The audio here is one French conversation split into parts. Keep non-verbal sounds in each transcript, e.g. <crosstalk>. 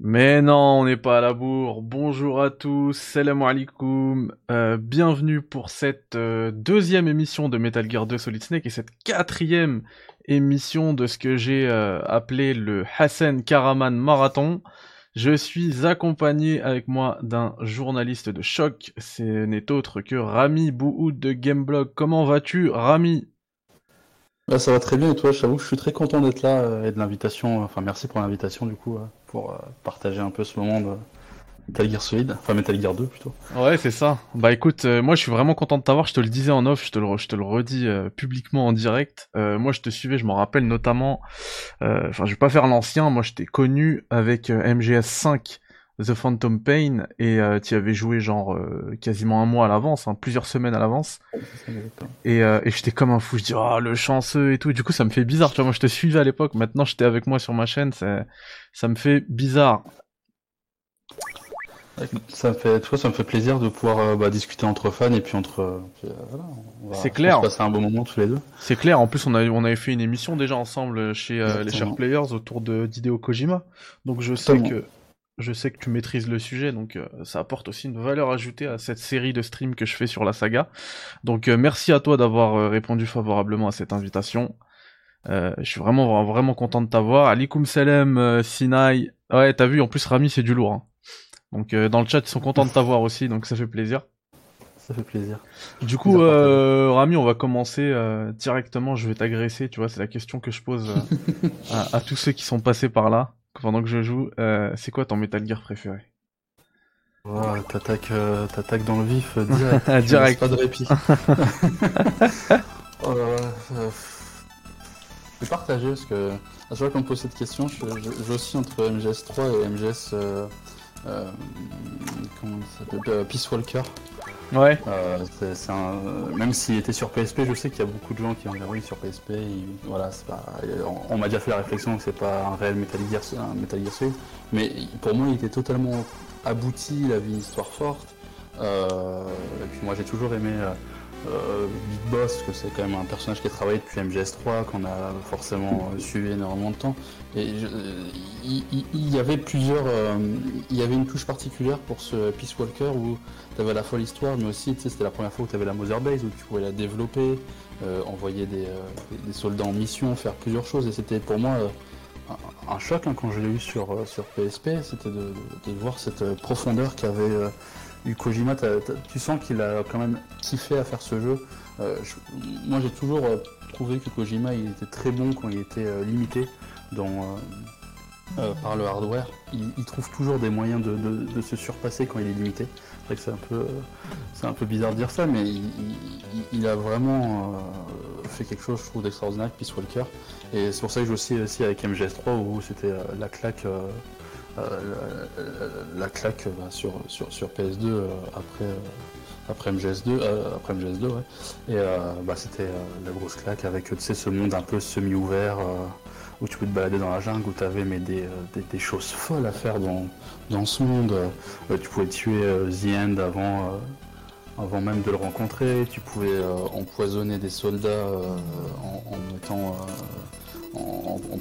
Mais non, on n'est pas à la bourre. Bonjour à tous, salam alaikum. Euh, bienvenue pour cette euh, deuxième émission de Metal Gear 2 Solid Snake et cette quatrième émission de ce que j'ai euh, appelé le Hassan Karaman Marathon. Je suis accompagné avec moi d'un journaliste de choc. Ce n'est autre que Rami Bouhoud de Gameblog. Comment vas-tu, Rami? Bah, ça va très bien et toi, j'avoue je suis très content d'être là euh, et de l'invitation. Enfin, merci pour l'invitation du coup, euh, pour euh, partager un peu ce moment de Metal Gear Solid, enfin Metal Gear 2 plutôt. Ouais, c'est ça. Bah écoute, moi je suis vraiment content de t'avoir. Je te le disais en off, je te le, je te le redis publiquement en direct. moi je te suivais, je m'en rappelle notamment. Enfin, je vais pas faire l'ancien. Moi je t'ai connu avec MGS 5 The Phantom Pain et euh, tu avais joué genre euh, quasiment un mois à l'avance, hein, plusieurs semaines à l'avance. Et, euh, et j'étais comme un fou, je dis oh le chanceux et tout. du coup ça me fait bizarre, tu vois, moi je te suivais à l'époque, maintenant j'étais avec moi sur ma chaîne, ça, ça me fait bizarre. Ça me fait, tu vois, ça me fait plaisir de pouvoir euh, bah, discuter entre fans et puis entre. c'est clair. Passer un bon moment tous les deux. C'est clair. En plus, on, a, on avait fait une émission déjà ensemble chez les Sharp Players autour de d'Hideo Kojima. Donc je sais que je sais que tu maîtrises le sujet, donc euh, ça apporte aussi une valeur ajoutée à cette série de streams que je fais sur la saga. Donc euh, merci à toi d'avoir euh, répondu favorablement à cette invitation. je suis vraiment vraiment content de t'avoir. Alikum salam, Sinai. Ouais, t'as vu, en plus Rami c'est du lourd. Hein. Donc dans le chat ils sont contents de t'avoir aussi, donc ça fait plaisir. Ça fait plaisir. Du coup, Rami, on va commencer directement. Je vais t'agresser, tu vois, c'est la question que je pose <laughs> à tous ceux qui sont passés par là pendant que je joue, euh, c'est quoi ton Metal Gear préféré? Oh, T'attaques euh, dans le vif euh, <laughs> direct. direct. Pas de répit. <laughs> oh. Je vais partager parce que à chaque fois qu'on me pose cette question, je, je, aussi entre MGS 3 et MGS. comment ça s'appelle? Peace Walker. Ouais. Euh, même s'il était sur PSP, je sais qu'il y a beaucoup de gens qui ont oui sur PSP. Voilà, pas... on, m'a déjà fait la réflexion que c'est pas un réel Metal Gear, un Gear mais pour moi il était totalement abouti, il avait une histoire forte. Euh, et puis moi j'ai toujours aimé euh, Big Boss, que c'est quand même un personnage qui a travaillé depuis MGS3, qu'on a forcément suivi énormément de temps. Euh, il, y avait plusieurs. il y avait une touche particulière pour ce Peace Walker où tu avais la fois l'histoire, mais aussi c'était la première fois où tu avais la Mother Base, où tu pouvais la développer, envoyer des, soldats en mission, faire plusieurs choses. Et c'était pour moi un, choc hein, quand je l'ai eu sur, sur PSP, c'était de, voir cette profondeur qu'avait Kojima, tu sens qu'il a quand même kiffé à faire ce jeu. Euh, moi j'ai toujours euh, trouvé que Kojima était très bon quand il était euh, limité par le hardware. Il, trouve toujours des moyens de, se surpasser quand il est limité. C'est vrai que c'est un peu, peu bizarre de dire ça, mais il, a vraiment fait quelque chose, je trouve, d'extraordinaire avec Peace Walker. Et c'est pour ça que je joue aussi, avec MGS3 où c'était la claque euh, la claque bah, sur, sur, PS2 euh, après euh, après MGS2, après MGS2 ouais. Et bah, c'était la grosse claque avec ce monde un peu semi-ouvert où tu peux te balader dans la jungle, où tu avais mais des, choses folles à faire dans, dans ce monde. tu pouvais tuer The End avant, avant même de le rencontrer, tu pouvais empoisonner des soldats en, mettant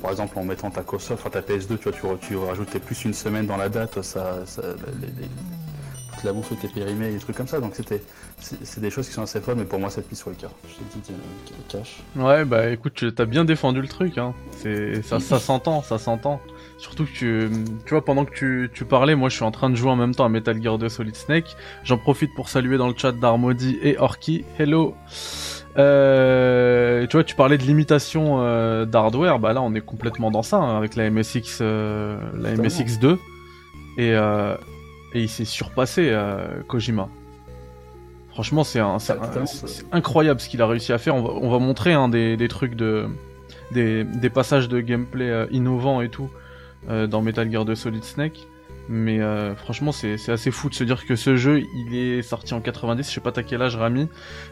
par exemple en mettant ta console, enfin ta PS2, tu vois, tu, rajoutais plus une semaine dans la date, ça, toute la bouffe était périmée, des trucs comme ça. Donc c'était, c'est des choses qui sont assez folles, mais pour moi, cette piste sur le cœur. Je t'ai dit, cache. Ouais, bah écoute, t'as bien défendu le truc, hein. C'est, ça, ça <laughs> s'entend, ça s'entend. Surtout que tu, tu vois, pendant que tu, tu, parlais, moi je suis en train de jouer en même temps à Metal Gear 2 Solid Snake. J'en profite pour saluer dans le chat Darmody et Orki. Hello! Euh, tu vois, tu parlais de limitation euh, d'hardware, bah là on est complètement dans ça hein, avec la MSX, euh, la MSX 2 et, euh, et il s'est surpassé Kojima. Franchement, c'est incroyable ce qu'il a réussi à faire. On va, on va montrer hein, des, des, trucs de des, des, passages de gameplay innovants et tout dans Metal Gear 2 Solid Snake. Mais euh, franchement, c'est assez fou de se dire que ce jeu, il est sorti en 90. Je sais pas t'as quel âge, Rami,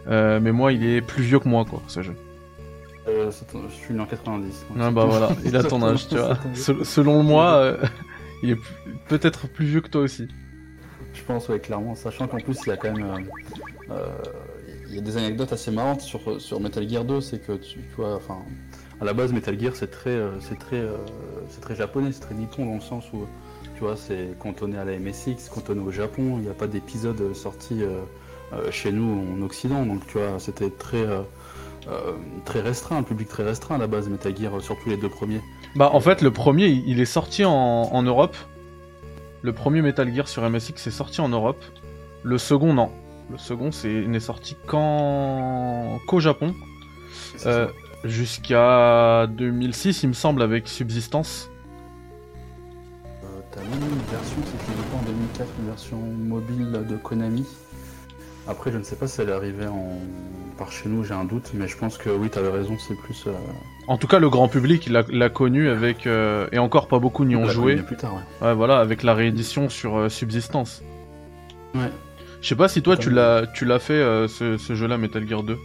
euh, mais moi, il est plus vieux que moi, quoi, ce jeu. Euh, je suis né en 90. Ah bah voilà, il a ton <laughs> âge, tu vois. selon moi, euh, <laughs> il est peut-être plus vieux que toi aussi. Je pense, ouais, clairement. Sachant qu'en plus, il y a quand même. il y a des anecdotes assez marrantes sur, Metal Gear 2, c'est que tu, vois, enfin, à la base, Metal Gear, c'est très, c'est très, c'est japonais, c'est très nippon dans le sens où tu vois, c'est cantonné à la MSX, cantonné au Japon. Il n'y a pas d'épisode sorti chez nous en Occident. Donc, tu vois, c'était très, très restreint, un public très restreint à la base, Metal Gear, surtout les deux premiers. Bah, en fait, le premier, il est sorti en, Europe. Le premier Metal Gear sur MSX est sorti en Europe. Le second, non. Le second, c'est n'est sorti qu'au Japon. Jusqu'à 2006, il me semble, avec Subsistance. Euh, T'as même une version, c'était en 2004, une version mobile de Konami. Après, je ne sais pas si elle est arrivée en... par chez nous, j'ai un doute, mais je pense que oui, t'avais raison, c'est plus. Euh, en tout cas, le grand public l'a connu avec. Euh, et encore pas beaucoup n'y ont joué. Plus tard, ouais. ouais. voilà, avec la réédition sur euh, Subsistance. Ouais. Je sais pas si toi, tu l'as fait, ce, ce jeu-là, Metal Gear 2.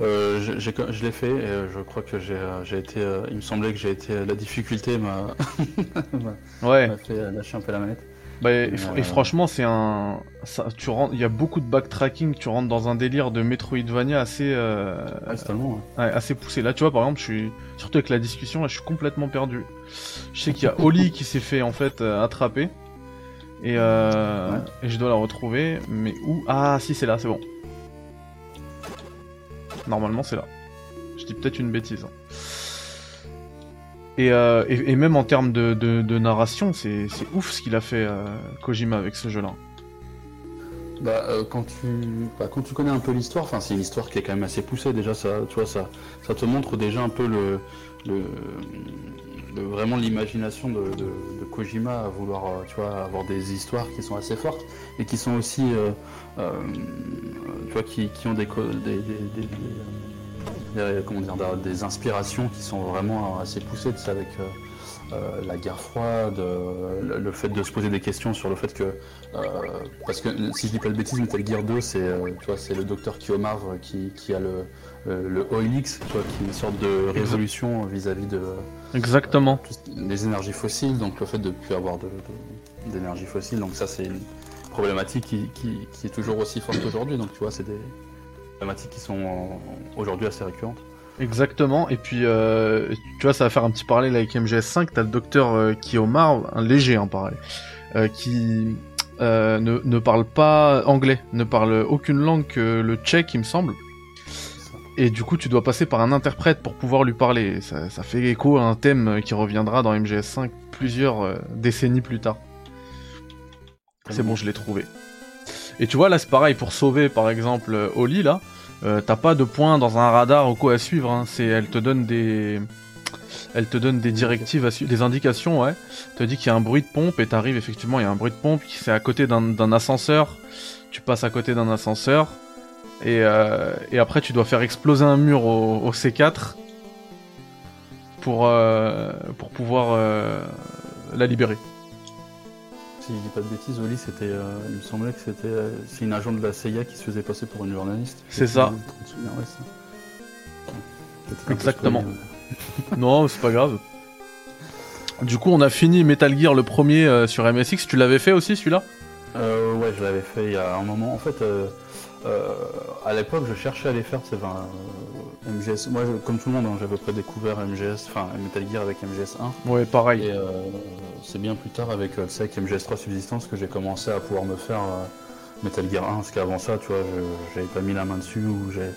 Euh, je l'ai fait et euh, je crois que j'ai euh, été. il me semblait que j'ai été. La difficulté m'a <laughs> ouais. fait lâcher un peu la manette. Bah, et, franchement, c'est un. Ça, tu Il y a beaucoup de backtracking, tu rentres dans un délire de Metroidvania assez. ouais, assez poussé. Là, tu vois, par exemple, je suis. Surtout avec la discussion, là, je suis complètement perdu. Je sais qu'il y a Oli qui s'est fait en fait attraper. Et, et je dois la retrouver. Mais où? Ah, si, c'est là, c'est bon. Normalement, c'est là. Je dis peut-être une bêtise. Hein. Euh, et, même en termes de, narration, c'est ouf ce qu'il a fait euh, Kojima avec ce jeu-là. Bah, euh, quand, tu, bah, quand tu connais un peu l'histoire, c'est une histoire qui est quand même assez poussée déjà, ça, tu vois, ça, ça te montre déjà un peu le, vraiment l'imagination de, Kojima à vouloir tu vois, avoir des histoires qui sont assez fortes et qui sont aussi tu vois, qui, ont des, comment dire, des inspirations qui sont vraiment assez poussées, tu sais, avec euh, euh, la guerre froide, le, fait de se poser des questions sur le fait que, parce que si je dis pas de bêtises, Metal Gear 2, c'est le docteur Kiyomar qui, qui a le, le OLX, tu vois, qui est une sorte de révolution vis-à-vis de exactement des énergies fossiles, donc le fait de ne plus avoir d'énergie fossile, donc ça c'est problématique qui, est toujours aussi forte aujourd'hui. Donc tu vois, c'est des problématiques qui sont aujourd'hui assez récurrentes. Exactement, et puis euh, tu vois, ça va faire un petit parallèle avec MGS5. T'as le docteur euh, Kiyomar, un léger, hein, pareil, euh, qui ne, parle pas anglais, ne parle aucune langue que le tchèque, il me semble. Et du coup, tu dois passer par un interprète pour pouvoir lui parler. Ça fait écho à un thème qui reviendra dans MGS5 plusieurs décennies plus tard. C'est bon, je l'ai trouvé. Et tu vois, là, c'est pareil, pour sauver, par exemple, euh, Oli, là, euh, t'as pas de point dans un radar ou quoi à suivre, hein. c'est, elle te donne des... Elle te donne des directives, des indications, ouais. Te dit qu'il y a un bruit de pompe et t'arrives, effectivement, il y a un bruit de pompe c'est à côté d'un ascenseur. Tu passes à côté d'un ascenseur. Et, euh, et, après, tu dois faire exploser un mur au, C4 pour, pour pouvoir la libérer si je dis pas de bêtises, Oli, c'était, euh, il me semblait que c'était, euh, c'est une agent de la CIA qui se faisait passer pour une journaliste. C'est ça. Exactement. <laughs> non, c'est pas grave. Du coup, on a fini Metal Gear le premier euh, sur MSX. Tu l'avais fait aussi celui-là? Euh, Ouais, je l'avais fait il y a un moment. En fait, à l'époque, je cherchais à les faire. C'est MGS. Moi, comme tout le monde, hein, j'avais près découvert MGS, enfin Metal Gear avec MGS 1. Ouais, pareil. Et euh, c'est bien plus tard avec, euh, avec MGS 3 Subsistance que j'ai commencé à pouvoir me faire euh, Metal Gear 1. Parce qu'avant ça, tu vois, j'avais pas mis la main dessus ou j'ai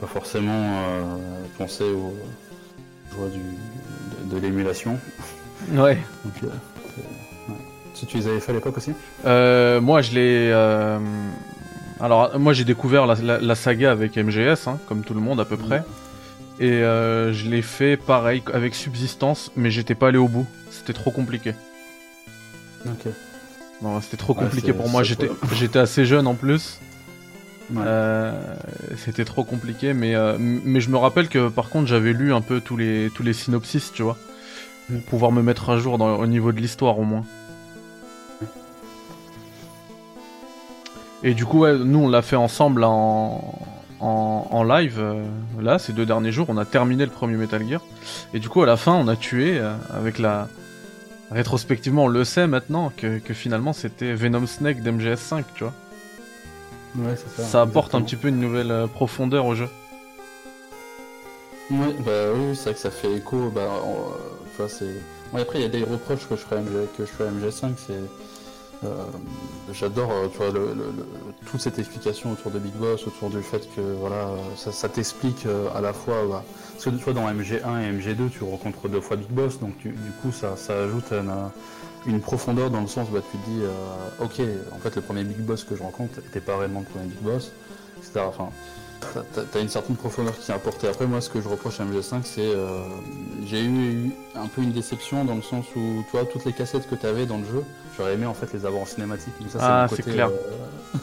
pas forcément pensé aux joies du, de, l'émulation. Ouais. <laughs> Donc, Tu, tu les avais fait à l'époque aussi? Moi, je l'ai. Alors, moi j'ai découvert la, saga avec MGS, hein, comme tout le monde à peu mm. près. Et euh, je l'ai fait pareil avec Subsistance, mais j'étais pas allé au bout. C'était trop compliqué. Ok. Non, c'était trop compliqué pour moi. J'étais, <laughs> j'étais assez jeune en plus. Euh, c'était trop compliqué, mais euh, mais je me rappelle que par contre j'avais lu un peu tous les tous les synopsis, tu vois, pour mm. pouvoir me mettre à jour au niveau de l'histoire au moins. Et du coup, nous on l'a fait ensemble en, en, live, euh, là, ces deux derniers jours, on a terminé le premier Metal Gear. Et du coup, à la fin, on a tué, euh, avec la... Rétrospectivement, on le sait maintenant, que, finalement c'était Venom Snake d'MGS5, tu vois. Ouais, c'est ça. Ça apporte un petit peu une nouvelle euh, profondeur au jeu. Ouais, bah oui, c'est vrai que ça fait écho. Bah, vois, c'est. Bon, après, il y a des reproches que je ferais que je ferais à MGS5, c'est. Euh, j'adore euh, tu vois, le, toute cette explication autour de Big Boss, autour du fait que voilà, ça, t'explique euh, à la fois. Bah, parce que toi, dans MG1 et MG2, tu rencontres deux fois Big Boss, donc du coup, ça, ça ajoute une, profondeur dans le sens où bah, tu te dis Ok, en fait, le premier Big Boss que je rencontre n'était pas réellement le premier Big Boss, etc. Enfin, T'as une certaine profondeur qui est apportée. Après, moi, ce que je reproche à MG5, c'est euh, j'ai eu un peu une déception dans le sens où, tu vois, toutes les cassettes que tu avais dans le jeu, j'aurais aimé en fait les avoir en cinématique. Mais ça, ah, c'est clair. Euh,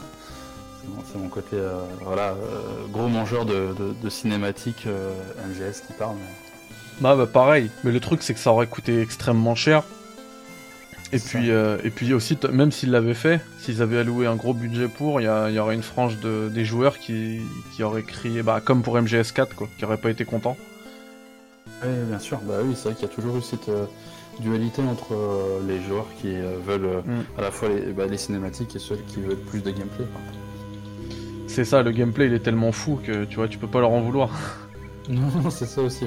c'est mon côté, euh, voilà, gros mangeur de, de, cinématiques MGS qui parle. Bah, bah, pareil. Mais le truc, c'est que ça aurait coûté extrêmement cher. Et puis, euh, et puis aussi, même s'ils l'avaient fait, s'ils avaient alloué un gros budget pour, il y, aurait une frange de, des joueurs qui, qui auraient crié, bah, comme pour MGS4, quoi, qui auraient pas été contents. Oui, bien sûr, bah oui, c'est vrai qu'il y a toujours eu cette euh, dualité entre euh, les joueurs qui veulent mm. à la fois les, bah, les, cinématiques et ceux qui veulent plus de gameplay. C'est ça, le gameplay il est tellement fou que tu vois, tu peux pas leur en vouloir. <laughs> non, c'est ça aussi.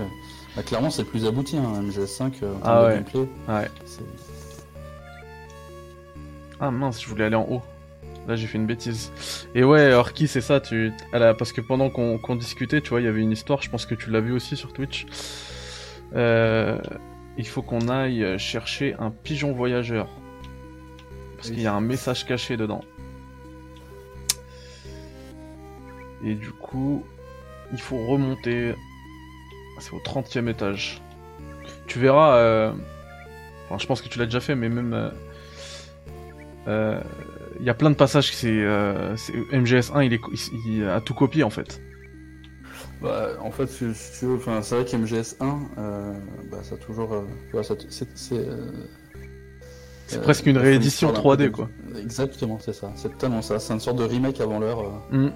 Bah, clairement, c'est le plus abouti, hein, MGS5 en termes ah, de gameplay. Ouais. Ah mince, je voulais aller en haut. Là, j'ai fait une bêtise. Et ouais, Orki, c'est ça, tu... parce que pendant qu'on discutait, tu vois, il y avait une histoire, je pense que tu l'as vu aussi sur Twitch. Euh, il faut qu'on aille chercher un pigeon voyageur. Parce qu'il y a un message caché dedans. Et du coup, il faut remonter. C'est au 30 e étage. Tu verras. Euh, je pense que tu l'as déjà fait, mais même. Euh, il euh, y a plein de passages, c'est euh, MGS1, il, est, il, a tout copié en fait. Bah, en fait, si, tu veux, c'est vrai qu'MGS1, euh, bah, ça a toujours. Euh, c'est presque une réédition 3D, quoi. Exactement, c'est ça. C'est tellement ça. C'est une sorte de remake avant l'heure. Mm.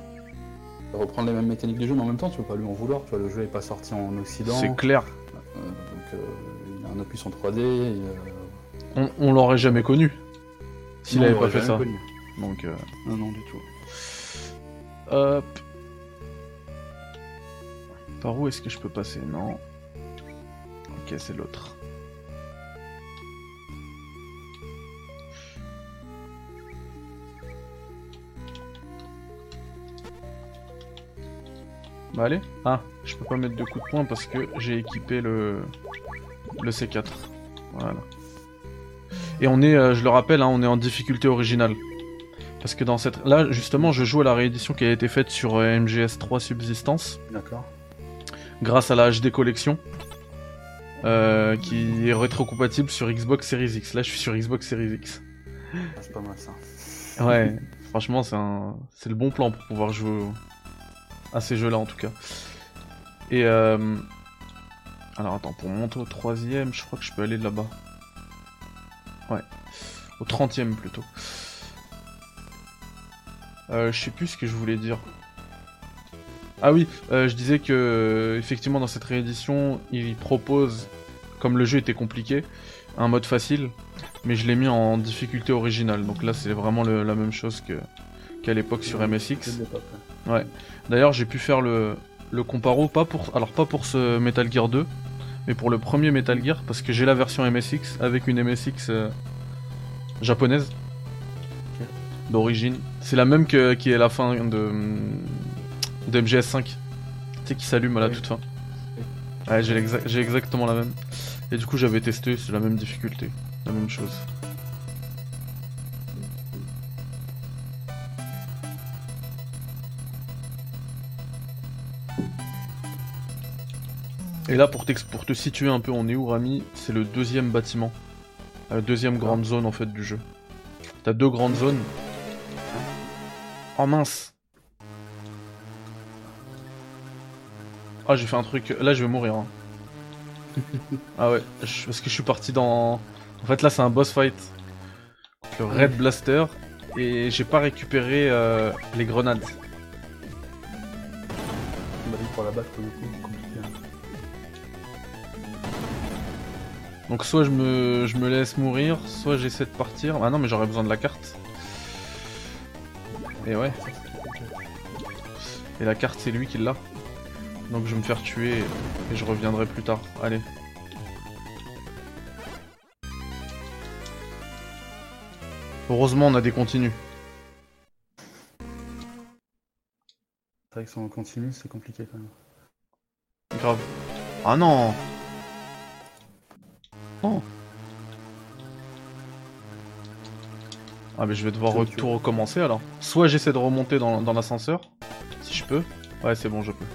Reprendre les mêmes mécaniques du jeu, mais en même temps, tu peux pas lui en vouloir. Tu vois, le jeu est pas sorti en Occident. C'est clair. donc, il a un opus en 3D. on, on l'aurait jamais connu. S'il avait pas fait ça. Donc, euh... Non, non, du tout. Hop. Par où est-ce que je peux passer? Non. Ok, c'est l'autre. Bah allez. Ah, je peux pas mettre de coups de poing parce que j'ai équipé le le C4. Voilà. Et on est, euh, je le rappelle, hein, on est en difficulté originale. Parce que dans cette... Là, justement, je joue à la réédition qui a été faite sur euh, MGS3 Subsistance. D'accord. Grâce à la HD Collection. Euh, qui est rétrocompatible sur Xbox Series X. Là, je suis sur Xbox Series X. C'est pas mal ça. Ouais, <laughs> franchement, c'est un... c'est le bon plan pour pouvoir jouer à ces jeux-là en tout cas. Et euh... alors attends, pour monter au troisième, je crois que je peux aller là-bas. Ouais. Au 30 e plutôt. Euh, je sais plus ce que je voulais dire. Ah oui, euh, je disais que effectivement dans cette réédition, il propose, comme le jeu était compliqué, un mode facile, mais je l'ai mis en difficulté originale. Donc là, c'est vraiment la même chose que qu'à l'époque sur MSX. Ouais. D'ailleurs, j'ai pu faire le le comparo pas pour alors pas pour ce Metal Gear 2, mais pour le premier Metal Gear, parce que j'ai la version MSX avec une MSX euh, japonaise d'origine. C'est la même que, qui est la fin de, de MGS5. Tu sais, qui s'allume à la toute fin. Ouais, j'ai exactement la même. Et du coup, j'avais testé, c'est la même difficulté, la même chose. Et là, pour, pour te situer un peu, on est où, Rami? C'est le deuxième bâtiment. La deuxième grande zone, en fait, du jeu. T'as deux grandes zones. Oh mince Ah, j'ai fait un truc... Là, je vais mourir. Hein. <laughs> ah ouais, parce que je suis parti dans... En fait, là, c'est un boss fight. Le Red Blaster. Et j'ai pas récupéré euh, les grenades. pour la battre, Donc soit je me, je me laisse mourir, soit j'essaie de partir. Ah non, mais j'aurais besoin de la carte. Et ouais. Et la carte, c'est lui qui l'a. Donc je vais me faire tuer et je reviendrai plus tard. Allez. Heureusement, on a des continus. C'est vrai que continue, c'est compliqué quand même. Grave. Ah non Oh Ah mais je vais devoir tout recommencer alors. Soit j'essaie de remonter dans, dans l'ascenseur, si je peux. Ouais c'est bon je peux.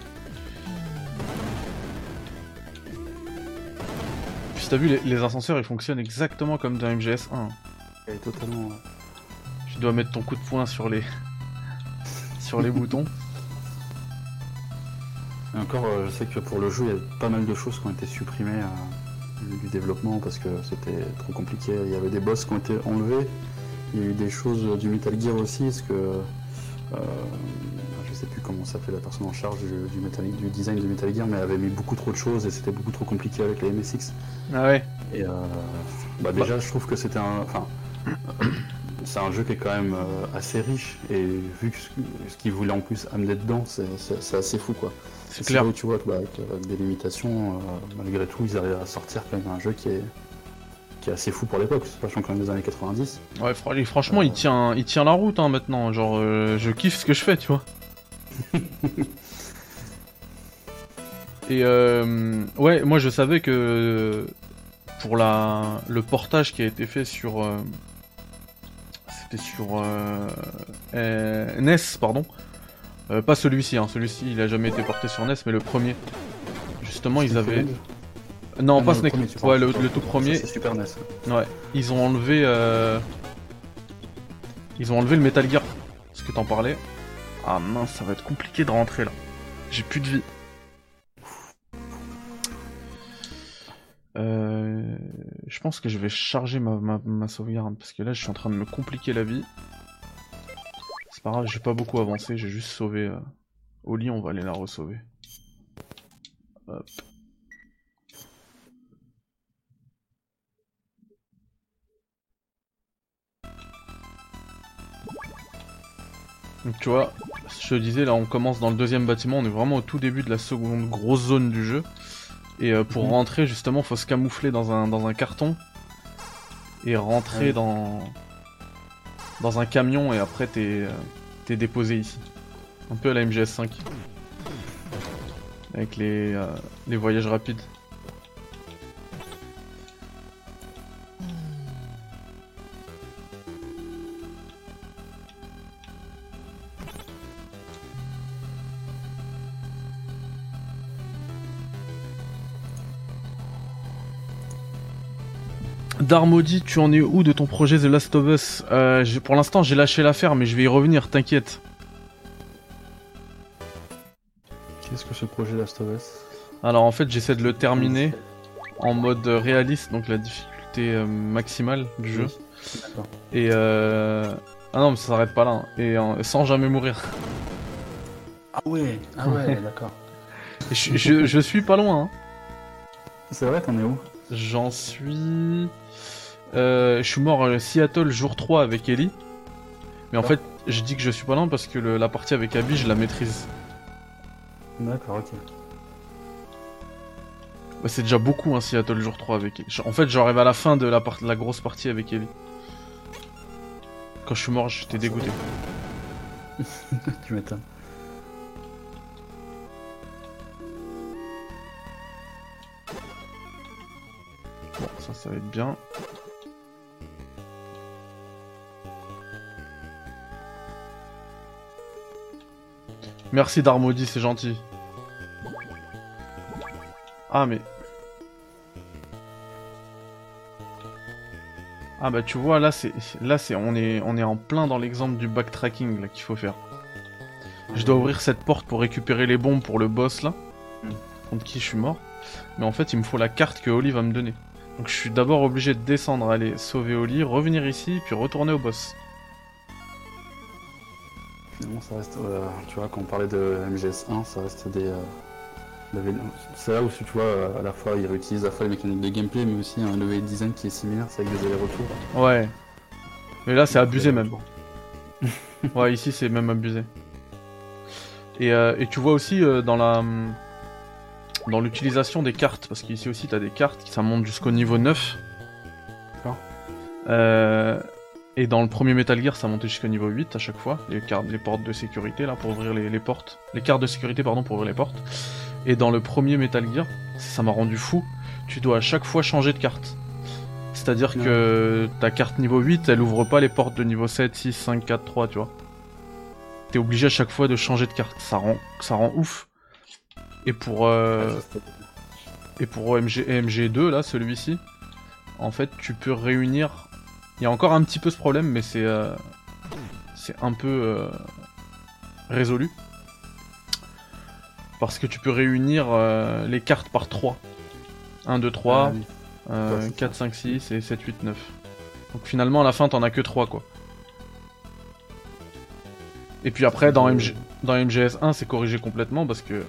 Puis t'as vu les, les ascenseurs ils fonctionnent exactement comme dans MGS 1. Elle est totalement. Tu dois mettre ton coup de poing sur les <laughs> sur les boutons. Et encore, euh, je sais que pour le jeu, il y a pas mal de choses qui ont été supprimées euh, du développement parce que c'était trop compliqué. Il y avait des boss qui ont été enlevés. Il y a eu des choses du Metal Gear aussi, parce que euh, je sais plus comment s'appelait la personne en charge du, du, Metal- du design du Metal Gear, mais elle avait mis beaucoup trop de choses et c'était beaucoup trop compliqué avec les MSX. Ah ouais. Et euh, bah déjà, je trouve que c'était un. Enfin, <coughs> c'est un jeu qui est quand même euh, assez riche et vu que ce, qu'il voulait en plus amener dedans, c'est assez fou quoi. C'est clair. là où tu vois que bah, avec euh, des limitations, euh, malgré tout, ils arrivent à sortir quand même un jeu qui est, qui est assez fou pour l'époque, sachant quand même des années 90. Ouais franchement il tient il tient la route hein, maintenant. Genre euh, je kiffe ce que je fais tu vois. <laughs> Et euh, ouais, moi je savais que pour la le portage qui a été fait sur euh, c'était sur euh, euh, NES pardon, Euh, pas celui-ci, hein. celui-ci il a jamais été porté sur NES, mais le premier. Justement ils avaient non Ah pas le Snake, premier, tu ouais le, le tout premier. C'est Super NES. Ouais, ils ont enlevé. Euh... Ils ont enlevé le Metal Gear. Parce que t'en parlais? Ah mince, ça va être compliqué de rentrer là. J'ai plus de vie. Euh... Je pense que je vais charger ma, ma, ma sauvegarde parce que là je suis en train de me compliquer la vie. C'est pas grave, j'ai pas beaucoup avancé, j'ai juste sauvé euh, Oli, on va aller la re-sauver. Hop. Donc tu vois, je te disais, là on commence dans le deuxième bâtiment, on est vraiment au tout début de la seconde grosse zone du jeu. Et euh, pour Mhm. rentrer justement, faut se camoufler dans un, dans un carton. Et rentrer Ouais. dans, dans un camion et après t'es déposé ici. Un peu à la MGS5. Avec les, euh, les voyages rapides. Darmody, tu en es où de ton projet The Last of Us? Euh, Pour l'instant, j'ai lâché l'affaire, mais je vais y revenir, t'inquiète. Qu'est-ce que ce projet Last of Us? Alors en fait, j'essaie de le terminer en mode réaliste, donc la difficulté euh, maximale du jeu. D'accord. Et euh... Ah non, mais ça s'arrête pas là. hein. Et euh, sans jamais mourir. Ah ouais, ah ouais, <laughs> d'accord. Et je, je- je suis pas loin. hein. C'est vrai, t'en es où? J'en suis... Euh, je suis mort à Seattle jour 3 avec Ellie. Mais en fait, je dis que je suis pas loin parce que le- la partie avec Abby, je la maîtrise. D'accord, ok. Bah, c'est déjà beaucoup un Seattle jour 3 avec Ellie. En fait, j'arrive à la fin de la, part- la grosse partie avec Ellie. Quand je suis mort, j'étais dégoûté. <laughs> tu m'étonnes. Ça, ça va être bien. Merci Darmody, c'est gentil. Ah mais... Ah bah tu vois là c'est là c'est on est on est en plein dans l'exemple du backtracking là qu'il faut faire. Je dois ouvrir cette porte pour récupérer les bombes pour le boss là. Mm. Contre qui je suis mort. Mais en fait il me faut la carte que Oli va me donner. Donc je suis d'abord obligé de descendre, aller sauver Oli, revenir ici, puis retourner au boss. Finalement, ça reste. euh, tu vois, quand on parlait de MGS1, ça reste des. euh, C'est là où tu vois, euh, à la fois, ils réutilisent à la fois les mécaniques de gameplay, mais aussi un level design qui est similaire, c'est avec des allers-retours. Ouais. Mais là c'est abusé même. Ouais, ici c'est même abusé. Et, euh, et tu vois aussi dans la dans l'utilisation des cartes, parce qu'ici aussi t'as des cartes qui ça monte jusqu'au niveau 9. D'accord. Euh, Et dans le premier Metal Gear, ça montait jusqu'au niveau 8 à chaque fois, les, cartes, les portes de sécurité là pour ouvrir les, les portes. Les cartes de sécurité pardon pour ouvrir les portes. Et dans le premier Metal Gear, ça m'a rendu fou, tu dois à chaque fois changer de carte. C'est-à-dire que ta carte niveau 8, elle ouvre pas les portes de niveau 7, 6, 5, 4, 3, tu vois. T'es obligé à chaque fois de changer de carte. Ça rend, ça rend ouf. Et pour, euh, c'était- et pour OMG, MG2, là, celui-ci, en fait, tu peux réunir. Il y a encore un petit peu ce problème, mais c'est euh, c'est un peu euh, résolu. Parce que tu peux réunir euh, les cartes par 3. 1, 2, 3, Ah oui. euh, Ouais, c'est 4, ça. 5, 6 et 7, 8, 9. Donc finalement, à la fin, t'en as que 3, quoi. Et puis après, dans, MG... dans MGS1, c'est corrigé complètement parce que.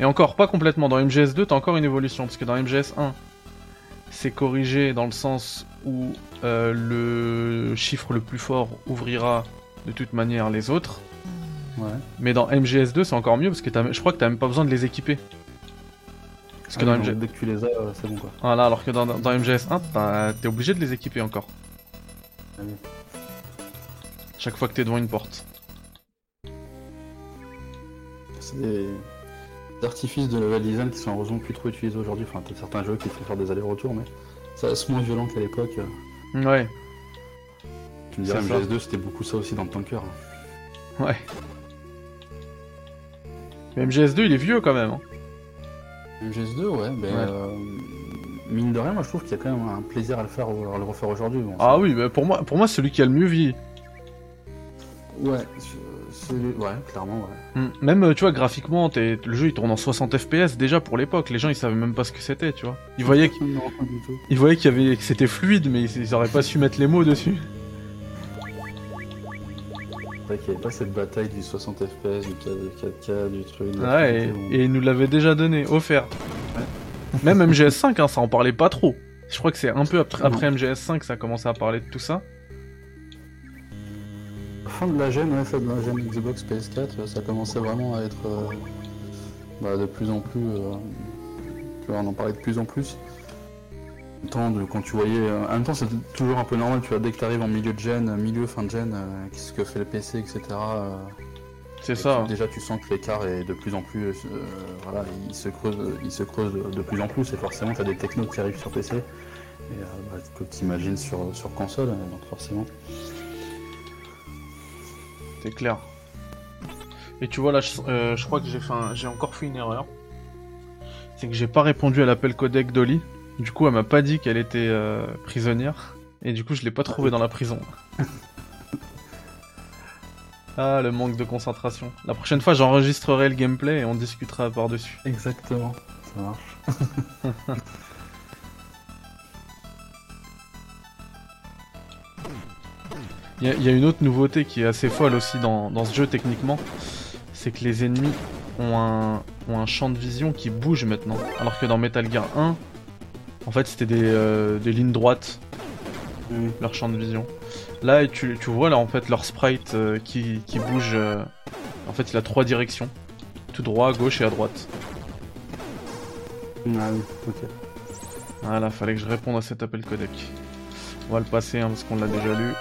Et encore, pas complètement. Dans MGS2, t'as encore une évolution parce que dans MGS1, c'est corrigé dans le sens où euh, le chiffre le plus fort ouvrira de toute manière les autres. Ouais. Mais dans MGS2, c'est encore mieux parce que je crois que t'as même pas besoin de les équiper. Parce que Ah dans oui, MG... donc, Dès que tu les as, euh, c'est bon quoi. Voilà, alors que dans, dans MGS1, t'as- t'es obligé de les équiper encore. Ah. Chaque fois que t'es devant une porte. C'est des... des artifices de level design qui sont heureusement plus trop utilisés aujourd'hui. Enfin, t'as certains jeux qui font faire des allers-retours, mais ça reste moins violent qu'à l'époque. Ouais, Tu me dirais, C'est ça. MGS2, c'était beaucoup ça aussi dans le tanker. ouais. Mais MGS2, il est vieux quand même. hein. MGS2, ouais, ben, Ouais. euh, mine de rien, moi je trouve qu'il y a quand même un plaisir à le faire, à le refaire aujourd'hui. Bon, Ah oui, bah pour moi, pour moi, c'est celui qui a le mieux vieilli. Ouais, ouais, clairement, ouais. Hmm. Même, euh, tu vois, graphiquement, le jeu il tourne en 60 FPS déjà pour l'époque. Les gens ils savaient même pas ce que c'était, tu vois. Ils voyaient, qu'- ils qu'il y avait, que c'était fluide, mais ils, ils auraient pas su mettre les mots dessus. C'est vrai qu'il n'y avait pas cette bataille du 60 FPS, du 4K, du truc. la Ouais, et ils nous l'avaient déjà donné, offert. Même MGS5, hein, ça en parlait pas trop. Je crois que c'est un peu après, après MGS5 que ça a commencé à parler de tout ça. Fin de la gêne, ouais, fin de la gêne Xbox PS4, ça commençait vraiment à être euh, bah, de plus en plus. euh, tu vois, on en parlait de plus en plus. En même temps, de, quand tu voyais. euh, en même temps, c'est toujours un peu normal, tu vois, dès que tu arrives en milieu de gêne, milieu, fin de gêne, euh, qu'est-ce que fait le PC, etc. C'est et ça. tu- déjà, tu sens que l'écart est de plus en plus. voilà, il se creuse, il se creuse de, de plus en plus, et forcément, tu as des technos qui arrivent sur PC, et euh, bah, que tu imagines sur, sur console, donc forcément. C'est clair. Et tu vois là, je, euh, crois que j'ai encore fait une erreur. C'est que j'ai pas répondu à l'appel codec d'Oli. Du coup, elle m'a pas dit qu'elle était euh, prisonnière. Et du coup, je l'ai pas trouvée dans la prison. <laughs> ah, le manque de concentration. La prochaine fois, j'enregistrerai le gameplay et on discutera par-dessus. Exactement, ça marche. <laughs> Il y, a- il y a une autre nouveauté qui est assez folle aussi dans, dans ce jeu techniquement. C'est que les ennemis ont un, ont un champ de vision qui bouge maintenant. Alors que dans Metal Gear 1, en fait, c'était des, euh, des lignes droites. Leur champ de vision. Là, tu, tu vois là en fait leur sprite euh, qui, qui bouge. euh, en fait, il a trois directions tout droit, à gauche et à droite. Ah oui, ok. Voilà, fallait que je réponde à cet appel codec. On va le passer hein, parce qu'on l'a déjà lu.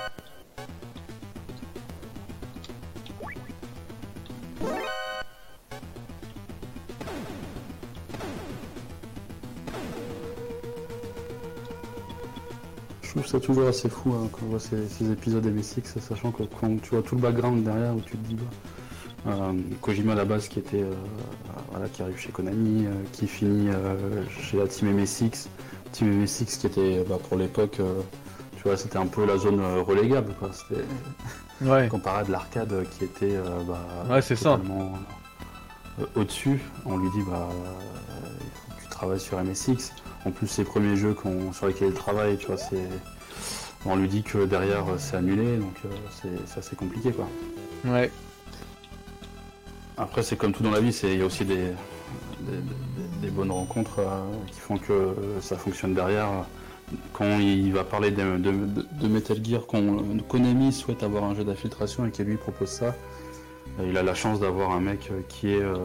Trouve ça toujours assez fou hein, quand on voit ces, ces épisodes MSX, sachant que quand tu vois tout le background derrière où tu te dis bah, euh, Kojima à la base qui était euh, voilà, qui arrive chez Konami, euh, qui finit chez la team MSX, team MSX qui était bah, pour l'époque tu vois c'était un peu la zone relégable quoi. C'était <laughs> Ouais. comparé à de l'arcade qui était bah, Ouais, c'est ça. au-dessus. On lui dit bah tu travailles sur MSX. En plus, les premiers jeux sur lesquels il travaille, tu vois, c'est. On lui dit que derrière euh, c'est annulé, donc euh, c'est assez compliqué quoi. Ouais. Après, c'est comme tout dans la vie, c'est- il y a aussi des, des, des- des bonnes rencontres euh, qui font que ça fonctionne derrière. Quand il va parler de, de- de- de Metal Gear, quand Konami souhaite avoir un jeu d'infiltration et qu'il lui propose ça, il a la chance d'avoir un mec qui est, euh,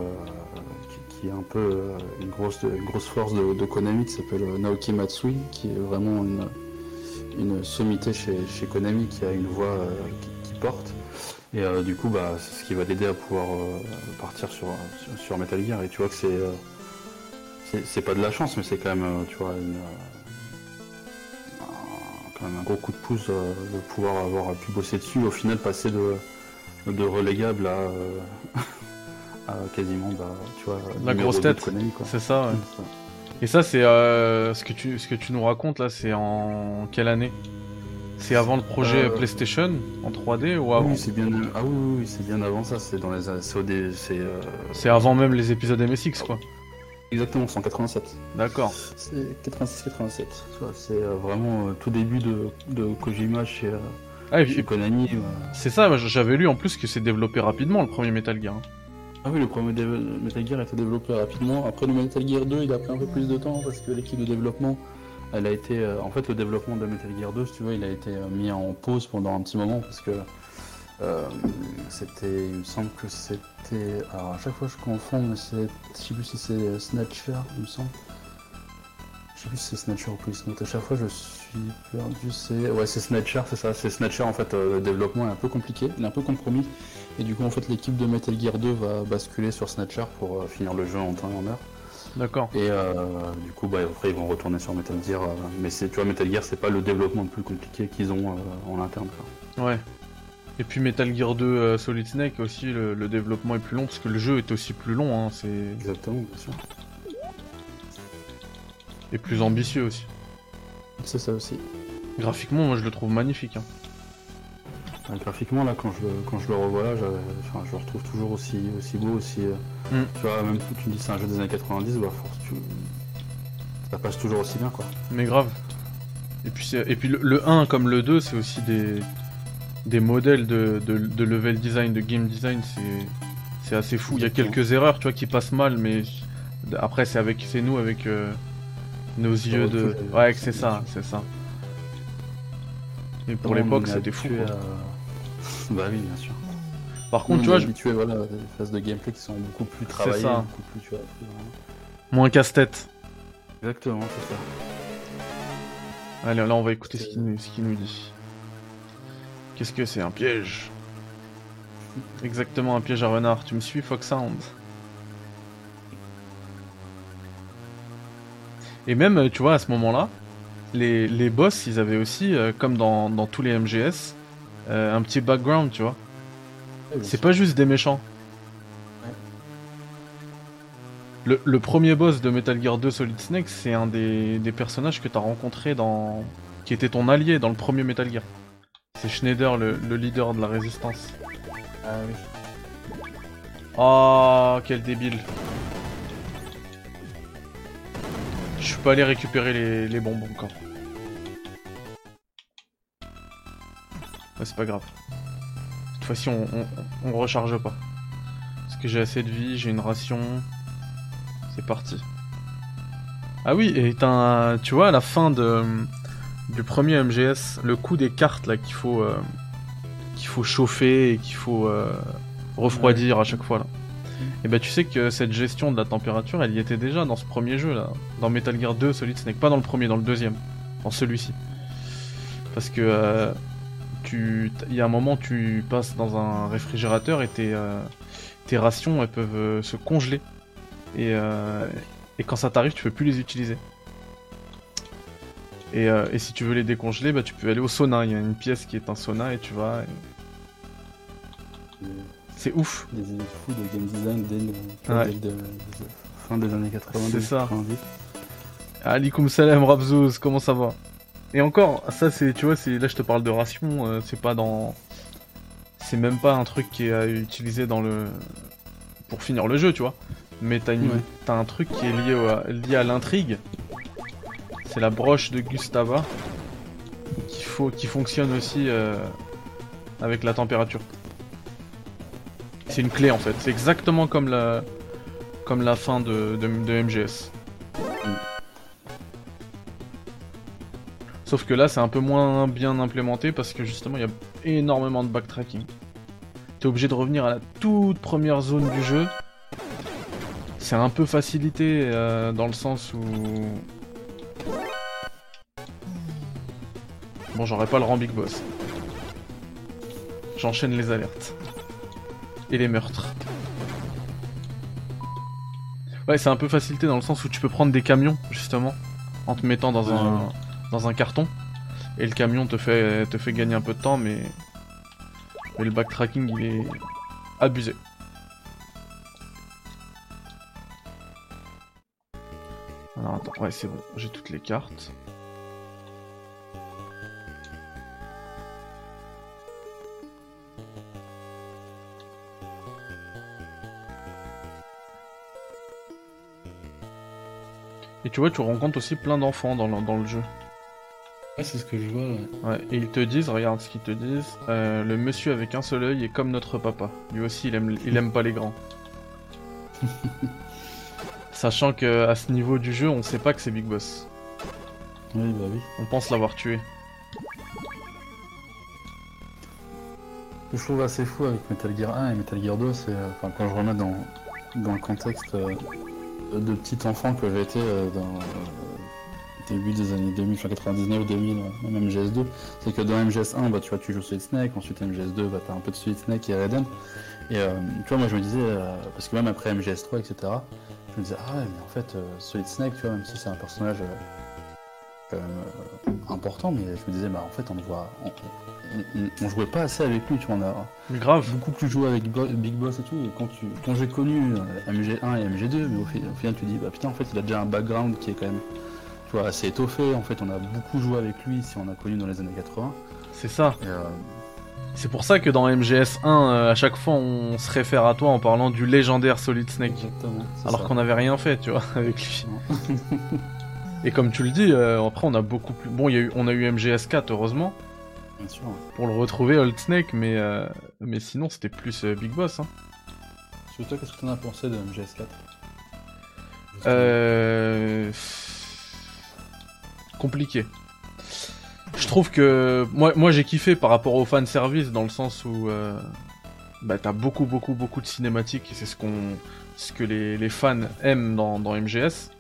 qui, qui est un peu une grosse, une grosse force de, de Konami qui s'appelle Naoki Matsui, qui est vraiment une, une sommité chez, chez Konami qui a une voix qui, porte. Et du coup, bah, c'est ce qui va l'aider à pouvoir partir sur, sur, Metal Gear. Et tu vois que c'est c'est pas de la chance, mais c'est quand même, tu vois, une, un gros coup de pouce euh, de pouvoir avoir pu bosser dessus. Au final, passer de, de relégable à, euh, <laughs> quasiment, bah, tu vois, la grosse tête. C'est ça, ouais. Et ça, c'est euh, ce, que tu, ce que tu nous racontes là, c'est en quelle année? C'est avant le projet PlayStation en 3D ou avant? Oui, c'est bien, ah oui, c'est bien avant ça. C'est dans les, c'est, c'est avant même les épisodes MSX, quoi. Exactement, 187. D'accord. C'est 86-87. C'est euh, vraiment euh, tout début de, de Kojima chez, euh, ah, Konami. C'est ça, j'avais lu en plus que c'est développé rapidement le premier Metal Gear. Hein. Ah oui, le premier Metal Gear a été développé rapidement. Après le Metal Gear 2, il a pris un peu plus de temps parce que l'équipe de développement, elle a été. en fait, le développement de Metal Gear 2, si tu vois, il a été mis en pause pendant un petit moment parce que euh, c'était, il me semble que c'était. Alors à chaque fois je confonds, mais c'est, je sais plus si c'est Snatcher, il me semble. Je sais plus si c'est Snatcher ou Police Note. À chaque fois je suis perdu. C'est ouais, c'est Snatcher, c'est ça. C'est Snatcher en fait. Euh, le développement est un peu compliqué, il est un peu compromis. Et du coup en fait l'équipe de Metal Gear 2 va basculer sur Snatcher pour euh, finir le jeu en temps et en heure. D'accord. Et du coup, bah, après, ils vont retourner sur Metal Gear. mais c'est, tu vois, Metal Gear, c'est pas le développement le plus compliqué qu'ils ont en interne. Ouais. Et puis Metal Gear 2 euh, Solid Snake aussi, le, développement est plus long parce que le jeu est aussi plus long. Hein, c'est... Exactement, bien sûr. Et plus ambitieux aussi. C'est ça aussi. Graphiquement, moi je le trouve magnifique. Hein. Graphiquement, là, quand je, quand je le revois là, je, le retrouve toujours aussi, aussi beau, aussi. Euh, mm. Tu vois, même si tu me dis c'est un jeu des années 90, bah, force, ça passe toujours aussi bien, quoi. Mais grave. Et puis, et puis le 1 comme le 2, c'est aussi des des modèles de, de, level design, de game design, c'est assez fou. Il y a quelques erreurs, tu vois, qui passent mal, mais après c'est avec c'est nous avec euh, nos yeux de ouais c'est ça c'est ça mais pour l'époque c'était fou <laughs> bah oui bien sûr. Par contre tu vois habitué je... voilà des phases de gameplay qui sont beaucoup plus travaillées ça. beaucoup plus tu vois moins casse-tête. Exactement c'est ça. Allez là on va écouter ce qu'il nous dit. Qu'est-ce que c'est Un piège? Exactement, un piège à renard. Tu me suis, Foxhound Et même, tu vois, à ce moment-là, les, les, boss, ils avaient aussi, euh, comme dans, dans, tous les MGS, euh, un petit background, tu vois. C'est pas juste des méchants. Le, le, premier boss de Metal Gear 2 Solid Snake, c'est un des, des personnages que t'as rencontré dans... qui était ton allié dans le premier Metal Gear. C'est Schneider, le, leader de la résistance. Ah oui. Oh, quel débile. Je suis pas allé récupérer les, les bonbons encore. C'est pas grave. Cette fois-ci, on, on, recharge pas. Parce que j'ai assez de vie, j'ai une ration. C'est parti. Ah oui, et tu vois, à la fin de du premier MGS, le coup des cartes là qu'il faut euh, qu'il faut chauffer et qu'il faut euh, refroidir à chaque fois là. Et bah tu sais que cette gestion de la température, elle y était déjà dans ce premier jeu là, dans Metal Gear 2 Solid Snake, pas dans le premier, dans le deuxième, dans celui-ci. Parce que euh, tu, il y a un moment tu passes dans un réfrigérateur et tes, tes rations elles peuvent se congeler et, et quand ça t'arrive tu peux plus les utiliser. Euh, et, si tu veux les décongeler, bah, tu peux aller au sauna. Il y a une pièce qui est un sauna et tu vas. C'est ouf. Des idées fous de game design dès, la fin des années 80. C'est ça. Alikum salam Rabzouz, comment ça va? Et encore, ça c'est, tu vois, c'est là je te parle de ration, euh, c'est pas dans, c'est même pas un truc qui est à utiliser dans le, pour finir le jeu, tu vois. Mais t'as une... un truc qui est lié, lié à l'intrigue c'est la broche de Gustava qui, faut, qui fonctionne aussi euh, avec la température. C'est une clé en fait, c'est exactement comme la, comme la fin de, de, MGS. Sauf que là c'est un peu moins bien implémenté parce que justement il y a énormément de backtracking. T'es obligé de revenir à la toute première zone du jeu. C'est un peu facilité euh, dans le sens où Bon, j'aurais pas le rang Big Boss. J'enchaîne les alertes. Et les meurtres. Ouais, c'est un peu facilité dans le sens où tu peux prendre des camions, justement, en te mettant dans, un, dans un carton. Et le camion te fait, te fait gagner un peu de temps, mais, mais le backtracking, il est abusé. Alors attends, ouais c'est bon, j'ai toutes les cartes. Et tu vois, tu rencontres aussi plein d'enfants dans, dans le jeu. Ouais, c'est ce que je vois. ouais. Ouais, et ils te disent, regarde ce qu'ils te disent, euh, le monsieur avec un seul œil est comme notre papa. Lui aussi, il aime, il aime pas les grands. <laughs> Sachant que à ce niveau du jeu, on sait pas que c'est Big Boss. Oui, bah oui. On pense l'avoir tué. Ce que je trouve assez fou avec Metal Gear 1 et Metal Gear 2, c'est euh, enfin, quand je remets dans, dans le contexte euh, de petit enfant que j'ai été euh, dans début des années 2000, enfin 99, 2000, euh, même MGS2, c'est que dans MGS1, bah, tu vois, tu joues Solid Snake, ensuite MGS2, bah, t'as un peu de Solid Snake et Raiden. Et euh, tu vois, moi je me disais, euh, parce que même après MGS3, etc., je me disais, ah ouais, mais en fait, euh, Solid Snake, tu vois, même si c'est un personnage euh, important, mais je me disais, bah en fait, on le voit, on, on- on- on jouait pas assez avec lui, tu vois, on a Mais grave. beaucoup plus joué avec Bo- Big Boss et tout, et quand, tu, quand j'ai connu euh, MG1 et MG2, mais au, au final tu dis, bah putain, en fait, il a déjà un background qui est quand même, vois, assez étoffé, en fait, on a beaucoup joué avec lui si on a connu dans les années 80, C'est ça. euh, C'est pour ça que dans MGS1, euh, à chaque fois, on se réfère à toi en parlant du légendaire Solid Snake. exactement, Alors qu'on n'avait rien fait, tu vois, <laughs> avec lui. Et comme tu le dis, euh, après, on a beaucoup plus. Bon, il y a eu, on a eu MGS4, heureusement, Bien sûr. pour le retrouver, Old Snake, mais, euh, mais sinon, c'était plus Big Boss. Hein. Sur toi, qu'est-ce que t'en as pensé de MGS4 Euh... Compliqué. Je trouve que moi, moi j'ai kiffé par rapport au fan service dans le sens où euh, bah, t'as beaucoup beaucoup beaucoup de cinématiques et c'est ce qu'on ce que les, les fans aiment dans, dans MGS.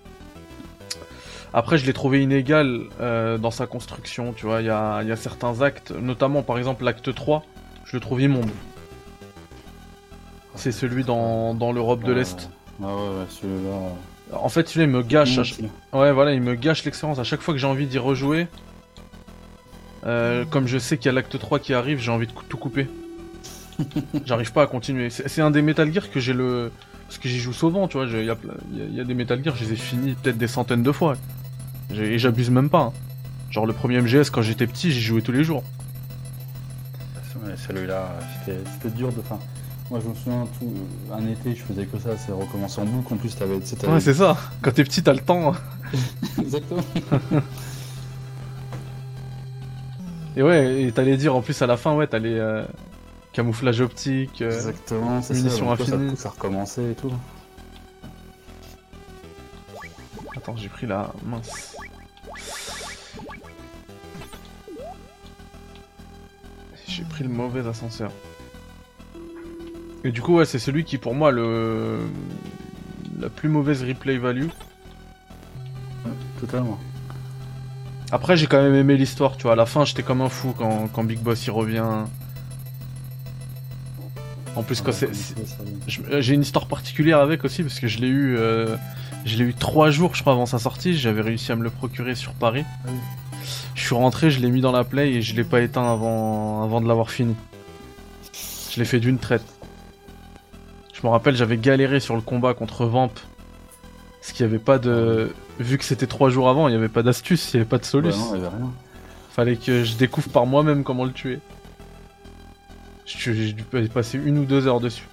Après je l'ai trouvé inégal euh, dans sa construction, tu vois, il y a, y a certains actes, notamment par exemple l'acte 3, je le trouve immonde. C'est celui dans, dans l'Europe de l'Est. Ah ouais, ouais, celui-là. En fait celui-là il me gâche. Ouais, voilà, il me gâche l'expérience. À chaque fois que j'ai envie d'y rejouer, euh, comme je sais qu'il y a l'acte 3 qui arrive, j'ai envie de tout couper. <laughs> J'arrive pas à continuer. C'est un des Metal Gear que j'ai le. Parce que j'y joue souvent, tu vois. Il y, a y des Metal Gear, je les ai finis peut-être des centaines de fois. Et j'abuse même pas. hein. Genre le premier MGS, quand j'étais petit, j'y jouais tous les jours. Celui-là, c'était c'était dur de. Enfin, moi, je me souviens, tout, un été, je faisais que ça, c'est recommencer en boucle. En plus, t'avais. Ouais, c'est ça. Quand t'es petit, t'as le temps. <laughs> <laughs> Exactement. Et ouais, et t'allais dire en plus à la fin, ouais, t'as les euh, camouflages optiques. euh, Exactement, c'est ça. toi, ça recommencer et tout. Attends, j'ai pris la mince. J'ai pris le mauvais ascenseur. Et du coup, ouais, c'est celui qui, pour moi, le la plus mauvaise replay value. Totalement. Après, j'ai quand même aimé l'histoire, tu vois. À la fin, j'étais comme un fou quand, quand Big Boss y revient. En plus, quand c'est, euh, j'ai une histoire particulière avec aussi parce que je l'ai eu, euh, je l'ai eu trois jours, je crois, avant sa sortie. J'avais réussi à me le procurer sur Paris. Ah oui. Je suis rentré, je l'ai mis dans la play et je l'ai pas éteint avant, avant de l'avoir fini. Je l'ai fait d'une traite. Je me rappelle, j'avais galéré sur le combat contre Vamp. Parce qu'il y avait pas de. Vu que c'était trois jours avant, il y avait pas d'astuce, il y avait pas de non, il y avait rien. Fallait que je découvre par moi-même comment le tuer. J'ai dû passer une ou deux heures dessus.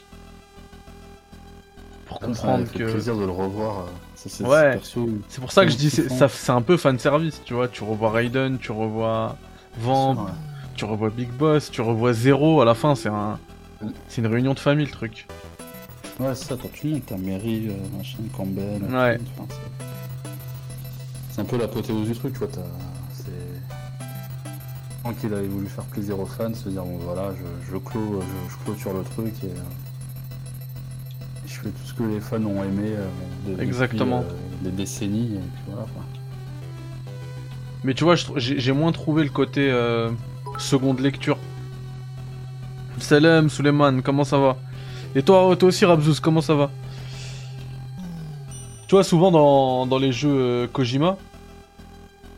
Pour m'a comprendre que. plaisir de le revoir. euh, c'est- c'est- Ouais. C'est pour ça que je Comment dis c'est c'est un peu fan service, tu vois. Tu revois Raiden, tu revois Vamp, ouais. tu revois Big Boss, tu revois Zero. À la fin, c'est un. C'est une réunion de famille le truc. Ouais, c'est ça, t'as tout le monde, t'as Mary, euh, machin, Campbell. Ouais. enfin, c'est- un peu l'apothéose du truc, tu vois. T'as... C'est. Je crois qu'il avait voulu faire plaisir aux fans, se dire bon voilà, je, je, clôt, je, je clôture le truc et. euh, je fais tout ce que les fans ont aimé euh, de- Exactement. euh, des décennies et puis voilà. Mais tu vois, j'ai j'ai moins trouvé le côté euh, seconde lecture. Salam, Suleiman, comment ça va? Et toi, toi aussi, Rabzouz, comment ça va Tu vois, souvent dans, dans les jeux euh, Kojima,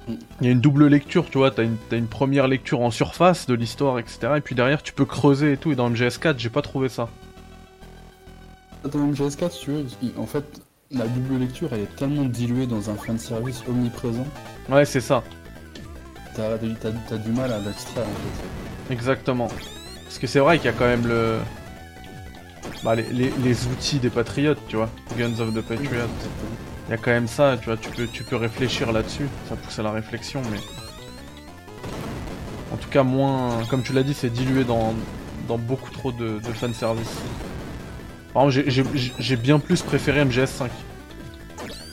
il y a une double lecture, tu vois, t'as une, première lecture en surface de l'histoire, etc. Et puis derrière, tu peux creuser et tout. Et dans MGS4, j'ai pas trouvé ça. Dans MGS4, si tu veux, en fait, la double lecture, elle est tellement diluée dans un fanservice omniprésent, Ouais, c'est ça, t'as du mal à l'extraire, en fait. exactement. Parce que c'est vrai qu'il y a quand même le. Bah, les, les- les outils des patriotes, tu vois. Guns of the Patriots. Il y a quand même ça, tu vois, tu peux, tu peux réfléchir là-dessus, ça pousse à la réflexion, mais... En tout cas, moins... Comme tu l'as dit, c'est dilué dans, dans beaucoup trop de, de fanservice. Par exemple, j'ai- bien plus préféré MGS5.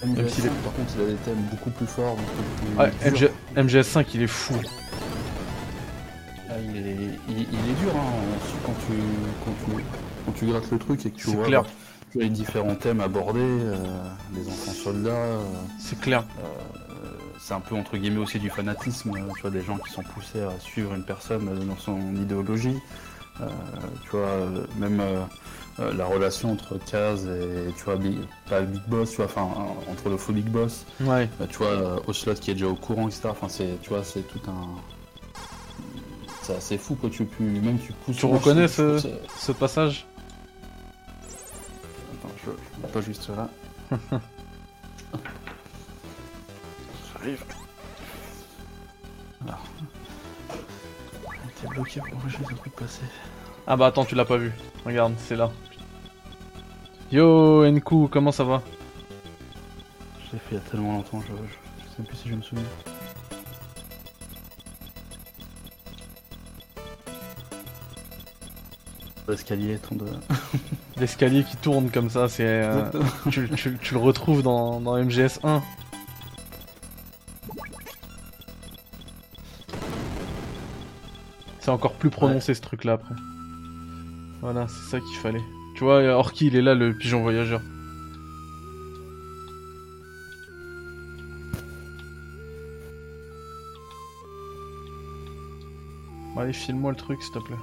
MGS5, s'il est- par contre, il a des thèmes beaucoup plus forts, beaucoup plus Ouais, durs. MG MGS5, il est fou. Ah, il, est, il, il est dur, hein, quand tu, quand, tu, quand tu grattes le truc et que tu C'est vois clair. bah, tu vois les différents thèmes abordés, euh, les enfants soldats, euh, C'est clair. euh, c'est un peu entre guillemets aussi du fanatisme, tu vois, des gens qui sont poussés à suivre une personne dans son idéologie, tu vois, même la relation entre Kaz et, tu vois, Big, pas Big Boss, tu vois, enfin, entre le faux Big Boss, Ouais. bah, tu vois, euh, Ocelot qui est déjà au courant, etc. Enfin, c'est, tu vois, c'est tout un. C'est assez fou, quoi. Tu, peux- même tu pousses. Tu reconnais ce- passage? Je, je mets pas juste là. J'arrive. Alors. T'es bloqué pour empêcher ce truc de passer. Ah bah attends, tu l'as pas vu. Regarde, c'est là. Yo, Enku, comment ça va? Je l'ai fait il y a tellement longtemps, je, je, je sais même plus si je me souviens. L'escalier tombe de. <laughs> L'escalier qui tourne comme ça, c'est... euh, tu, tu- tu le retrouves dans, dans MGS 1. C'est encore plus prononcé ce truc là après. Voilà, c'est ça qu'il fallait. Tu vois, Orki il est là, le pigeon voyageur. Allez, file-moi le truc s'il te plaît.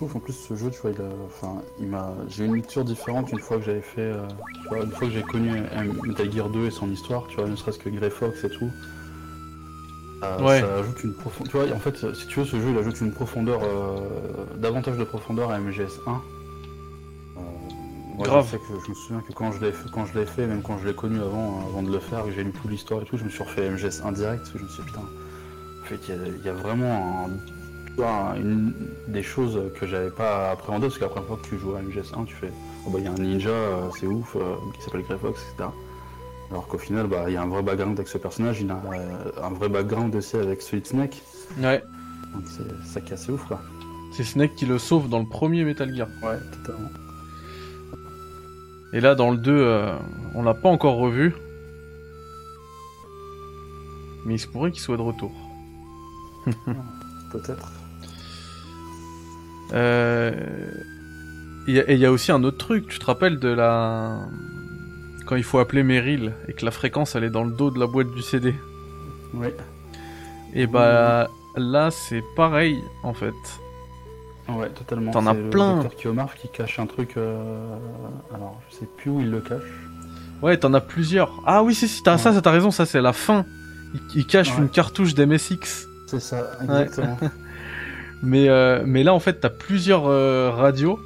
Trouve qu'en plus ce jeu, tu vois, il a, enfin, il m'a, j'ai eu une lecture différente une fois que j'avais fait, euh, tu vois, une fois que j'ai connu euh, Metal Gear 2 et son histoire, tu vois, ne serait-ce que Grey Fox et tout. Euh, Ouais. Ça ajoute une profondeur. Tu vois, en fait, si tu veux, ce jeu, il ajoute une profondeur, euh, davantage de profondeur à MGS 1. Euh, moi, Grave. Je sais que je me souviens que quand je l'ai fait, quand je l'ai fait, même quand je l'ai connu avant, avant de le faire, que j'ai lu toute l'histoire et tout, je me suis refait MGS 1 direct, parce que je me suis dit, putain, en fait, il y a, il y a vraiment un vois, une, des choses que j'avais pas appréhendé parce que la première fois que tu joues à MGS1, tu fais oh bah il y a un ninja, euh, c'est ouf, euh, qui s'appelle Grey Fox, etc. Alors qu'au final, bah il y a un vrai background avec ce personnage, il a euh, un vrai background aussi avec Solid Snake, Ouais, donc c'est ça qui est assez ouf quoi. c'est Snake qui le sauve dans le premier Metal Gear. Ouais, totalement. Et là, dans le 2, euh, on l'a pas encore revu. Mais il se pourrait qu'il soit de retour. <laughs> Peut-être. Euh... Et il y a aussi un autre truc, tu te rappelles de la... Quand il faut appeler Meryl et que la fréquence elle est dans le dos de la boîte du CD. Oui. Et bah là c'est pareil en fait. Ouais, totalement. T'en as C'est le plein. docteur Kiyomar qui cache un truc. euh, Alors, je sais plus où il le cache. Ouais, t'en as plusieurs. Ah oui, si, si, t'as ça, Ouais. ça, t'as raison, ça c'est la fin. Il, il cache Ouais. une cartouche d'MSX. C'est ça, exactement. <laughs> Mais, euh, mais là en fait t'as plusieurs euh, radios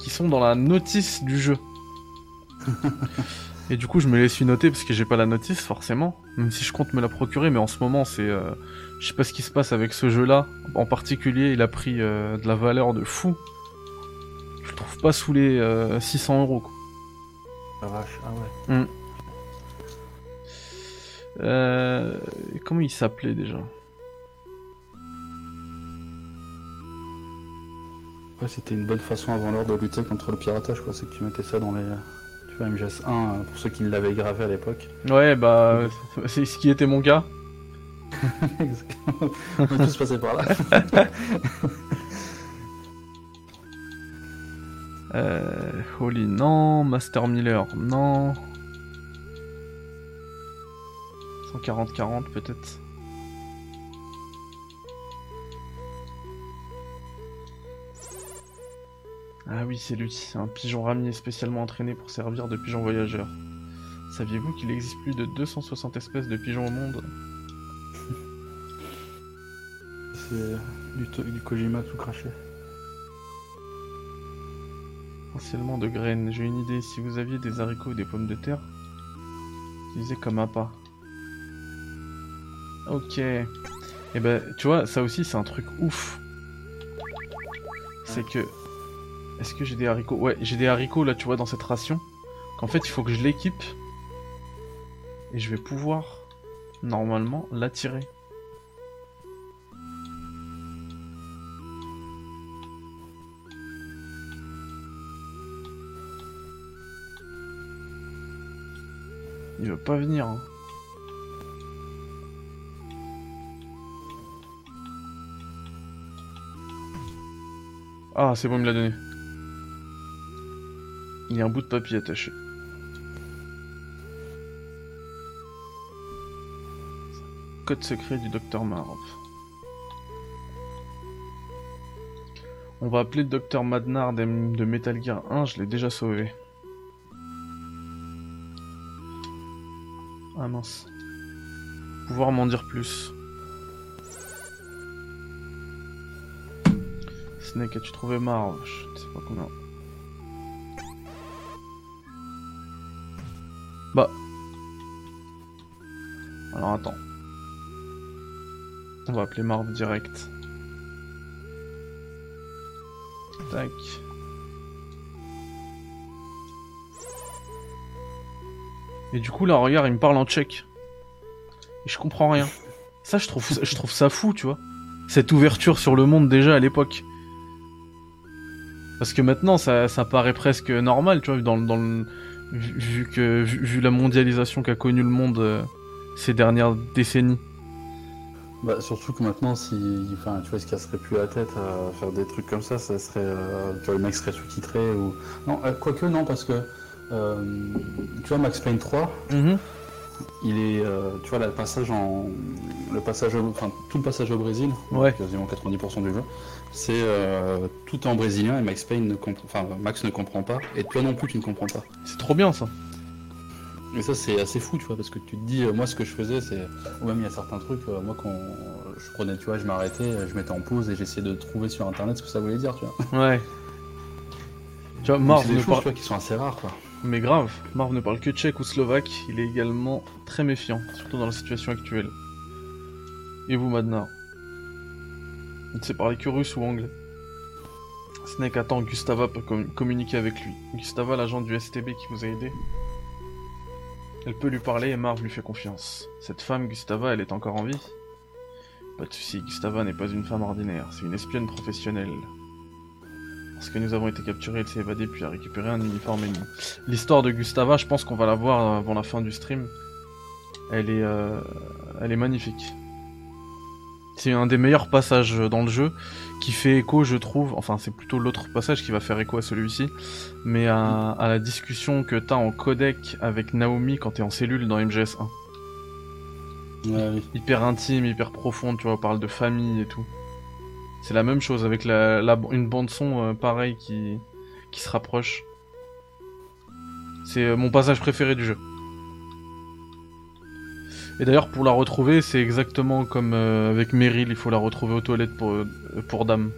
qui sont dans la notice du jeu. <laughs> Et du coup je me les suis noter parce que j'ai pas la notice forcément, même si je compte me la procurer, mais en ce moment c'est... euh, je sais pas ce qui se passe avec ce jeu là. En particulier il a pris euh, de la valeur de fou. Je le trouve pas sous les euh, 600 euros quoi. La vache, ah ouais. Euh, comment il s'appelait déjà? Ouais, c'était une bonne façon avant l'heure de lutter contre le piratage, quoi. C'est que tu mettais ça dans les. Tu vois, MGS1, pour ceux qui l'avaient gravé à l'époque. Ouais, bah, c'est ce qui était mon cas. On est tous passés par là. <laughs> euh, Holy, non. Master Miller, non. 140-40 peut-être. Ah oui, c'est lui, un pigeon ramier spécialement entraîné pour servir de pigeon voyageur. Saviez-vous qu'il existe plus de 260 espèces de pigeons au monde? <laughs> C'est du, du, Kojima tout craché. Essentiellement de graines. J'ai une idée, si vous aviez des haricots ou des pommes de terre, utilisez comme appât. Ok. Et eh ben, tu vois, ça aussi c'est un truc ouf. C'est que est-ce que j'ai des haricots? Ouais, j'ai des haricots là, tu vois, dans cette ration. Qu'en fait, il faut que je l'équipe. Et je vais pouvoir, normalement, l'attirer. Il veut pas venir. Hein. Ah, c'est bon, il me l'a donné. Il y a un bout de papier attaché. Code secret du docteur Marv. On va appeler le docteur Madnard de Metal Gear 1, je l'ai déjà sauvé. Ah mince. Pouvoir m'en dire plus. Snake, as-tu trouvé Marv Je sais pas combien. Bah. Alors attends. On va appeler Marv direct. Tac. Et du coup là regarde il me parle en tchèque. Et je comprends rien. Ça je trouve ça fou tu vois. Cette ouverture sur le monde déjà à l'époque. Parce que maintenant ça, ça paraît presque normal tu vois dans, dans le vu, que vu, la mondialisation qu'a connue le monde euh, ces dernières décennies. Bah, surtout que maintenant, si, enfin, tu vois, se casserait plus la tête à faire des trucs comme ça, ça serait, euh, tu vois, le mec serait sous-titré ou non, euh, quoique non, parce que tu vois, Max Payne 3, mhm. Il est, tu vois, le passage en, le passage, enfin, tout le passage au Brésil, quasiment 90% du jeu, c'est euh, tout en brésilien et Max Payne ne comprend, enfin Max ne comprend pas et toi non plus tu ne comprends pas. C'est trop bien ça. Mais ça c'est assez fou tu vois parce que tu te dis euh, moi ce que je faisais c'est ou même il y a certains trucs euh, moi quand je prenais tu vois je m'arrêtais je mettais en pause et j'essayais de trouver sur internet ce que ça voulait dire tu vois. Ouais. Tu vois Marv ne parle qui sont assez rares quoi. Mais grave, Marv ne parle que tchèque ou slovaque, il est également très méfiant, surtout dans la situation actuelle. Et vous Madna? Il ne sait parler que russe ou anglais. Snake attend Gustava pour communiquer avec lui. Gustava, l'agent du STB qui vous a aidé? Elle peut lui parler et Marv lui fait confiance. Cette femme, Gustava, elle est encore en vie? Pas de soucis, Gustava n'est pas une femme ordinaire, c'est une espionne professionnelle. Lorsque nous avons été capturés, elle s'est évadée puis a récupéré un uniforme ennemi. L'histoire de Gustava, je pense qu'on va la voir avant la fin du stream. Elle est, euh, elle est magnifique. C'est un des meilleurs passages dans le jeu qui fait écho, je trouve, enfin c'est plutôt l'autre passage qui va faire écho à celui-ci, mais à, la discussion que t'as en codec avec Naomi quand t'es en cellule dans MGS1. Hyper intime, hyper profonde, tu vois, on parle de famille et tout. C'est la même chose avec la, une bande son euh, pareil qui, qui se rapproche. C'est euh, mon passage préféré du jeu. Et d'ailleurs, pour la retrouver, c'est exactement comme euh, avec Meryl, il faut la retrouver aux toilettes pour, euh, pour Dame.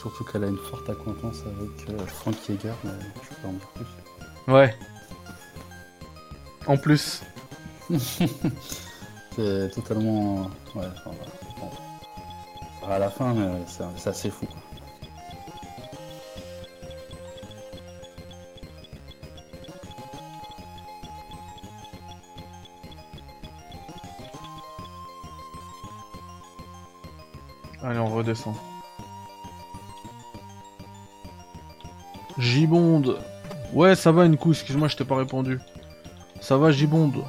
Surtout qu'elle a une forte acquaintance avec euh, Frank Yeager, mais je peux en dire plus. Ouais. En plus. <laughs> c'est totalement. Ouais, enfin, À la fin, c'est assez fou. Allez, on redescend. Gibonde Ouais, ça va, une coup, excuse-moi, je t'ai pas répondu. Ça va, Gibonde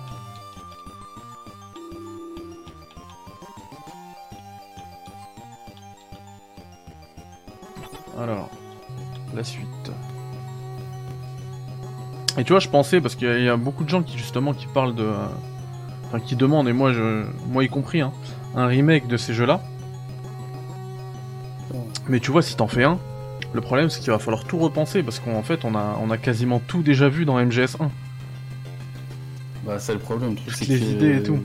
Alors, la suite. Et tu vois, je pensais, parce qu'il y, a beaucoup de gens qui, justement, qui parlent de... Enfin, qui demandent, et moi, je, moi y compris, hein, un remake de ces jeux-là. Mais tu vois, si t'en fais un, le problème c'est qu'il va falloir tout repenser parce qu'en fait on a, on a quasiment tout déjà vu dans MGS1. Bah c'est le problème. Toutes les idées et tout.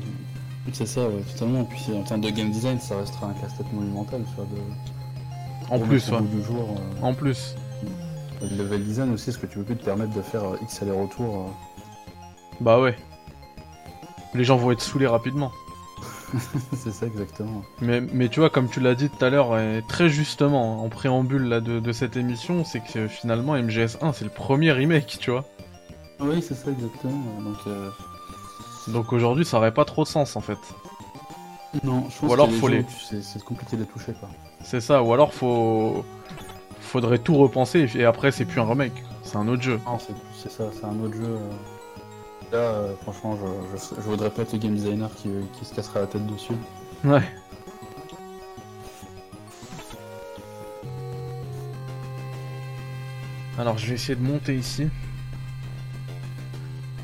C'est ça, ouais, totalement. Puis en termes de game design, ça restera un casse-tête monumental. Tu de... En plus, ouais. Du jour, euh, En plus. Le level design aussi, est-ce que tu peux plus te permettre de faire euh, X aller-retour euh Bah ouais. Les gens vont être saoulés rapidement. <laughs> c'est ça exactement. Mais, mais tu vois, comme tu l'as dit tout à l'heure, très justement, en préambule là, de, cette émission, c'est que finalement MGS1 c'est le premier remake, tu vois. Oui, c'est ça exactement. Donc, euh, Donc aujourd'hui ça aurait pas trop de sens en fait. Non, je pense ou alors que faut les... c'est compliqué de toucher quoi. C'est ça, ou alors faut faudrait tout repenser et après c'est plus un remake, c'est un autre jeu. Non, c'est ça, c'est un autre jeu. Euh. Là, euh, franchement, je, voudrais pas être le game designer qui, se casserait la tête dessus. Ouais. Alors, je vais essayer de monter ici.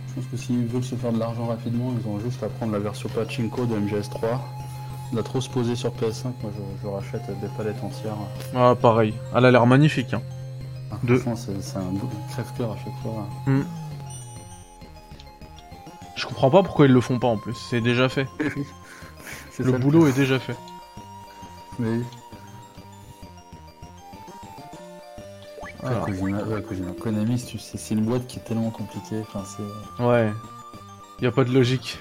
Je pense que s'ils veulent se faire de l'argent rapidement, ils ont juste à prendre la version pachinko de MGS3, la trop se poser sur PS5. Moi, je, rachète des palettes entières. Ah, pareil. Elle a l'air magnifique. Hein. Ah, de... c'est un crève-cœur à chaque fois. Hmm. Je comprends pas pourquoi ils le font pas en plus, c'est déjà fait. <laughs> le boulot est déjà fait. Mais. Alors. Konami, c'est une boîte qui est tellement compliquée. Enfin, ouais. Y a pas de logique.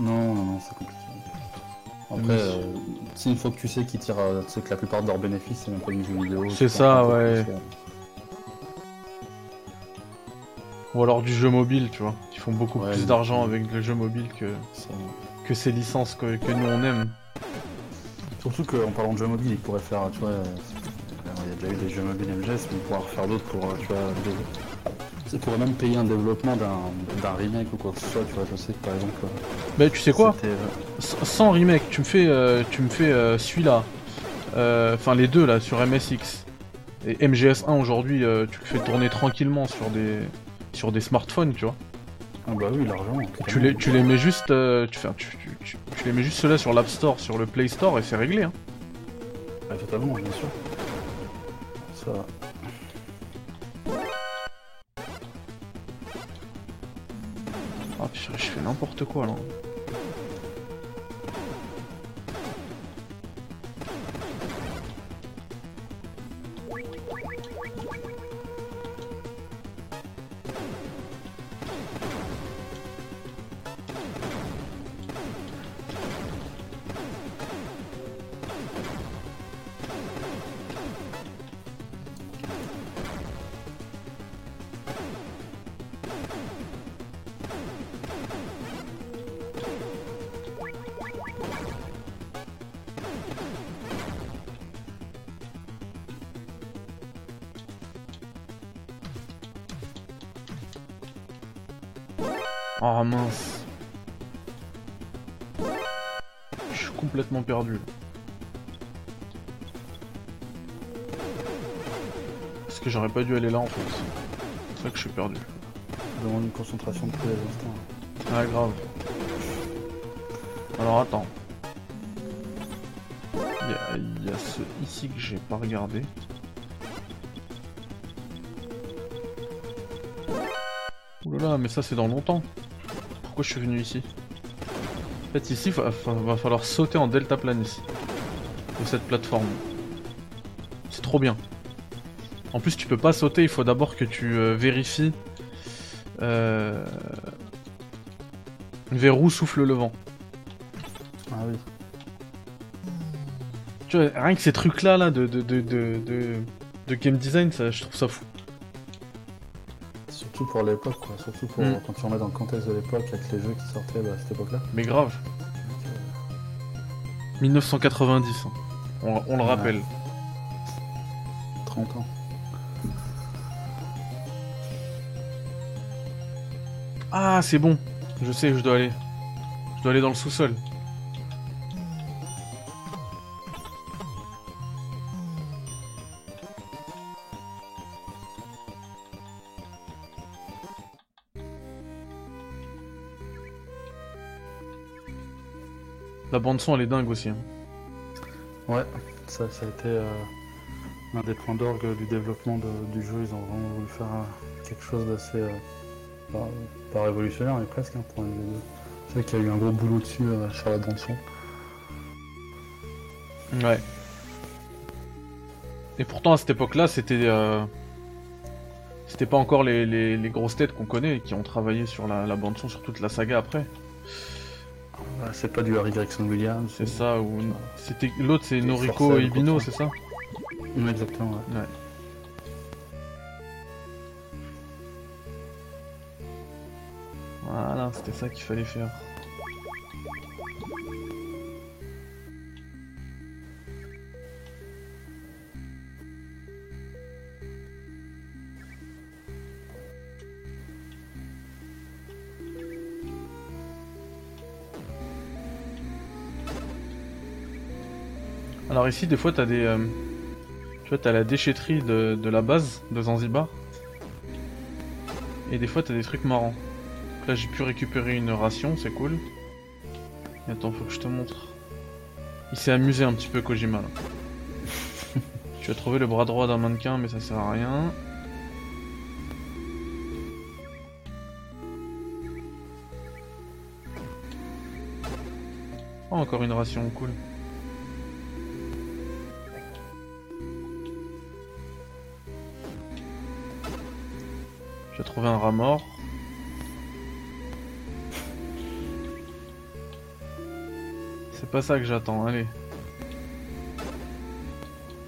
Non, non, non, c'est compliqué. Après, euh, une fois que tu sais qu'ils tirent, euh, tu sais que la plupart de leurs bénéfices, c'est même pas une jeu vidéo. C'est ça, ouais. Ou alors du jeu mobile, tu vois. Ils font beaucoup plus d'argent avec le jeu mobile que, que ces licences que, nous on aime. Surtout qu'en parlant de jeu mobile, ils pourraient faire, tu vois, euh, il y a déjà eu des jeux mobiles MGS, mais ils pourraient en faire d'autres pour, euh, tu vois, des... pourrait même payer un développement d'un remake ou quoi que ce soit, tu vois, je sais que par exemple... Euh, mais tu sais quoi Sans remake, tu me fais, tu me fais celui-là, enfin les deux là, sur MSX, et MGS1 aujourd'hui, tu le fais tourner tranquillement sur des sur des smartphones, tu vois. Ah bah oui, l'argent. Tu les, tu les mets juste, euh, tu, tu, tu, tu, les mets juste ceux-là sur l'App Store, sur le Play Store et c'est réglé. Hein. Ah, totalement, bien sûr. Ça. Ah, je fais n'importe quoi là. Dû aller là en fait C'est ça que je suis perdu. Je demande une concentration de tous les instants. Ah grave. Alors attends. Il y, a ce ici que j'ai pas regardé. Oulala, mais ça c'est dans longtemps pourquoi je suis venu ici En fait ici va, va falloir sauter en delta plane ici. De cette plateforme. C'est trop bien. En plus tu peux pas sauter, il faut d'abord que tu euh, vérifies euh... vers où souffle le vent. Ah oui. Tu vois, rien que ces trucs là, là de, de, de, de, de game design, ça, je trouve ça fou surtout pour l'époque, quoi. Surtout pour, mm. quand tu remets dans le contexte de l'époque avec les jeux qui sortaient bah, à cette époque-là. Mais grave. 1990, hein. on, le rappelle. 30 ans. Ah, c'est bon. Je sais où je dois aller. Je dois aller dans le sous-sol. La bande son elle est dingue aussi. hein. Ouais, ça, ça a été euh, un des points d'orgue du développement du jeu. Ils ont vraiment voulu faire euh, quelque chose d'assez. euh, pas, pas révolutionnaire, mais presque hein, pour. C'est vrai qu'il y a eu un gros boulot dessus euh, sur la bande son. Ouais. Et pourtant à cette époque-là, c'était euh, c'était pas encore les, les- les grosses têtes qu'on connaît et qui ont travaillé sur la, la bande son sur toute la saga après. Ouais, c'est pas du Harry Gregson Williams. C'est ça ou c'était l'autre c'est Noriko Ibino, c'est ça? Ouais, exactement. ouais. C'était ça qu'il fallait faire. Alors ici, des fois, t'as des... euh, Tu vois, t'as la déchetterie de, de la base de Zanzibar. Et des fois, t'as des trucs marrants. Là, j'ai pu récupérer une ration, c'est cool. Attends, faut que je te montre. Il s'est amusé un petit peu, Kojima. Là. <laughs> tu as trouvé le bras droit d'un mannequin, mais ça sert à rien. Oh, encore une ration, cool. J'ai trouvé un rat mort. C'est pas ça que j'attends, allez.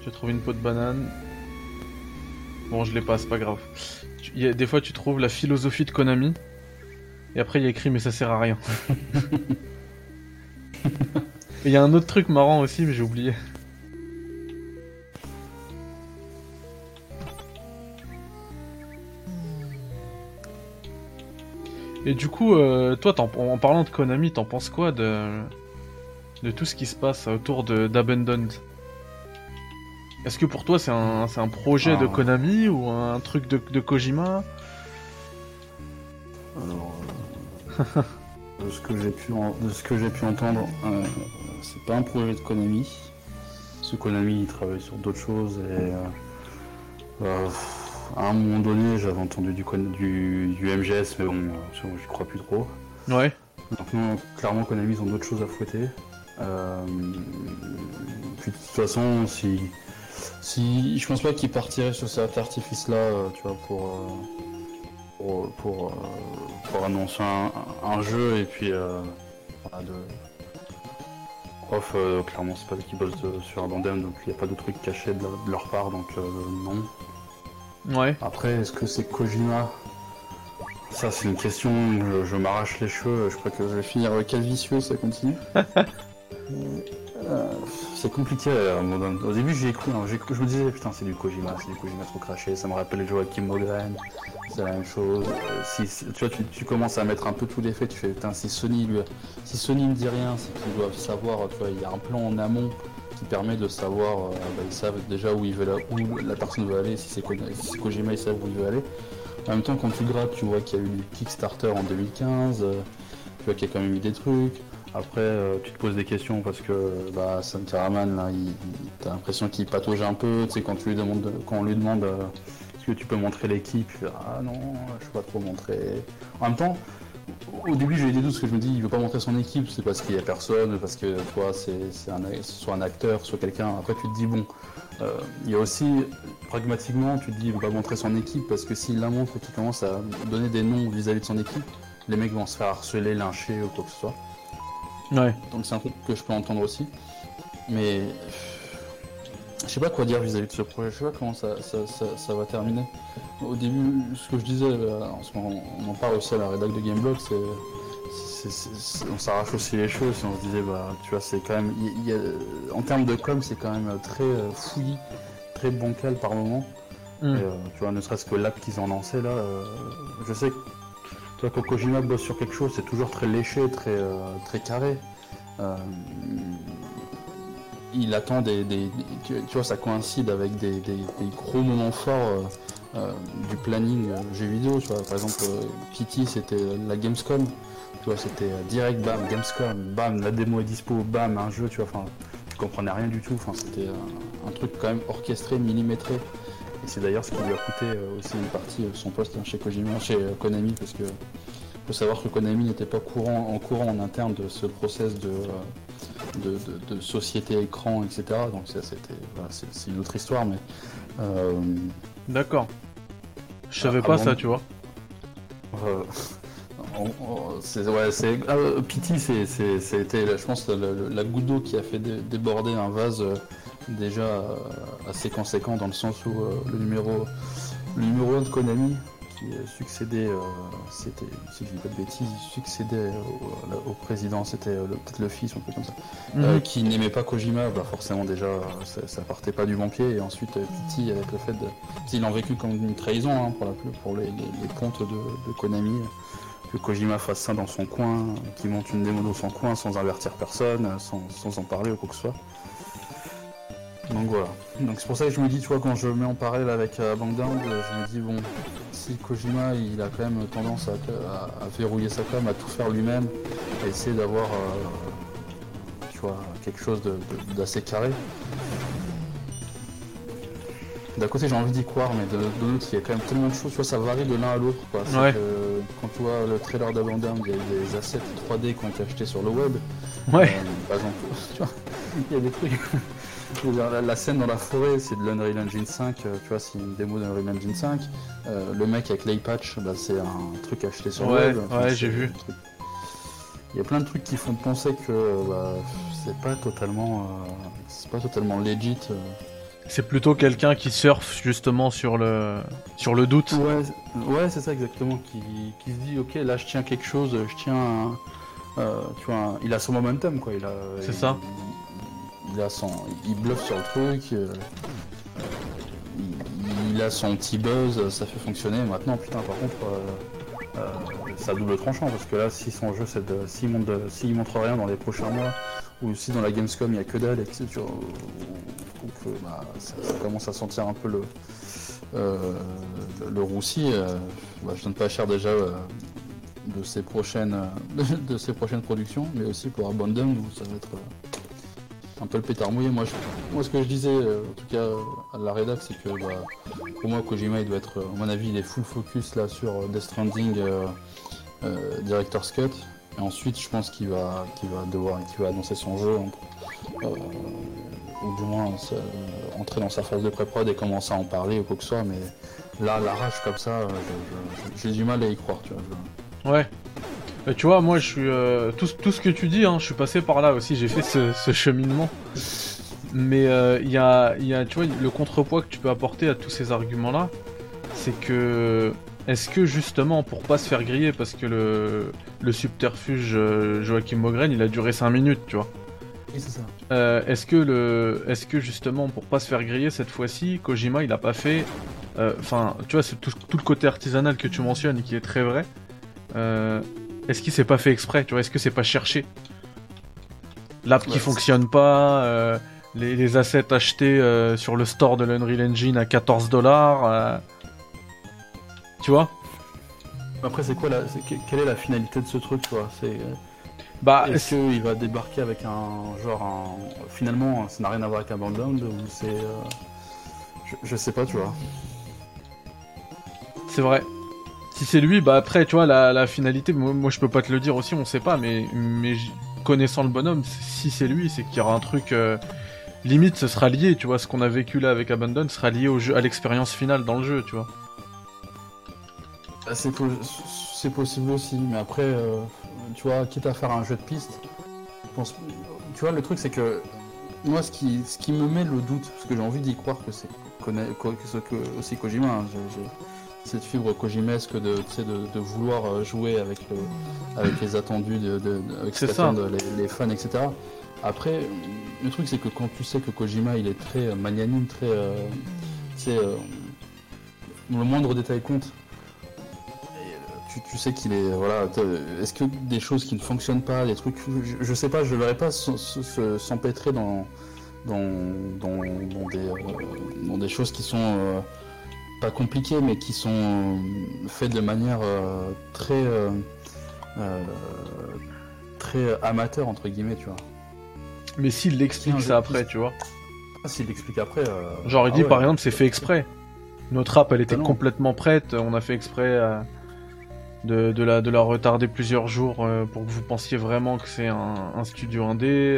J'ai trouvé une peau de banane. Bon, je l'ai pas, c'est pas grave. Tu- y a- des fois, tu trouves la philosophie de Konami. Et après, il y a écrit, mais ça sert à rien. <laughs> Il y a un autre truc marrant aussi, mais j'ai oublié. Et du coup, euh, toi, en parlant de Konami, t'en penses quoi de, de tout ce qui se passe autour de d'Abandoned Est-ce que pour toi, c'est un, c'est un projet de Ah. Konami ou un truc de, de Kojima? Alors, euh, <laughs> de ce que j'ai pu, en- de ce que j'ai pu entendre, euh, c'est pas un projet de Konami. Parce que Konami il travaille sur d'autres choses et euh, euh, à un moment donné j'avais entendu du, du, du MGS mais bon, j'y crois plus trop. Ouais. Maintenant clairement Konami ils ont d'autres choses à fouetter. Euh, puis de toute façon si, si je pense pas qu'ils partiraient sur cet artifice là tu vois pour euh, pour, pour, euh, pour annoncer un, un jeu et puis euh, voilà, de off euh, clairement c'est pas eux qui bossent sur Abandon donc il n'y a pas de trucs cachés de, leur- de leur part donc euh, non. Ouais. après est-ce que c'est Kojima? Ça c'est une question je, je m'arrache les cheveux je crois que je vais finir quel vicieux ça continue. Euh, <laughs> c'est compliqué donné. Au début, j'ai cru, hein, cru- je me disais putain, c'est du Kojima, c'est du Kojima trop craché, ça me rappelle Joachim Mogren, c'est la même chose. Euh, tu vois, tu, commences à mettre un peu tous les faits, tu fais putain, si Sony, lui, si Sony ne dit rien, c'est qu'ils doivent savoir, tu vois, il y a un plan en amont qui permet de savoir, euh, bah, ils savent déjà où, ils veulent, où la personne veut aller, si c'est Kojima, ils savent où il veut aller. En même temps, quand tu grattes, tu vois qu'il y a eu du Kickstarter en 2015, euh, tu vois qu'il y a quand même eu des trucs. Après, euh, tu te poses des questions parce que bah, Sam Karaman, là, il, t'as l'impression qu'il patauge un peu. Tu sais, quand, tu on lui demande euh, est-ce que tu peux montrer l'équipe, Ah non, je peux pas trop montrer. En même temps, au début, j'ai eu des doutes parce que je me dis il veut pas montrer son équipe, c'est parce qu'il y a personne, parce que toi, c'est un, soit un acteur, soit quelqu'un. Après, tu te dis bon, euh, il y a aussi, pragmatiquement, tu te dis il veut pas montrer son équipe parce que s'il la montre et qu'il commence à donner des noms vis-à-vis de son équipe, les mecs vont se faire harceler, lyncher ou quoi que ce soit. Ouais. Donc c'est un truc que je peux entendre aussi. Mais je sais pas quoi dire vis-à-vis de ce projet, je sais pas comment ça, ça, ça- ça va terminer. Au début, ce que je disais, en ce moment, on en parle aussi à la rédac de Gameblog, c'est. on s'arrache aussi les choses et on se disait, bah, tu vois, c'est quand même. il y a- en termes de com, c'est quand même très euh, fouillis, très bancal par moment. Et, euh, tu vois, ne serait-ce que l'app qu'ils ont lancé là, euh, je sais que Toi, quand Kojima bosse sur quelque chose, c'est toujours très léché, très, très carré. il attend des, tu, vois, ça coïncide avec des, gros moments forts du planning jeux vidéo. Tu vois. Par exemple, Kitty, c'était la Gamescom. Tu vois, c'était direct, bam, Gamescom, bam, la démo est dispo, bam, un jeu, tu vois, enfin, tu comprenais rien du tout, enfin, c'était un, truc quand même orchestré, millimétré. C'est d'ailleurs ce qui lui a coûté euh, aussi une partie de euh, son poste chez Kojima, chez euh, Konami, parce que faut savoir que Konami n'était pas courant, en courant en interne de ce process de, de, société écran, etc. Donc ça, c'était, c'est une autre histoire, mais. D'accord. Je savais pas ça, tu vois <laughs> c'est, ouais, c'est, ah, Pity, c'est, été, je pense, la, goutte d'eau qui a fait déborder un vase euh, déjà euh, assez conséquent dans le sens où euh, le numéro le numéro 1 de Konami qui succédait, c'était, si je dis pas de bêtises, il succédait au, président, c'était peut-être le fils, un peu comme ça, mhm. qui n'aimait pas Kojima, bah forcément déjà ça, partait pas du bon pied, et ensuite Pity avec le fait de, ils l'ont vécu comme une trahison hein, pour, la, pour les, comptes de, de Konami que Kojima fasse ça dans son coin, qu'il monte une démo dans son coin sans avertir personne, sans, en parler ou quoi que ce soit. Donc voilà. Donc c'est pour ça que je me dis, tu vois, quand je mets en parallèle avec euh, Bangdown, je me dis, bon, si Kojima, il a quand même tendance à, verrouiller sa com, à tout faire lui-même, à essayer d'avoir, euh, tu vois, quelque chose d'assez carré, d'un côté j'ai envie d'y croire, mais de, l'autre il y a quand même tellement de choses, tu vois, ça varie de l'un à l'autre. Quoi. quand tu vois le trailer d'Abandon, il y a des assets 3D qui ont été achetés sur le web. Ouais. Euh, par exemple, <laughs> tu vois, il y a des trucs. La, scène dans la forêt, c'est de l'Unreal Engine 5, euh, tu vois, c'est une démo d'Unreal Engine 5. Euh, le mec avec l'Eyepatch, bah, c'est un truc acheté sur le web. ouais, j'ai vu. Il y a plein de trucs qui font penser que bah, c'est pas totalement, c'est pas totalement legit. C'est plutôt quelqu'un qui surfe justement sur le, sur le doute. Ouais, c'est ça exactement. Qui, se dit, ok, là je tiens quelque chose, je tiens. Euh, tu vois, il a son momentum quoi. Il a. C'est ça. Il, a son, il bluffe sur le truc. Euh, il, a son petit buzz, ça fait fonctionner. Maintenant, putain, par contre, euh, ça double tranchant parce que là, si son jeu, c'est de, s'il montre, montre rien dans les prochains mois, ou si dans la Gamescom il y a que dalle, etc trouve que bah, ça, commence à sentir un peu le, euh, le, roussi. Euh, bah, je donne pas cher déjà euh, de, ses prochaines, <laughs> de prochaines productions, mais aussi pour Abandon ça va être un peu le pétard mouillé. Moi, moi, ce que je disais, en tout cas à la rédac, c'est que bah, pour moi, Kojima, il doit être, à mon avis, il est full focus là sur Death Stranding Director's Cut. Et ensuite, je pense qu'il va, va devoir, qu'il va annoncer son jeu ou du moins entrer dans sa phase de pré-prod et commencer à en parler ou quoi que ce soit, mais là, la rage comme ça, euh, j'ai du mal à y croire, tu vois. Ouais. Tu vois, moi, je suis. Euh, tout, ce que tu dis, hein, je suis passé par là aussi, j'ai fait ce, cheminement. Mais euh, il y, a, y, a, tu vois, le contrepoids que tu peux apporter à tous ces arguments-là, c'est que. Est-ce que justement, pour pas se faire griller, parce que le, le subterfuge Joachim Mogren, il a duré 5 minutes, tu vois? Euh, est-ce que le, est-ce que justement pour pas se faire griller cette fois-ci, Kojima il a pas fait, euh, enfin tu vois c'est tout, le côté artisanal que tu mentionnes et qui est très vrai. Euh, est-ce qu'il s'est pas fait exprès, tu vois Est-ce que c'est pas cherché? L'app qui fonctionne pas, les, assets achetés sur le store de l'Unreal Engine à 14 dollars, tu vois? Après c'est quoi la, quelle est la finalité de ce truc, tu vois? C'est bah, est-ce qu'il va débarquer avec un genre un... finalement ça n'a rien à voir avec un Abandoned ou c'est euh, je, sais pas tu vois. C'est vrai. Si c'est lui, bah après tu vois la, finalité, moi, je peux pas te le dire aussi, on sait pas, mais connaissant le bonhomme, si c'est lui, c'est qu'il y aura un truc euh, limite, ce sera lié, tu vois, ce qu'on a vécu là avec Abandon sera lié au jeu, à l'expérience finale dans le jeu, tu vois. Bah, c'est possible aussi, mais après. Euh, tu vois, quitte à faire un jeu de piste, tu vois, le truc c'est que moi, ce qui, ce qui me met le doute, parce que j'ai envie d'y croire que c'est que, aussi Kojima, hein, cette fibre Kojimesque de, de, de vouloir euh, jouer avec, avec les attendus, de, avec les, fans, etc. Après, le truc c'est que quand tu sais que Kojima il est très magnanime, très. c'est euh, euh, le moindre détail compte tu, sais qu'il est. Voilà. Est-ce que des choses qui ne fonctionnent pas, des trucs. Je, sais pas, je ne verrais pas s'empêtrer dans, dans, dans, des, euh, dans des choses qui sont. Euh, pas compliquées, mais qui sont faites de manière très. très amateur, entre guillemets, tu vois. Mais s'il l'explique ça après, tu vois. Ah, s'il l'explique après. Genre, il ah dit par exemple, c'est fait exprès. Notre app, elle était ah complètement prête. On a fait exprès euh, de, la, de la retarder plusieurs jours euh, pour que vous pensiez vraiment que c'est un, studio indé.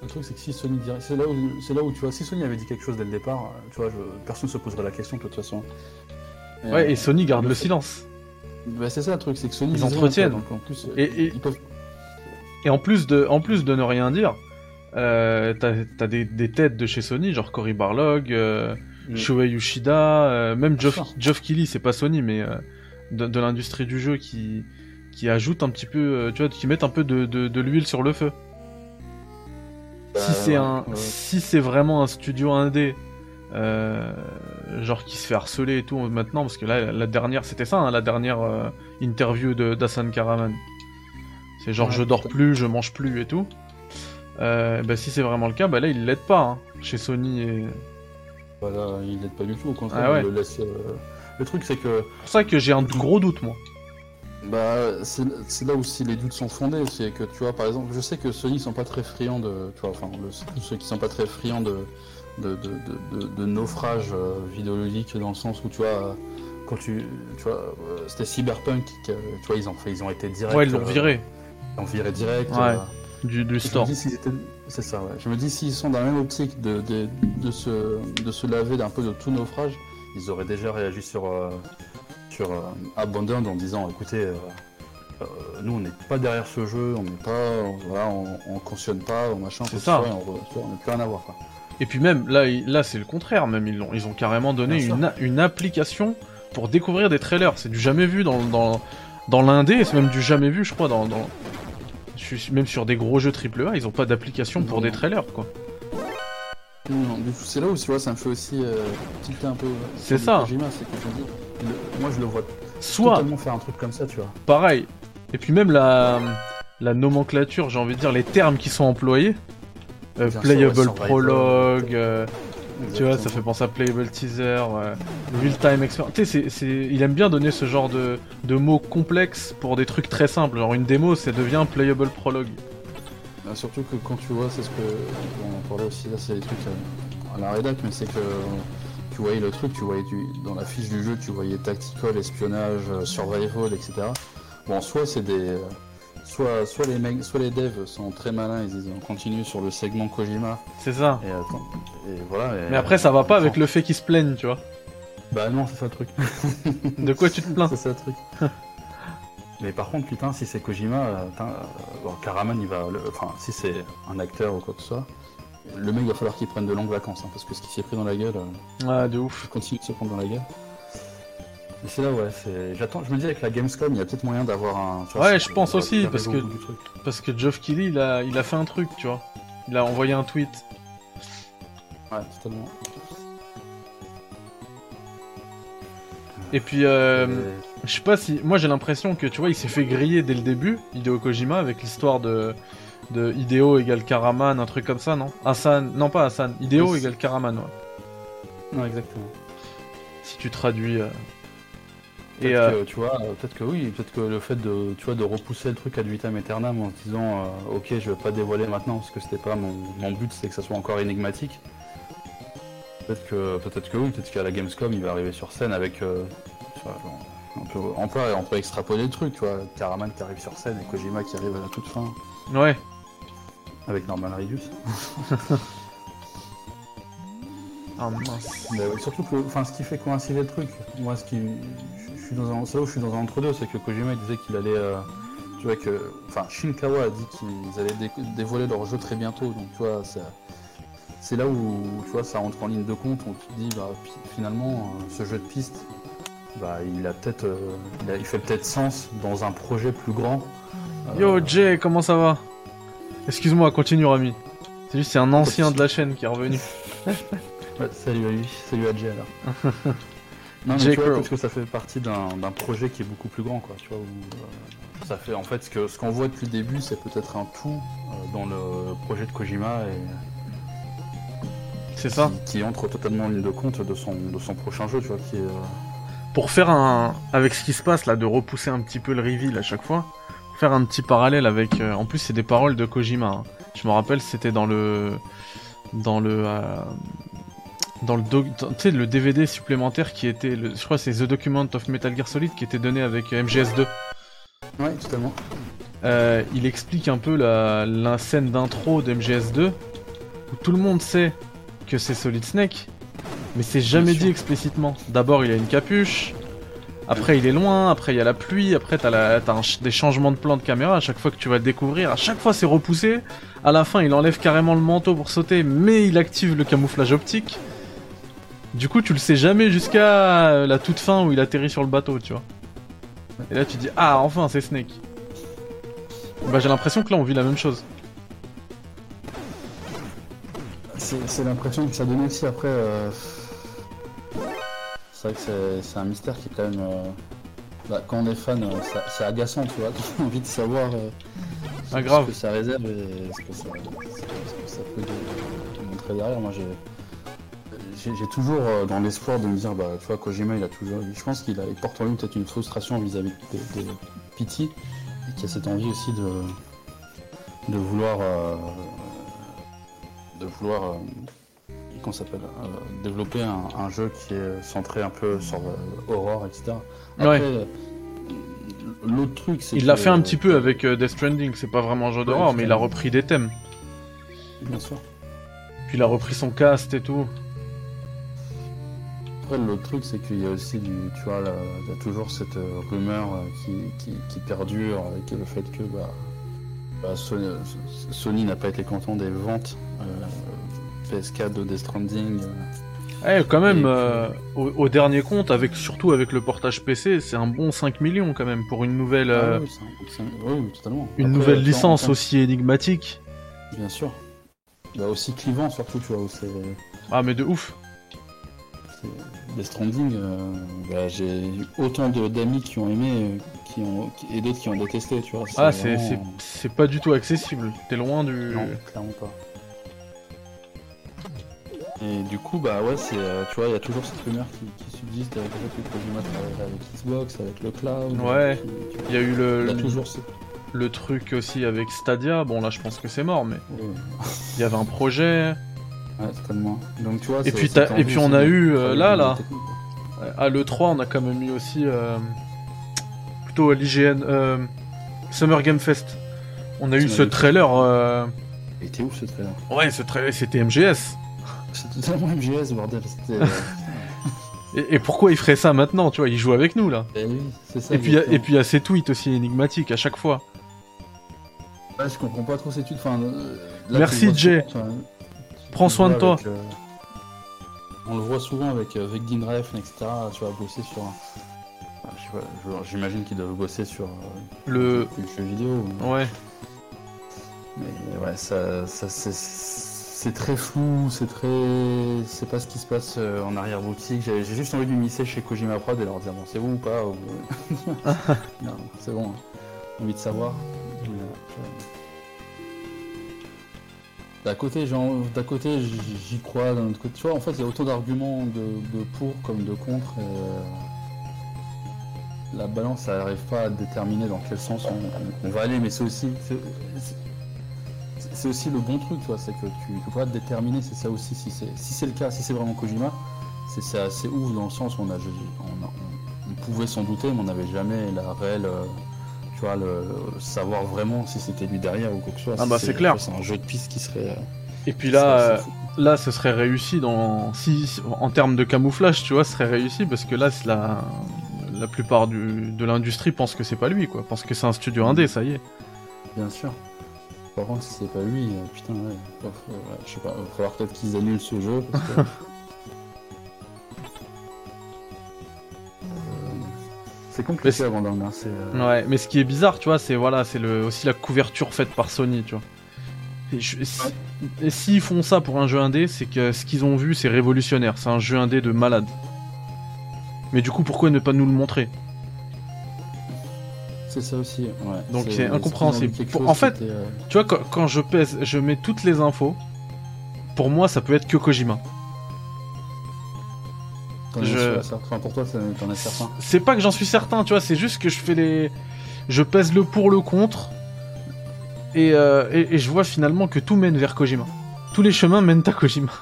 Euh. Le truc, c'est que si Sony dirait... c'est là où, c'est là où tu vois, si Sony avait dit quelque chose dès le départ, tu vois, personne ne se poserait la question de toute façon. ouais, et Sony garde le, silence. Bah, c'est ça le truc, c'est que Sony ils entretiennent. en plus, et, et en plus de, en plus de ne rien dire, euh, t'as des, têtes de chez Sony, genre Cory Barlog, euh, mm. Shuei Yoshida, euh, même Geoff, Geoff Keighley, c'est pas Sony, mais euh, de, l'industrie du jeu qui, qui ajoute un petit peu, tu vois, qui mettent un peu de, de, l'huile sur le feu. Bah, si c'est un, si c'est vraiment un studio indé, genre qui se fait harceler et tout maintenant, parce que là, la dernière, c'était ça, hein, la dernière interview de d'Asan Karaman. C'est genre je dors plus, je mange plus et tout. Euh, bah, si c'est vraiment le cas, bah là il l'aide pas hein, chez Sony et. Voilà, il l'aide pas du tout, au contraire, ah il le laisse. Euh, le truc c'est que. C'est pour ça que j'ai un gros doute moi. Bah, c'est là où si les doutes sont fondés, c'est que tu vois, par exemple, je sais que Sony sont pas très friands de. Tu vois, enfin, ceux qui sont pas très friands de. De, de, de, naufrage euh, vidéoludique dans le sens où tu vois quand tu tu vois c'était Cyberpunk tu vois ils ont fait ils ont été direct ouais ils l'ont viré ils l'ont viré direct ouais du, store. C'est ça, ouais. Je me dis, s'ils sont dans la même optique de, de, de, se, de se laver d'un peu de tout naufrage, ils auraient déjà réagi sur, euh, sur euh, Abandoned en disant écoutez, euh, nous on n'est pas derrière ce jeu, on n'est pas. voilà, on, cautionne pas, on machin, c'est ça. on n'a plus rien à voir. Quoi. Et puis même, là, là c'est le contraire, même ils ont, ils ont carrément donné une, une application pour découvrir des trailers. C'est du jamais vu dans, dans, dans l'indé, c'est même du jamais vu, je crois, dans, dans, même sur des gros jeux AAA, ils ont pas d'application pour des trailers, quoi. Non, du coup, c'est là où tu vois, ça me fait aussi euh, tilter un peu. Euh, c'est moi, je le vois Soit totalement faire un truc comme ça, tu vois. Pareil. Et puis même la, la nomenclature, j'ai envie de dire, les termes qui sont employés. Euh, playable prologue, tu vois, ça fait penser à Playable Teaser, Real Time Experience. Tu sais, il aime bien donner ce genre de, de, mots complexes pour des trucs très simples. Genre une démo, ça devient Playable Prologue. Bah, surtout que quand tu vois, c'est ce que. on parlait aussi, là, c'est des trucs euh, à, la rédac, mais c'est que tu voyais le truc, tu voyais dans la fiche du jeu, tu voyais tactical, espionnage, euh, survival, etc. Bon, soit c'est des soit, soit, les mecs, soit les devs sont très malins, ils disent on continue sur le segment Kojima. C'est ça. Et, attends, et voilà, Mais après, ça va pas avec le fait qu'ils se plaignent, tu vois. Bah non, c'est ça le truc. <laughs> de quoi tu te plains C'est ça le truc. <laughs> Mais par contre, putain, si c'est Kojima, putain, euh, Karaman, il va. Enfin, si c'est un acteur ou quoi que ce soit, le mec, il va falloir qu'il prenne de longues vacances, hein, parce que ce qui s'est pris dans la gueule. Euh, de ouf. Il continue de se prendre dans la gueule. Mais c'est là, ouais, c'est... J'attends, je me dis avec la Gamescom, il y a peut-être moyen d'avoir un. ouais, je pense aussi, parce que, parce que Geoff Keighley, il a, il a fait un truc, tu vois. Il a envoyé un tweet. Ouais, totalement. Et puis, euh, je sais pas si. Moi, j'ai l'impression que, tu vois, il s'est fait griller dès le début, Hideo Kojima, avec l'histoire de. De Hideo égale Karaman, un truc comme ça, non? Hassan, non pas Hassan, Hideo égale Karaman, ouais. Non, exactement. Si tu traduis. Euh, et euh, tu vois, peut-être que oui, peut-être que le fait de, tu vois, de repousser le truc à du vitam aeternam en se disant, euh, ok, je vais pas dévoiler maintenant parce que c'était pas mon, but, c'est que ça soit encore énigmatique. Peut-être que, peut-être que oui, peut-être qu'à la Gamescom, il va arriver sur scène avec, euh, on peut, on peut, on peut extrapoler le truc, tu vois, Karaman qui arrive sur scène et Kojima qui arrive à la toute fin. Ouais. Avec Norman Reedus. Ah <laughs> mince. surtout que, enfin, ce qui fait coïncider le truc, moi, ce qui, dans un, c'est là où je suis dans un entre-deux, c'est que Kojima disait qu'il allait. Euh, tu vois que. Enfin, Shinkawa a dit qu'ils allaient dévoiler leur jeu très bientôt, donc tu vois, c'est là où tu vois, ça rentre en ligne de compte, on te dit, bah, finalement, euh, ce jeu de piste, bah, il a peut-être. Euh, il, fait peut-être sens dans un projet plus grand. Yo, Jay, comment ça va? Excuse-moi, continue, Rami. C'est juste, c'est un ancien de la chaîne qui est revenu. <laughs> salut à lui, salut à Jay alors. <laughs> Non, mais tu vois, parce que ça fait partie d'un projet qui est beaucoup plus grand, quoi. Tu vois, où, euh, ça fait en fait ce que ce qu'on voit depuis le début, c'est peut-être un tout euh, dans le projet de Kojima et C'est ça. qui, qui entre totalement en ligne de compte de son de son prochain jeu, tu vois, qui est. euh, Pour faire un. Avec ce qui se passe là, de repousser un petit peu le reveal à chaque fois, faire un petit parallèle avec. euh, En plus, c'est des paroles de Kojima. hein. Je me rappelle, c'était dans le. Dans le. euh, Dans le, tu sais, le DVD supplémentaire qui était, le- je crois c'est The Document of Metal Gear Solid qui était donné avec euh, MGS2. Ouais, totalement. Euh, il explique un peu la, la scène d'intro de MGS2 où tout le monde sait que c'est Solid Snake, mais c'est jamais dit explicitement. D'abord, il a une capuche, après, il est loin, après, il y a la pluie, après, t'as des changements de plan de caméra. À chaque fois que tu vas le découvrir, à chaque fois, c'est repoussé. À la fin, il enlève carrément le manteau pour sauter, mais il active le camouflage optique. Du coup, tu le sais jamais jusqu'à la toute fin où il atterrit sur le bateau, tu vois. Et là, tu dis, ah, enfin, c'est Snake. Bah, j'ai l'impression que là, on vit la même chose. C'est c'est l'impression que ça donne aussi après. euh, C'est vrai que c'est- un mystère qui est quand même. euh, bah, quand on est fan, euh, c'est- agaçant, tu vois. <laughs> On a envie de savoir euh, Ah, ce grave. que ça réserve et ce que ça, ce que- ce que ça peut montrer derrière. Moi, j'ai. Toujours euh, dans l'espoir de me dire, bah, tu vois, Kojima, il a toujours. Je pense qu'il porte en lui peut-être une frustration vis-à-vis de, de Pity et qu'il a cette envie aussi de, de vouloir. de vouloir. Euh, ça s'appelle euh, Développer un, un jeu qui est centré un peu sur euh, Aurore, etc. Après, Ouais. euh, l'autre truc, c'est Il l'a fait un petit peu avec euh, Death Stranding. C'est pas vraiment un jeu d'horreur, Ouais, mais il a repris des thèmes. Bien sûr. Puis il a repris son cast et tout. Après, l'autre truc, c'est qu'il y a aussi du. Tu vois, là, il y a toujours cette euh, rumeur euh, qui, qui, qui perdure avec le fait que bah, bah, Sony, euh, Sony n'a pas été content des ventes euh, PS4 de Death Stranding. euh. Eh, quand même, euh, au, au dernier compte, avec surtout avec le portage PC, c'est un bon 5 millions quand même pour une nouvelle, euh, Ah oui, un- un- oui, totalement. une Après, nouvelle vois, licence aussi énigmatique. Bien sûr. Bah, aussi clivant, surtout, tu vois, où c'est. Ah, mais de ouf. Death Stranding, euh, bah, j'ai eu autant de- d'amis qui ont aimé euh, qui ont, et d'autres qui ont détesté, tu vois. Ah, c'est vraiment- c'est- c'est pas du tout accessible. T'es loin du. Non, clairement pas. Et du coup, bah ouais, c'est, euh, tu vois, il y a toujours cette rumeur qui, qui subsiste avec le Kojima avec Xbox, avec le cloud. Ouais. Il y a eu le, Il y a toujours ce... le truc aussi avec Stadia. Bon, là, je pense que c'est mort, mais Ouais, il y avait un projet. ouais, totalement. Donc tu vois, Et c'est- puis et puis on a eu, euh, là, là. À l'E3, on a quand même eu aussi. euh, plutôt à l'IGN. euh, Summer Game Fest. On a eu ce trailer. euh, Il était ouf ce trailer? Ouais, ce trailer, c'était MGS. Totalement MGS, bordel. C'était. euh, Et, et pourquoi il ferait ça maintenant, tu vois? Il joue avec nous là. eh oui, c'est ça. Et puis, il y a- et exactement. puis il y a ces tweets aussi énigmatiques à chaque fois. Ouais, je comprends pas trop études. Enfin, euh, là, Merci, vois Jay. Prends soin de toi. avec, euh, On le voit souvent avec euh, avec Dean etc. Tu vas bosser sur. J'imagine qu'il doit bosser sur euh, Le. le jeu vidéo. Ouais. Mais ouais, ça, ça c'est c'est très flou, c'est très, c'est pas ce qui se passe euh, en arrière boutique. J'ai juste envie de m'immiscer chez Kojima Prod et leur dire bon c'est vous ou pas. ou- <laughs> non, c'est bon. hein. J'ai envie de savoir. Euh, D'un côté, côté, j'y crois. D'un autre côté, tu vois, en fait, il y a autant d'arguments de, pour comme de contre. Euh, la balance, ça n'arrive pas à déterminer dans quel sens on- on va aller, mais c'est aussi, c'est- aussi le bon truc, tu vois, c'est que tu peux pas déterminer, c'est ça aussi, si c'est si c'est le cas, si c'est vraiment Kojima, c'est assez ouf dans le sens où on, a, on, a- on- pouvait s'en douter, mais on n'avait jamais la réelle, euh, tu vois, le, savoir vraiment si c'était lui derrière ou quoi que ce soit. Ah Si bah, c'est clair. C'est un jeu de piste qui serait. euh, Et puis là, euh, là, ce serait réussi dans. Si, si- en termes de camouflage, tu vois, ce serait réussi parce que là, c'est la. La plupart du... de l'industrie pense que c'est pas lui, quoi. Pense que c'est un studio indé, ça y est. Bien sûr. Par contre, si c'est pas lui, euh, putain, ouais, je sais pas, va falloir peut-être qu'ils annulent ce jeu. Parce que... <laughs> Euh, C'est compliqué avant d'en c'est. euh, Ouais, mais ce qui est bizarre, tu vois, c'est voilà, c'est le aussi la couverture faite par Sony, tu vois. Et, je- si- et s'ils font ça pour un jeu indé, c'est que ce qu'ils ont vu, c'est révolutionnaire. C'est un jeu indé de malade. Mais du coup, pourquoi ne pas nous le montrer? C'est ça aussi, ouais. Donc c'est incompréhensible. chose en fait, euh, Tu vois, quand, quand je pèse, je mets toutes les infos. Pour moi, ça peut être que Kojima. je-. Enfin, pour toi, t'en es certain. C'est pas que j'en suis certain, tu vois, c'est juste que je fais les. Je pèse le pour, le contre. Et, euh, et, et je vois finalement que tout mène vers Kojima. Tous les chemins mènent à Kojima. <laughs>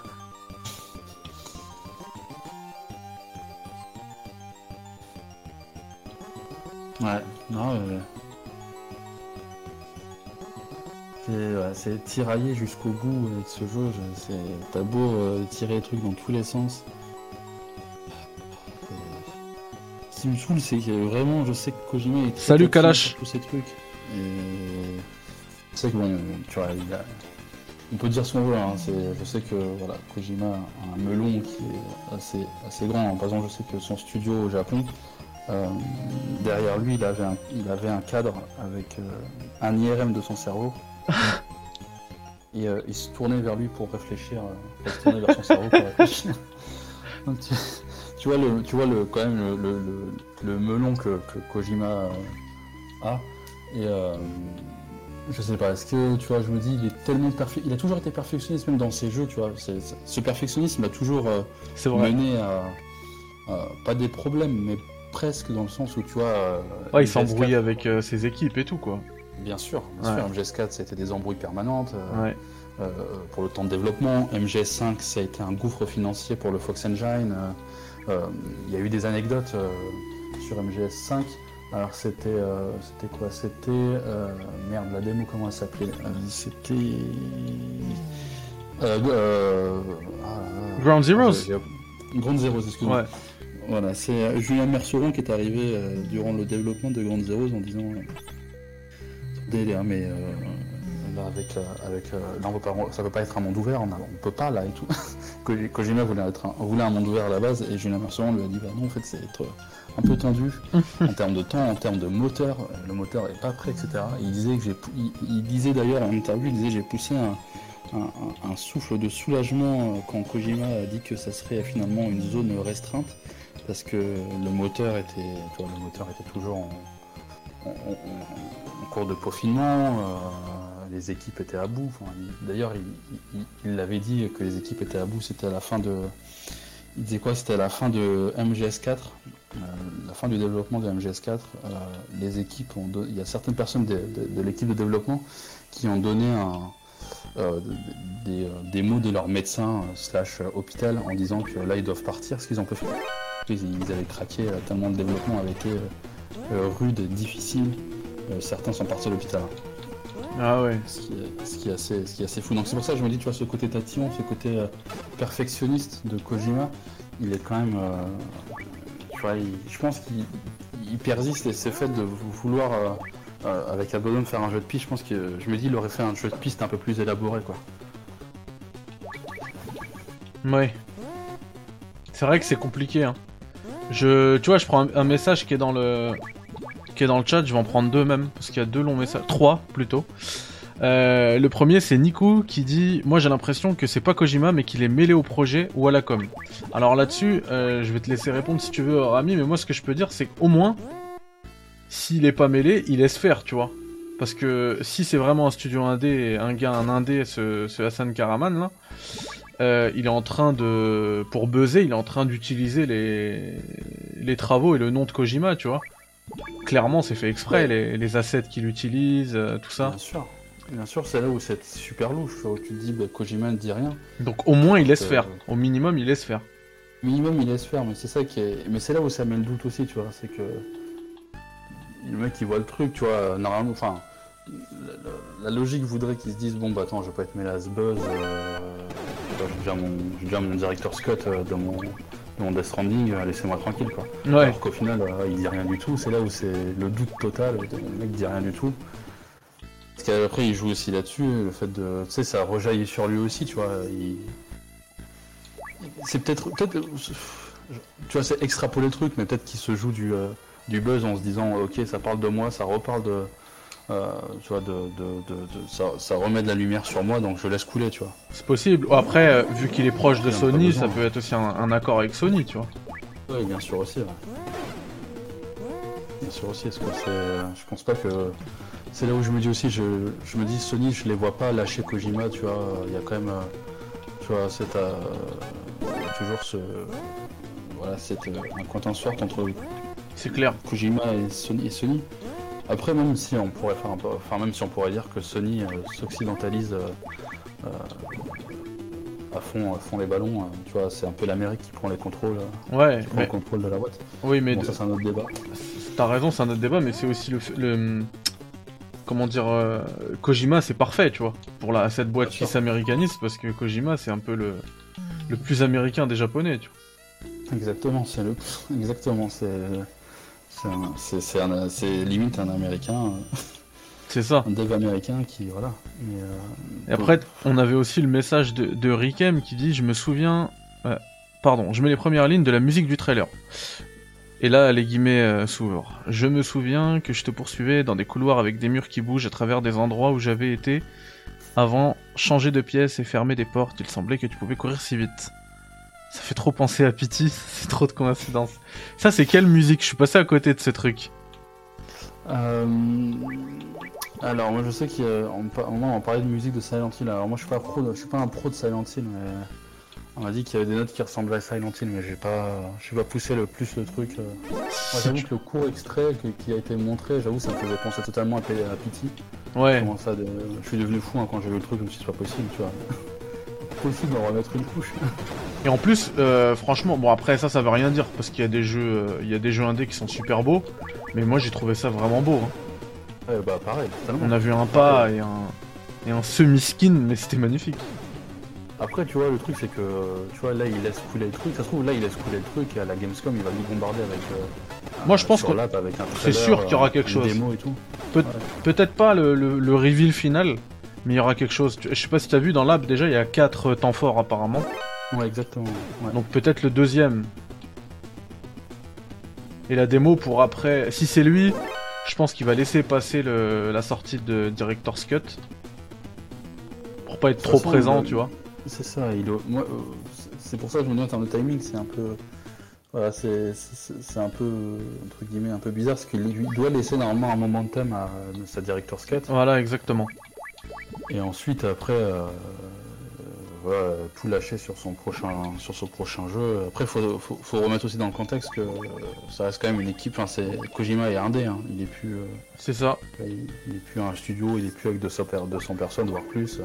Ouais, non, euh, c'est ouais, tiraillé jusqu'au bout avec ce jeu. je- T'as beau euh, tirer les trucs dans tous les sens. Euh, Ce qui me saoule, c'est que vraiment, je sais que Kojima est très Salut, Kalash. tous ces trucs. Et je sais que bon, tu vois, il a- on peut dire ce qu'on veut. hein, Je sais que voilà, Kojima a un melon qui est assez, assez grand. Par exemple, je sais que son studio au Japon. Euh, derrière lui, il avait un, il avait un cadre avec euh, un IRM de son cerveau. <laughs> Et euh, il se tournait vers lui pour réfléchir. il se tournait vers son cerveau pour réfléchir. <laughs> Donc, tu, tu vois, le, tu vois le, quand même le, le, le- le melon que, que Kojima a. Et je sais pas, est-ce que tu vois, je me dis, il est tellement parfait. Il a toujours été perfectionniste même dans ses jeux, tu vois. Ce perfectionnisme a toujours. euh, mené à, à- pas des problèmes, mais presque dans le sens où tu vois. euh, Ouais, il MGS4, s'embrouille avec euh, ses équipes et tout, quoi. Bien sûr, bien Ouais. sûr. MGS4, c'était des embrouilles permanentes euh, Ouais. euh, pour le temps de développement. MGS5, ça a été un gouffre financier pour le Fox Engine. Il y a eu des anecdotes sur MGS5. Alors c'était euh, c'était quoi? C'était euh, merde la démo comment elle s'appelait? Euh, C'était ah. Ground Zeroes Ground Zeroes, excuse-moi. Ouais. Voilà, c'est euh, Julien Merceron qui est arrivé euh, durant le développement de Ground Zeroes en disant euh, délire, mais euh, là avec, euh, avec euh, là, on peut pas, ça peut pas être un monde ouvert, on, a- on peut pas là et tout. <laughs> Ko- Kojima voulait, être un, voulait un monde ouvert à la base et Julien Merceron lui a dit bah non en fait c'est être un peu tendu <laughs> en termes de temps, en termes de moteur, euh, le moteur est pas prêt, etc. Il disait que j'ai, il, il disait d'ailleurs en interview, il disait j'ai poussé un, un, un- un souffle de soulagement euh, quand Kojima a dit que ça serait finalement une zone restreinte parce que le moteur était, le moteur était toujours en, en- en- en cours de peaufinement, euh, les équipes étaient à bout. D'ailleurs, il- l'avait dit que les équipes étaient à bout, c'était à la fin de. Il disait quoi C'était à la fin de MGS4, euh, la fin du développement de MGS4. euh, les équipes ont il y a certaines personnes de, l'équipe de développement qui ont donné des, mots de leur médecin slash hôpital en disant que là ils doivent partir, ce qu'ils ont pu faire. Ils, ils avaient craqué euh, tellement le développement avait été euh, euh, rude, difficile. Certains sont partis à l'hôpital. Ah ouais. Ce qui, est, ce, qui est assez, ce qui est assez fou. Donc c'est pour ça que je me dis, tu vois, ce côté tatillon, ce côté euh, perfectionniste de Kojima, il est quand même. euh, tu vois, il- je pense qu'il il persiste et c'est fait de vou- vouloir, euh, avec Algodon, faire un jeu de piste. Je pense que je me dis, il aurait fait un jeu de piste un peu plus élaboré, quoi. Ouais. C'est vrai que c'est compliqué. Hein. Je, tu vois, je prends un, message qui est dans le, qui est dans le chat. Je vais en prendre deux même parce qu'il y a deux longs messages, trois plutôt. Euh, le premier c'est Nico qui dit Moi j'ai l'impression que c'est pas Kojima mais qu'il est mêlé au projet ou à la com. Alors là-dessus, euh, je vais te laisser répondre si tu veux, Rami, mais moi ce que je peux dire c'est qu'au moins, s'il est pas mêlé, il laisse faire, tu vois. Parce que si c'est vraiment un studio indé, un gars, un indé, ce, ce Hassan Karaman là, euh, il est en train de. Pour buzzer, il est en train d'utiliser les... les travaux et le nom de Kojima, tu vois. Clairement, c'est fait exprès, les, les assets qu'il utilise, euh, tout ça. Bien sûr. Bien sûr, c'est là où c'est super louche, où tu te dis, bah, Kojima ne dit rien. Donc au moins, il laisse Euh, faire. Au minimum, il laisse faire. Minimum, il laisse faire, mais c'est ça qui est. Mais c'est là où ça met le doute aussi, tu vois. C'est que. Le mec, il voit le truc, tu vois. Normalement, enfin. La, la- la logique voudrait qu'il se dise bon, bah attends, je vais pas être ce buzz. euh, J'ai déjà, déjà mon directeur Scott euh, dans mon. dans mon Death Stranding, euh, laissez-moi tranquille, quoi. Ouais. Alors qu'au final, euh, il dit rien du tout. C'est là où c'est le doute total. Le mec dit rien du tout. Parce qu'après, il joue aussi là-dessus. Le fait de. Tu sais, ça rejaillit sur lui aussi, tu vois. Il... C'est peut-être. peut-être tu vois, c'est extrapoler le truc, mais peut-être qu'il se joue du, euh, du buzz en se disant Ok, ça parle de moi, ça reparle de. Euh, tu vois, de, de- de- de- ça, ça remet de la lumière sur moi, donc je laisse couler, tu vois. C'est possible. Après, euh, vu qu'il est proche de Sony, besoin. ça peut être aussi un, un accord avec Sony, tu vois. Oui, bien sûr aussi. Bien sûr aussi, parce que je pense pas que c'est là où je me dis aussi, je, me dis Sony, je les vois pas lâcher Kojima, tu vois, il y a quand même, tu vois, c'est toujours ce, voilà, c'est un sorte entre c'est clair. Kojima et Sony, et Sony. Après, même si on pourrait faire un peu, enfin même si on pourrait dire que Sony euh, s'occidentalise euh, euh, à fond, à fond les ballons, tu vois, c'est un peu l'Amérique qui prend les contrôles, ouais, le contrôle de la boîte. Oui, mais ça c'est un autre débat. T'as raison, c'est un autre débat, mais c'est aussi le, comment dire, Kojima c'est parfait, tu vois, pour la, cette boîte qui s'américanise, parce que Kojima c'est un peu le, le plus américain des japonais, tu vois. Exactement, c'est le, exactement, c'est c'est limite un américain. C'est ça. Un dev américain qui, voilà. Et après, on avait aussi le message de, de Rikem qui dit Je me souviens. Euh, pardon, je mets les premières lignes de la musique du trailer. Et là, les guillemets euh, s'ouvrent. Je me souviens que je te poursuivais dans des couloirs avec des murs qui bougent à travers des endroits où j'avais été avant, changer de pièce et fermer des portes. Il semblait que tu pouvais courir si vite. Ça fait trop penser à Pity, <laughs> c'est trop de coïncidences. Ça, c'est quelle musique? Je suis passé à côté de ce truc. Euh... Alors, moi je sais moment on parlait de musique de Silent Hill. Alors, moi je suis pas, pro je suis pas un pro de Silent Hill, mais on m'a dit qu'il y avait des notes qui ressemblaient à Silent Hill, mais j'ai pas, j'ai pas poussé le plus le truc. Euh. Moi, j'avoue que le court extrait qui a été montré, j'avoue, ça me faisait penser totalement à, Pity. Ouais. ça Je suis devenu fou hein, quand j'ai vu le truc, je me suis dit, c'est pas possible, tu vois. Possible d'en remettre une couche. <laughs> Et en plus, euh, franchement, bon après ça, ça veut rien dire parce qu'il y a des jeux, euh, il y a des jeux indés qui sont super beaux, mais moi j'ai trouvé ça vraiment beau. Hein. Ouais, bah pareil. On a vu un pas et un et un semi-skin, mais c'était magnifique. Après, tu vois, le truc c'est que, tu vois, là il laisse couler le truc. Ça se trouve, là il laisse couler le truc et à la Gamescom il va nous bombarder avec. Euh, moi je pense que c'est sûr qu'il y aura quelque chose. Peut-être pas le, le reveal final, mais il y aura quelque chose. Je sais pas si t'as vu dans l'app déjà, il y a 4 temps forts apparemment. Ouais, exactement. Donc peut-être le deuxième. Et la démo pour après. Si c'est lui, je pense qu'il va laisser passer la sortie de Director's Cut. Pour pas être trop présent, tu vois. C'est ça, il... Moi, euh, c'est pour ça que je me dis en termes de timing, c'est un peu. Voilà, c'est un peu, entre guillemets, un peu bizarre, parce qu'il doit laisser normalement un momentum à sa Director's Cut. Voilà, exactement. Et ensuite, après, euh, tout lâcher sur son prochain, sur son prochain jeu. Après, faut, faut, remettre aussi dans le contexte que ça reste quand même une équipe. Enfin, c'est Kojima est indé, hein. il est plus. Euh, c'est ça. Il, est plus un studio, il est plus avec 200, 200 personnes voire plus.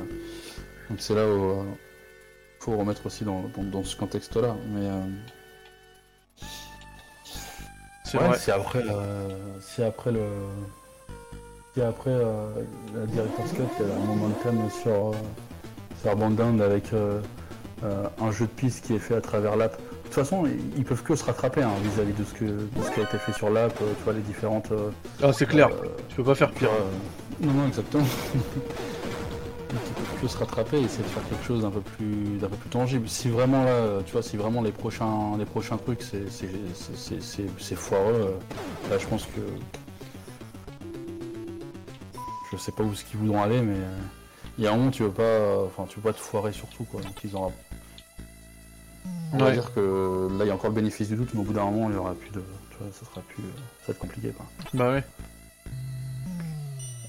Donc c'est là où euh, faut remettre aussi dans, dans, ce contexte-là. Mais euh, c'est après, si après le si après la director's cut, il y a un moment de thème sur faire bande avec euh, euh, un jeu de piste qui est fait à travers l'app. De toute façon, ils peuvent que se rattraper hein, vis-à-vis de, ce que, ce qui a été fait sur l'app, euh, tu vois, les différentes. ah, c'est clair, tu peux pas faire pire. non, non, exactement. <laughs> ils peuvent que se rattraper et essayer de faire quelque chose d'un peu plus d'un peu plus tangible. Si vraiment là, tu vois, si vraiment les prochains les prochains trucs c'est foireux, là je pense que je sais pas où ce qu'ils voudront aller, mais il y a un moment tu veux pas enfin tu veux pas te foirer surtout quoi. Donc ils ont on va dire que là il y a encore le bénéfice du doute mais au bout d'un moment il y aura plus de tu vois, ça sera plus ça va être compliqué quoi. Bah ouais.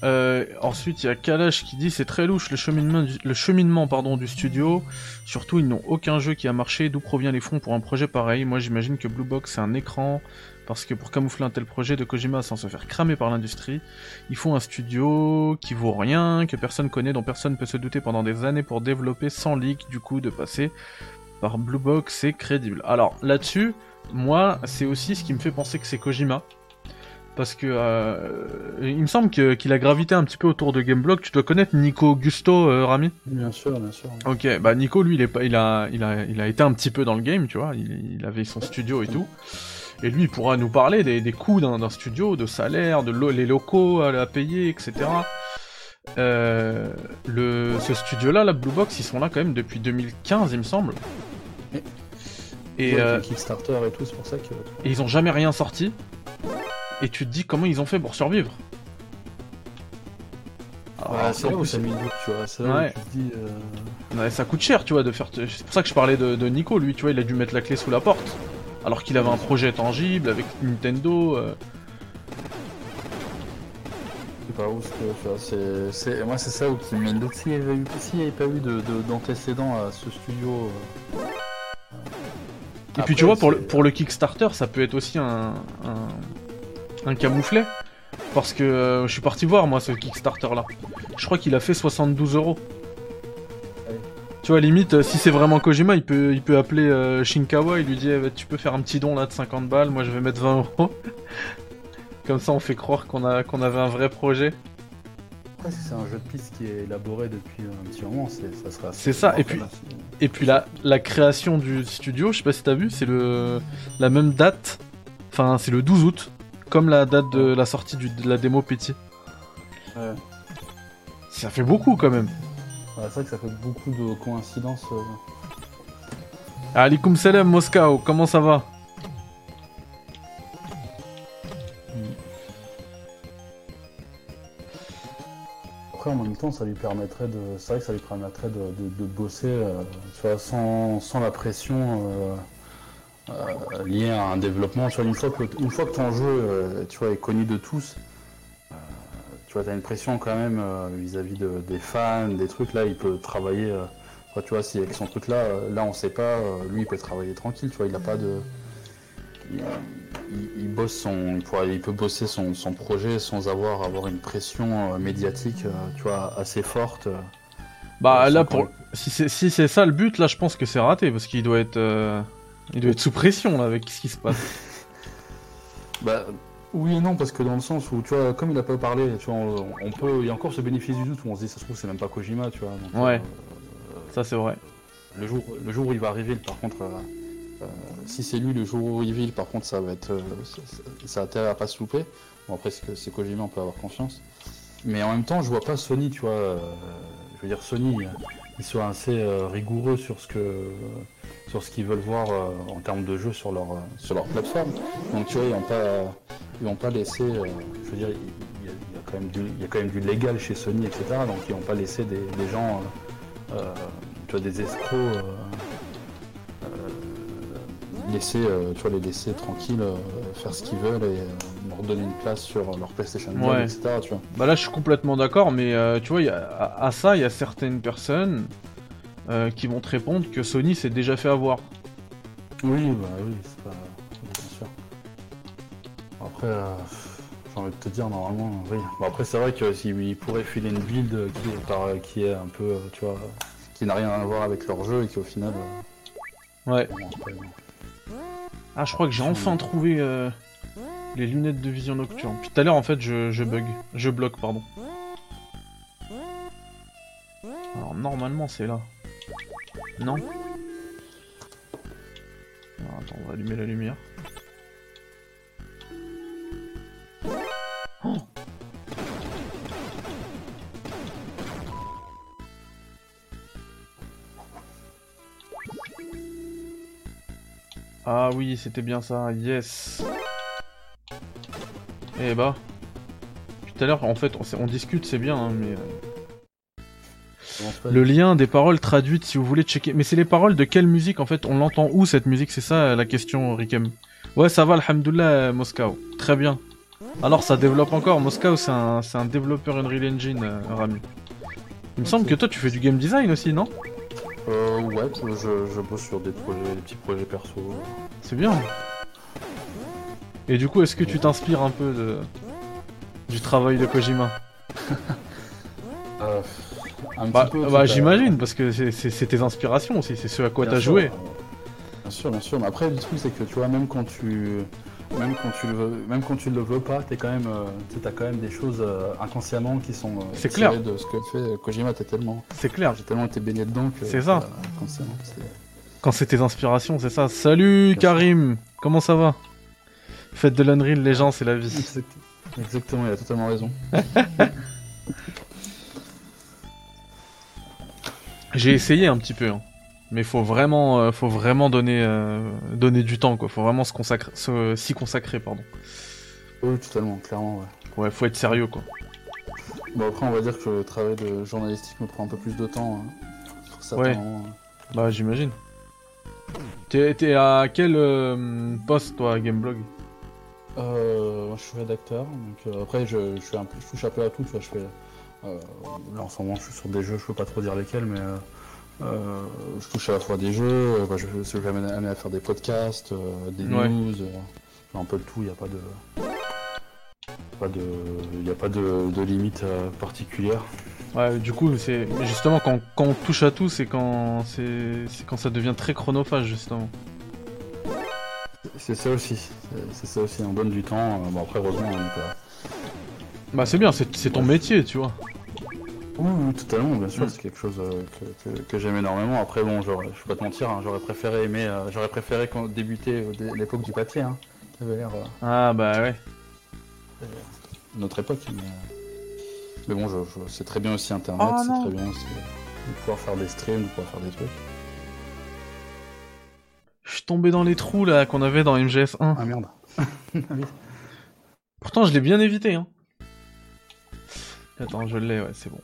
Euh, ensuite, il y a Kalash qui dit c'est très louche le cheminement, du, le cheminement pardon, du studio. Surtout, ils n'ont aucun jeu qui a marché. D'où provient les fonds pour un projet pareil? Moi, j'imagine que Blue Box c'est un écran parce que pour camoufler un tel projet de Kojima sans se faire cramer par l'industrie, ils font un studio qui vaut rien, que personne connaît, dont personne peut se douter pendant des années pour développer sans leak, du coup de passer par Blue Box, c'est crédible. Alors là-dessus, moi, c'est aussi ce qui me fait penser que c'est Kojima. Parce que euh, il me semble qu'il a gravité un petit peu autour de Gameblock. Tu dois connaître Nico Augusto, euh, Rami? Bien sûr, bien sûr. Ok, bah Nico, lui, il, est pas, il, a, il, a, il a été un petit peu dans le game, tu vois. Il, il avait son studio et tout. Et lui, il pourra nous parler des, coûts d'un studio, de salaire, de les locaux à, payer, etc. Euh, le, ce studio-là, la Blue Box, ils sont là quand même depuis 2015, il me semble. Et, euh, Kickstarter et tout, c'est pour ça que. Et ils ont jamais rien sorti. Et tu te dis comment ils ont fait pour survivre. c'est là où ça tu vois. C'est là où tu dis. Euh, ça coûte cher, tu vois, de faire. C'est pour ça que je parlais de, de Nico, lui, tu vois, il a dû mettre la clé sous la porte. Alors qu'il avait un projet tangible avec Nintendo. euh. Je sais pas vois, c'est, c'est- moi c'est ça où qui me doute. S'il n'y avait, pas eu de, de- d'antécédents à ce studio. euh, Et puis tu vois, pour le, pour le Kickstarter, ça peut être aussi un, un, un camouflet. Parce que euh, je suis parti voir moi ce Kickstarter là. Je crois qu'il a fait 72 euros. Tu vois, limite, euh, si c'est vraiment Kojima, il peut, il peut appeler euh, Shinkawa et lui dire eh, Tu peux faire un petit don là de 50 balles, moi je vais mettre 20 euros. <laughs> Comme ça, on fait croire qu'on a qu'on avait un vrai projet. Après, si c'est un jeu de piste qui est élaboré depuis un petit moment, c'est, ça sera. C'est ça, et puis- Et puis la, la création du studio, je sais pas si t'as vu, c'est le la même date. Enfin, c'est le 12 août, comme la date de la sortie du- de la démo Petit. Ouais. Ça fait beaucoup quand même. Ouais, c'est vrai que ça fait beaucoup de coïncidences. euh. Alikum salam Moscow, comment ça va? Après, en même temps, ça lui permettrait de. C'est vrai que ça lui permettrait de, de- de bosser euh, tu vois, sans, sans la pression euh, euh, liée à un développement. Tu vois, une fois que, une fois que ton jeu tu vois, est connu de tous, vois, as une pression quand même euh, vis-à-vis de- des fans, des trucs. Là, il peut travailler. euh, enfin, tu vois, si avec son truc là, euh, là, on sait pas, lui, il peut travailler tranquille. Tu vois, il a pas de. Il, il- il bosse son, il, pourra- il peut bosser son, son projet sans avoir avoir une pression médiatique, tu vois, assez forte. Bah là pour si c'est si c'est ça le but, là je pense que c'est raté parce qu'il doit être euh, il doit être sous pression là avec ce qui se passe. Bah, oui et non, parce que dans le sens où, tu vois, comme il a pas parlé, tu vois, on, on peut, il y a encore ce bénéfice du doute où on se dit, ça se trouve, c'est même pas Kojima, tu vois. donc, Ouais. euh, ça c'est vrai. le jour, le jour où il va arriver, par contre, euh, euh, si c'est lui le jour où il vit, par contre, ça va être, euh, ça, a intérêt à pas se louper. Bon après, c'est Kojima, on peut avoir confiance. Mais en même temps, je vois pas Sony, tu vois. euh, je veux dire, Sony, euh, ils sont assez euh, rigoureux sur ce que, sur ce qu'ils veulent voir euh, en termes de jeu sur leur, euh, sur leur plateforme. Donc tu vois, ils vont pas, ils vont pas laisser. euh, je veux dire, il y, a, il y a quand même du, il y a quand même du légal chez Sony, etc. Donc ils vont pas laisser des, des gens, euh, euh, tu vois, des escrocs. laisser, tu vois, les laisser tranquilles, faire ce qu'ils veulent et leur donner une place sur leur PlayStation 2, Ouais. etc. Tu vois. Bah là je suis complètement d'accord mais tu vois il y a- à, à ça il y a certaines personnes qui vont te répondre que Sony s'est déjà fait avoir. Oui, bah oui, c'est pas. Après, euh, j'ai envie de te dire, normalement, oui. Bon, après, c'est vrai que s'il pourrait filer une build qui est, par- qui est un peu, tu vois, qui n'a rien à voir avec leur jeu et qui au final. euh, Ouais. bon, après, bon. Ah je crois que j'ai enfin trouvé euh, les lunettes de vision nocturne. Puis tout à l'heure en fait je, je bug, je bloque pardon. Alors normalement c'est là. Non Alors, Attends, on va allumer la lumière. Oh ah oui, c'était bien ça, yes. Eh bah. Tout à l'heure, en fait, on, discute, c'est bien, hein, mais... euh, Le lien des paroles traduites, si vous voulez checker. Mais c'est les paroles de quelle musique en fait On l'entend où cette musique? C'est ça la question, Rikem. Ouais, ça va, alhamdoulilah, euh, Moscow. Très bien. Alors ça développe encore. Moscow, c'est un, développeur Unreal Engine, euh, Rami. Il me semble que toi, tu fais du game design aussi, non? Euh, ouais, je, je bosse sur des projets, des petits projets perso. C'est bien. Et du coup, est-ce que tu t'inspires un peu de... du travail de Kojima? <laughs> Euh, un Bah, peu, bah, j'imagine, parce que c'est- tes inspirations aussi, c'est ce à quoi t'as joué. Bien sûr, bien sûr. Mais après, le truc, c'est que tu vois, même quand tu, même quand tu le veux, même quand tu le veux pas, t'es quand même, euh, t'as quand même des choses euh, inconsciemment qui sont. euh, C'est clair. De ce que fait Kojima, t'es tellement, C'est clair. j'ai tellement été baigné dedans que. C'est ça. inconsciemment, Quand c'est tes inspirations, c'est ça. Salut Karim, comment ça va? Faites de l'Unreal, les gens, c'est la vie. Exact- Exactement, il a totalement raison. <laughs> J'ai essayé un petit peu, hein. Mais faut vraiment, euh, faut vraiment donner, euh, donner du temps, quoi. Faut vraiment se consacrer, s'y consacrer, pardon. Oui, totalement, clairement, ouais. Ouais, faut être sérieux, quoi. Bon, après, on va dire que le travail de journalistique me prend un peu plus de temps. hein, pour certains Ouais. moments, hein. Bah, j'imagine. T'es à quel euh, poste toi, Gameblog? Euh, Moi je suis rédacteur, donc après je, je, un peu, je touche un peu à tout, tu vois, je fais... là en ce moment je suis sur des jeux, je peux pas trop dire lesquels, mais je touche à la fois des jeux, bah, je, je amener à faire des podcasts, des news, un peu de tout, il n'y a pas de... Pas de, il n'y a pas de, de limite particulière. Ouais, du coup, c'est justement quand, quand, on touche à tout, c'est quand c'est quand ça devient très chronophage justement. C'est ça aussi, c'est ça aussi. On donne du temps. Bon après, heureusement, on pas. Bah c'est bien, c'est ton métier, tu vois. Oui, oui totalement, bien sûr, mm. c'est quelque chose euh, que, que, j'aime énormément. Après, bon, je vais pas te mentir, hein, j'aurais préféré aimer, euh, j'aurais préféré débuter l'époque du papier. Hein. Euh, ah bah ouais. Notre époque, mais. Mais bon, je, c'est très bien aussi Internet, oh, c'est très bien aussi de pouvoir faire des streams, de pouvoir faire des trucs. Je suis tombé dans les trous là qu'on avait dans MGS 1. Ah merde. <laughs> Pourtant, je l'ai bien évité. Hein. Attends, je l'ai, ouais, c'est bon.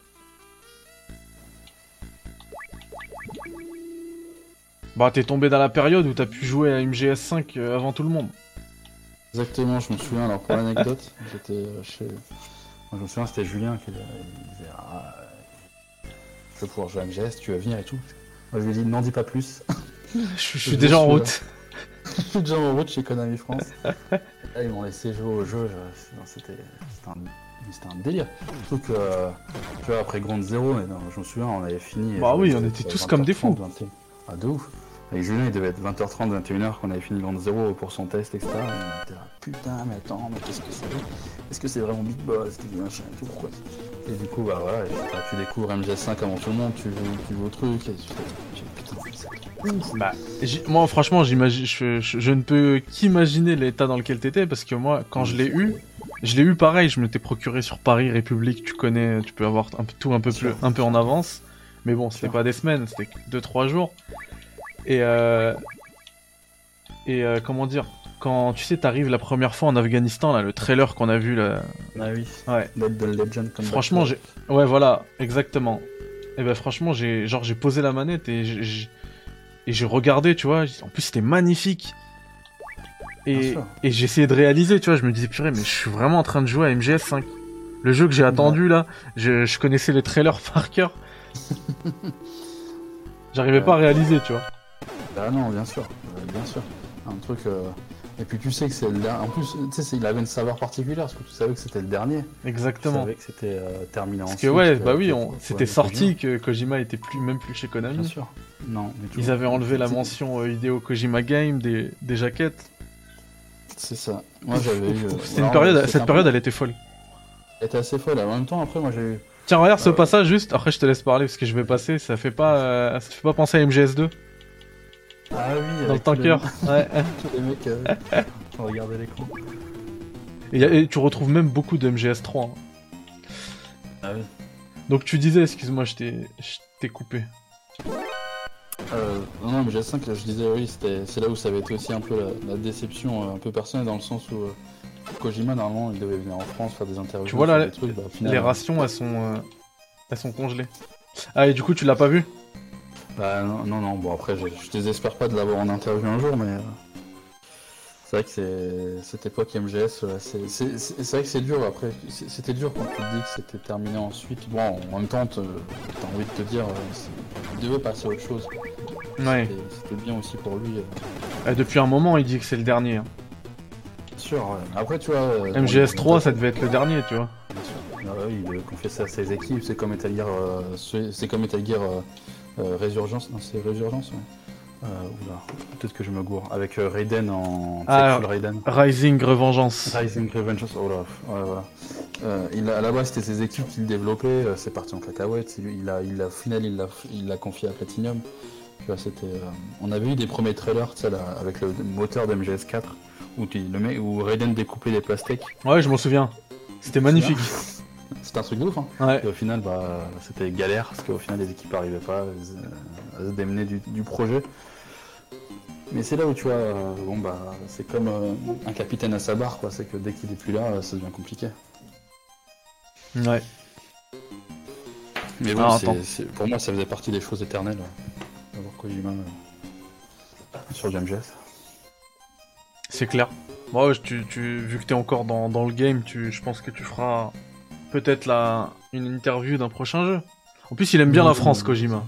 Bah, t'es tombé dans la période où t'as pu jouer à MGS 5 euh, avant tout le monde. Exactement, je me souviens. Alors, pour l'anecdote, <laughs> j'étais euh, chez moi, je me souviens, c'était Julien qui disait ah, Je vais pouvoir jouer à MGS, tu vas venir et tout. Moi, je lui ai dit N'en dis pas plus. <laughs> je, suis déjà en route. <laughs> je suis déjà en route chez Konami France. là, ils m'ont laissé jouer au jeu. C'était un, un, délire. Surtout que, tu vois, après Ground Zero, je me souviens, on avait fini. Bah oui, on était tous comme des fous. Ah, de ouf. Il devait être 20h30, 21h qu'on avait fini Grand Zero pour son test, etc. Et on était là, putain, mais attends, mais qu'est-ce que c'est? Est-ce que c'est vraiment Big Boss tout, pourquoi? Et du coup, bah voilà, tu découvres MGS5 avant tout le monde, tu, tu joues au truc, et tu bah, moi, franchement, j'imagine, je, ne peux qu'imaginer l'état dans lequel t'étais, parce que moi, quand je l'ai eu, je l'ai eu pareil, je me t'ai procuré sur Paris République, tu connais, tu peux avoir un tout un peu, plus, un peu en avance. Mais bon, c'était pas des semaines, c'était 2-3 jours. Et euh... Et euh, comment dire Quand tu sais, t'arrives la première fois en Afghanistan, là, le trailer qu'on a vu là. Ah oui. Ouais. Legend comme Franchement, j'ai. Ouais, voilà, exactement. Et ben franchement, j'ai genre j'ai posé la manette et j'ai et j'ai regardé, tu vois. En plus, c'était magnifique. Et, et j'ai essayé de réaliser, tu vois. Je me disais, purée, mais je suis vraiment en train de jouer à MGS 5. Le jeu que j'ai attendu là, je, je, connaissais les trailers par cœur. <laughs> J'arrivais pas à réaliser, tu vois. Ah non, bien sûr, euh, bien sûr. Un truc. Euh, et puis tu sais que c'est le dernier. En plus, tu sais, il avait une saveur particulière parce que tu savais que c'était le dernier. Exactement. Tu savais que c'était euh, terminé Parce que ouais, bah oui, c'était sorti que Kojima était plus même plus chez Konami. Bien sûr. Non. Ils avaient enlevé la mention Hideo Kojima Game des, des jaquettes. C'est ça. Moi j'avais eu. <laughs> C'était une période. Cette période, elle était folle. Elle était assez folle. En même temps, après, moi j'ai eu. Tiens, regarde ce passage juste. Après, je te laisse parler parce que je vais passer. Ça fait pas, ça fait pas penser à MGS2. Ah oui, dans le tanker. <laughs> Ouais. les mecs euh, regarder l'écran. Et, tu retrouves même beaucoup de MGS3. Hein. Ah oui. Donc tu disais, excuse-moi, je t'ai coupé. Euh, non, non, MGS5, je disais, oui, c'est là où ça avait été aussi un peu la, déception euh, un peu personnelle, dans le sens où euh, Kojima, normalement, il devait venir en France faire des interviews. Tu vois là, bah, les rations, elles sont, elles sont congelées. Ah, et du coup, tu l'as pas vu? Bah non, non, bon après je, je désespère pas de l'avoir en interview un jour, mais euh, c'est vrai que c'est cette époque MGS, c'est vrai que c'est dur après, c'était dur quand tu te dis que c'était terminé ensuite. Bon, en même temps, t'as envie de te dire, euh, il devait passer à autre chose. Ouais. C'était bien aussi pour lui. Euh. depuis un moment, il dit que c'est le dernier. Sûr. Après, tu vois. MGS 3, ça devait être le dernier, tu vois. Bien sûr. Ah, il confiait ça à ses équipes, c'est comme Metal Gear, c'est comme Metal Gear euh, Résurgence, non c'est Résurgence, ouais. Euh, peut-être que je me gourre. Avec euh, Raiden en. Ah, Raiden. Rising Revengeance. Rising Revengeance, oh là, ouais, voilà. Euh, il a, à la base, c'était ses équipes qui le développaient, c'est parti en cacahuète. Il, a, il a, au final, il l'a, il confié à Platinum. Tu vois, c'était, on avait eu des premiers trailers, tu sais, là, avec le moteur de MGS4, où, le où Raiden découpait des plastiques. Ouais, je m'en souviens. C'était magnifique. C'était un truc de ouf. Hein. Et au final, bah, c'était galère parce qu'au final, les équipes n'arrivaient pas à se démener du, projet. Mais c'est là où tu vois, euh, bon bah, c'est comme euh, un capitaine à sa barre, quoi. C'est que dès qu'il est plus là, ça devient compliqué. Ouais. Mais bon, pour moi, ça faisait partie des choses éternelles. D'avoir Kojima. sur du MGS. C'est clair. Moi, tu, tu, vu que t'es encore dans, dans, le game, tu, je pense que tu feras peut-être la, une interview d'un prochain jeu. En plus, il aime bien la France, Kojima.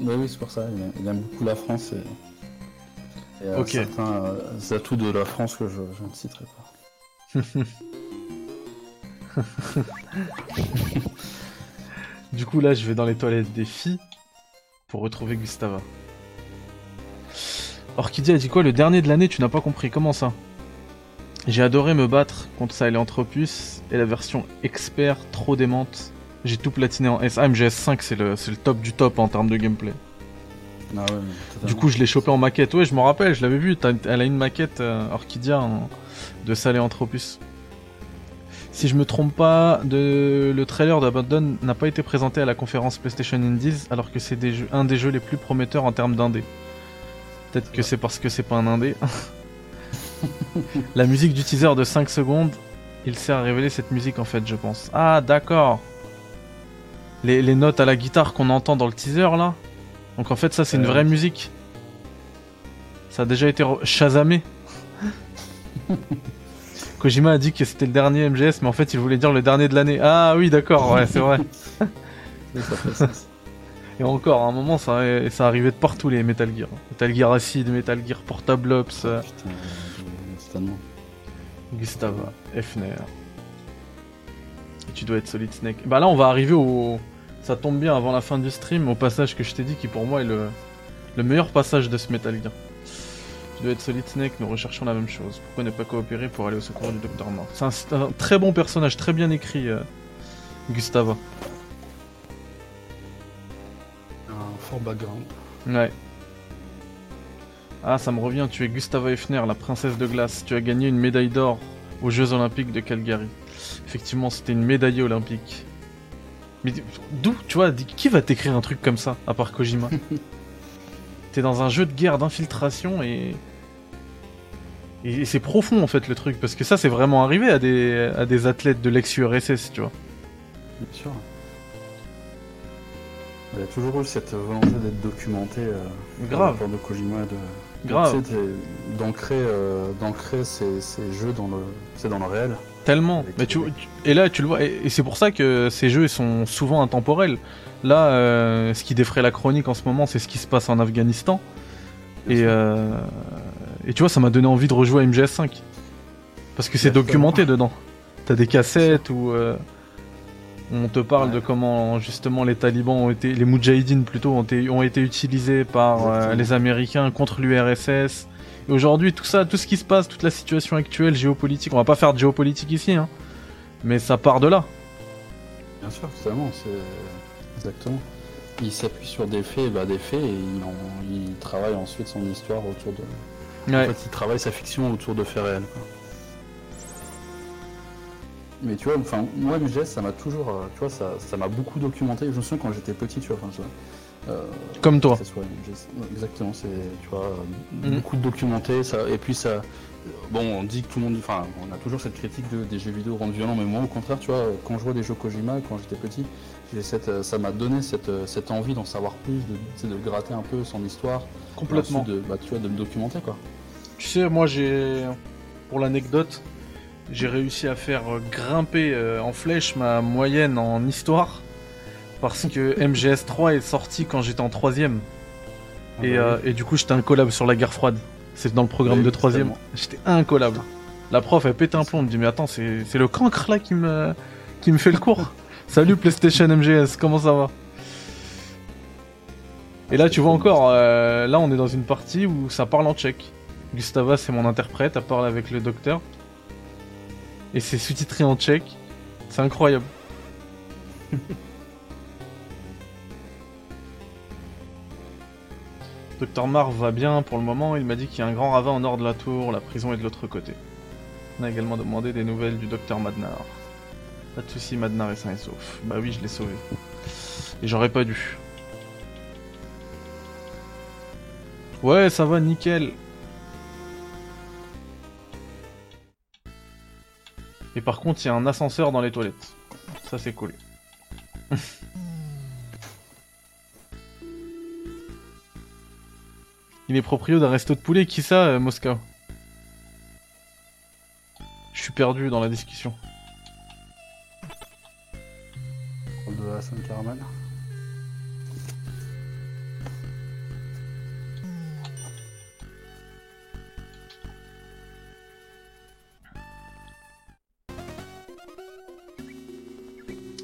Bah oui, c'est pour ça. Il aime beaucoup la France et, et Ok. certains euh, atouts de la France que je, je ne citerai pas. <laughs> Du coup, là, je vais dans les toilettes des filles pour retrouver Gustava. Orchidea a dit quoi Le dernier de l'année, tu n'as pas compris. Comment ça? J'ai adoré me battre contre Sahelanthropus et la version expert trop démente. J'ai tout platiné en S. Ah, MGS5, c'est le, c'est le top du top en termes de gameplay. Ah ouais, Du coup, je l'ai chopé en maquette. Ouais, je me rappelle, je l'avais vu. Elle a une maquette euh, Orchidea en- de Sahelanthropus. Si je me trompe pas, de... le trailer d'Abandon n'a pas été présenté à la conférence PlayStation Indies, alors que c'est des jeux- un des jeux les plus prometteurs en termes d'indé. Peut-être que c'est parce que c'est pas un indé. la musique du teaser de 5 secondes, il sert à révéler cette musique en fait, je pense. Ah, d'accord. Les, les notes à la guitare qu'on entend dans le teaser là. Donc en fait, ça c'est une Euh, vraie musique. Ça a déjà été chasamé. <laughs> Kojima a dit que c'était le dernier MGS, mais en fait il voulait dire le dernier de l'année. Ah oui, d'accord, ouais, c'est vrai. Oui, ça fait sens. Et encore, à un moment, ça, ça arrivait de partout les Metal Gear. Metal Gear Acid, Metal Gear Portable Ops, euh, Putain, euh. Gustava, Hefner. Et tu dois être Solid Snake. Bah là, on va arriver au. Ça tombe bien avant la fin du stream, au passage que je t'ai dit qui pour moi est le, le meilleur passage de ce Metal Gear. Tu dois être Solid Snake, nous recherchons la même chose. Pourquoi ne pas coopérer pour aller au secours du Dr. Mort? C'est un, c'est un très bon personnage, très bien écrit, euh, Gustava. Fort background. Ouais. Ah, ça me revient, tu es Gustava Hefner, la princesse de glace. Tu as gagné une médaille d'or aux Jeux Olympiques de Calgary. Effectivement, c'était une médaillée olympique. Mais d'où, tu vois, qui va t'écrire un truc comme ça, à part Kojima? <laughs> T'es dans un jeu de guerre d'infiltration et. Et c'est profond en fait le truc, parce que ça c'est vraiment arrivé à des, à des athlètes de l'ex-URSS, tu vois. Bien sûr. Il y a toujours eu cette volonté d'être documenté. euh, Grave. de Kojima de Grave. d'ancrer euh, d'ancrer ces, ces jeux dans le c'est dans le réel. Tellement. Mais tu, et là, tu le vois. Et, et c'est pour ça que ces jeux sont souvent intemporels. Là, euh, ce qui défraie la chronique en ce moment, c'est ce qui se passe en Afghanistan. Et, euh, et tu vois, ça m'a donné envie de rejouer à MGS5. Parce que c'est documenté dedans. T'as des cassettes où euh, on te parle Ouais. de comment justement les talibans ont été, les moudjahidines plutôt, ont été, ont été utilisés par euh, les Américains contre l'URSS. Et aujourd'hui, tout ça, tout ce qui se passe, toute la situation actuelle géopolitique, on va pas faire de géopolitique ici, hein, mais ça part de là. Bien sûr, totalement, c'est exactement. Il s'appuie sur des faits, bah, des faits, et il, en- il travaille ensuite son histoire autour de. Ouais. En fait, il travaille sa fiction autour de faits réels. quoi. Mais tu vois, enfin, moi, MGS, ça m'a toujours, euh, tu vois, ça, ça m'a beaucoup documenté. Je me souviens quand j'étais petit, tu vois, enfin, vois, euh, Comme toi. que ce soit MGS, ouais, exactement, c'est, tu vois, euh, Mhm. beaucoup de documenté, ça, et puis ça, bon, on dit que tout le monde, enfin, on a toujours cette critique de, des jeux vidéo rendus violents, mais moi, au contraire, tu vois, quand je vois des jeux Kojima, quand j'étais petit, cette, euh, ça m'a donné cette, euh, cette envie d'en savoir plus, de, sais, de gratter un peu son histoire, Complètement. de, bah, tu vois, de me documenter, quoi. Tu sais, moi j'ai, pour l'anecdote, j'ai réussi à faire euh, grimper euh, en flèche ma moyenne en histoire parce que MGS3 est sorti quand j'étais en troisième et, Ah bah euh, et du coup j'étais incollable sur la guerre froide. C'est dans le programme Oui, de troisième. J'étais incollable. La prof elle pète un plomb, elle me dit mais attends c'est c'est le cancre là qui me qui me fait le cours. <laughs> Salut PlayStation MGS, comment ça va? Et là tu vois encore, euh, là on est dans une partie où ça parle en tchèque. Gustava c'est mon interprète, elle parle avec le docteur. Et c'est sous-titré en tchèque. C'est incroyable. <laughs> Docteur Marv va bien pour le moment, il m'a dit qu'il y a un grand ravin au nord de la tour, la prison est de l'autre côté. On a également demandé des nouvelles du docteur Madnar. Pas de soucis, Madnar est sain et sauf. Bah oui, je l'ai sauvé. Et j'aurais pas dû. Ouais, ça va, nickel. Et par contre, il y a un ascenseur dans les toilettes. Ça, c'est cool. <laughs> Il est proprio d'un resto de poulet. Qui ça, euh, Moscow Je suis perdu dans la discussion. De.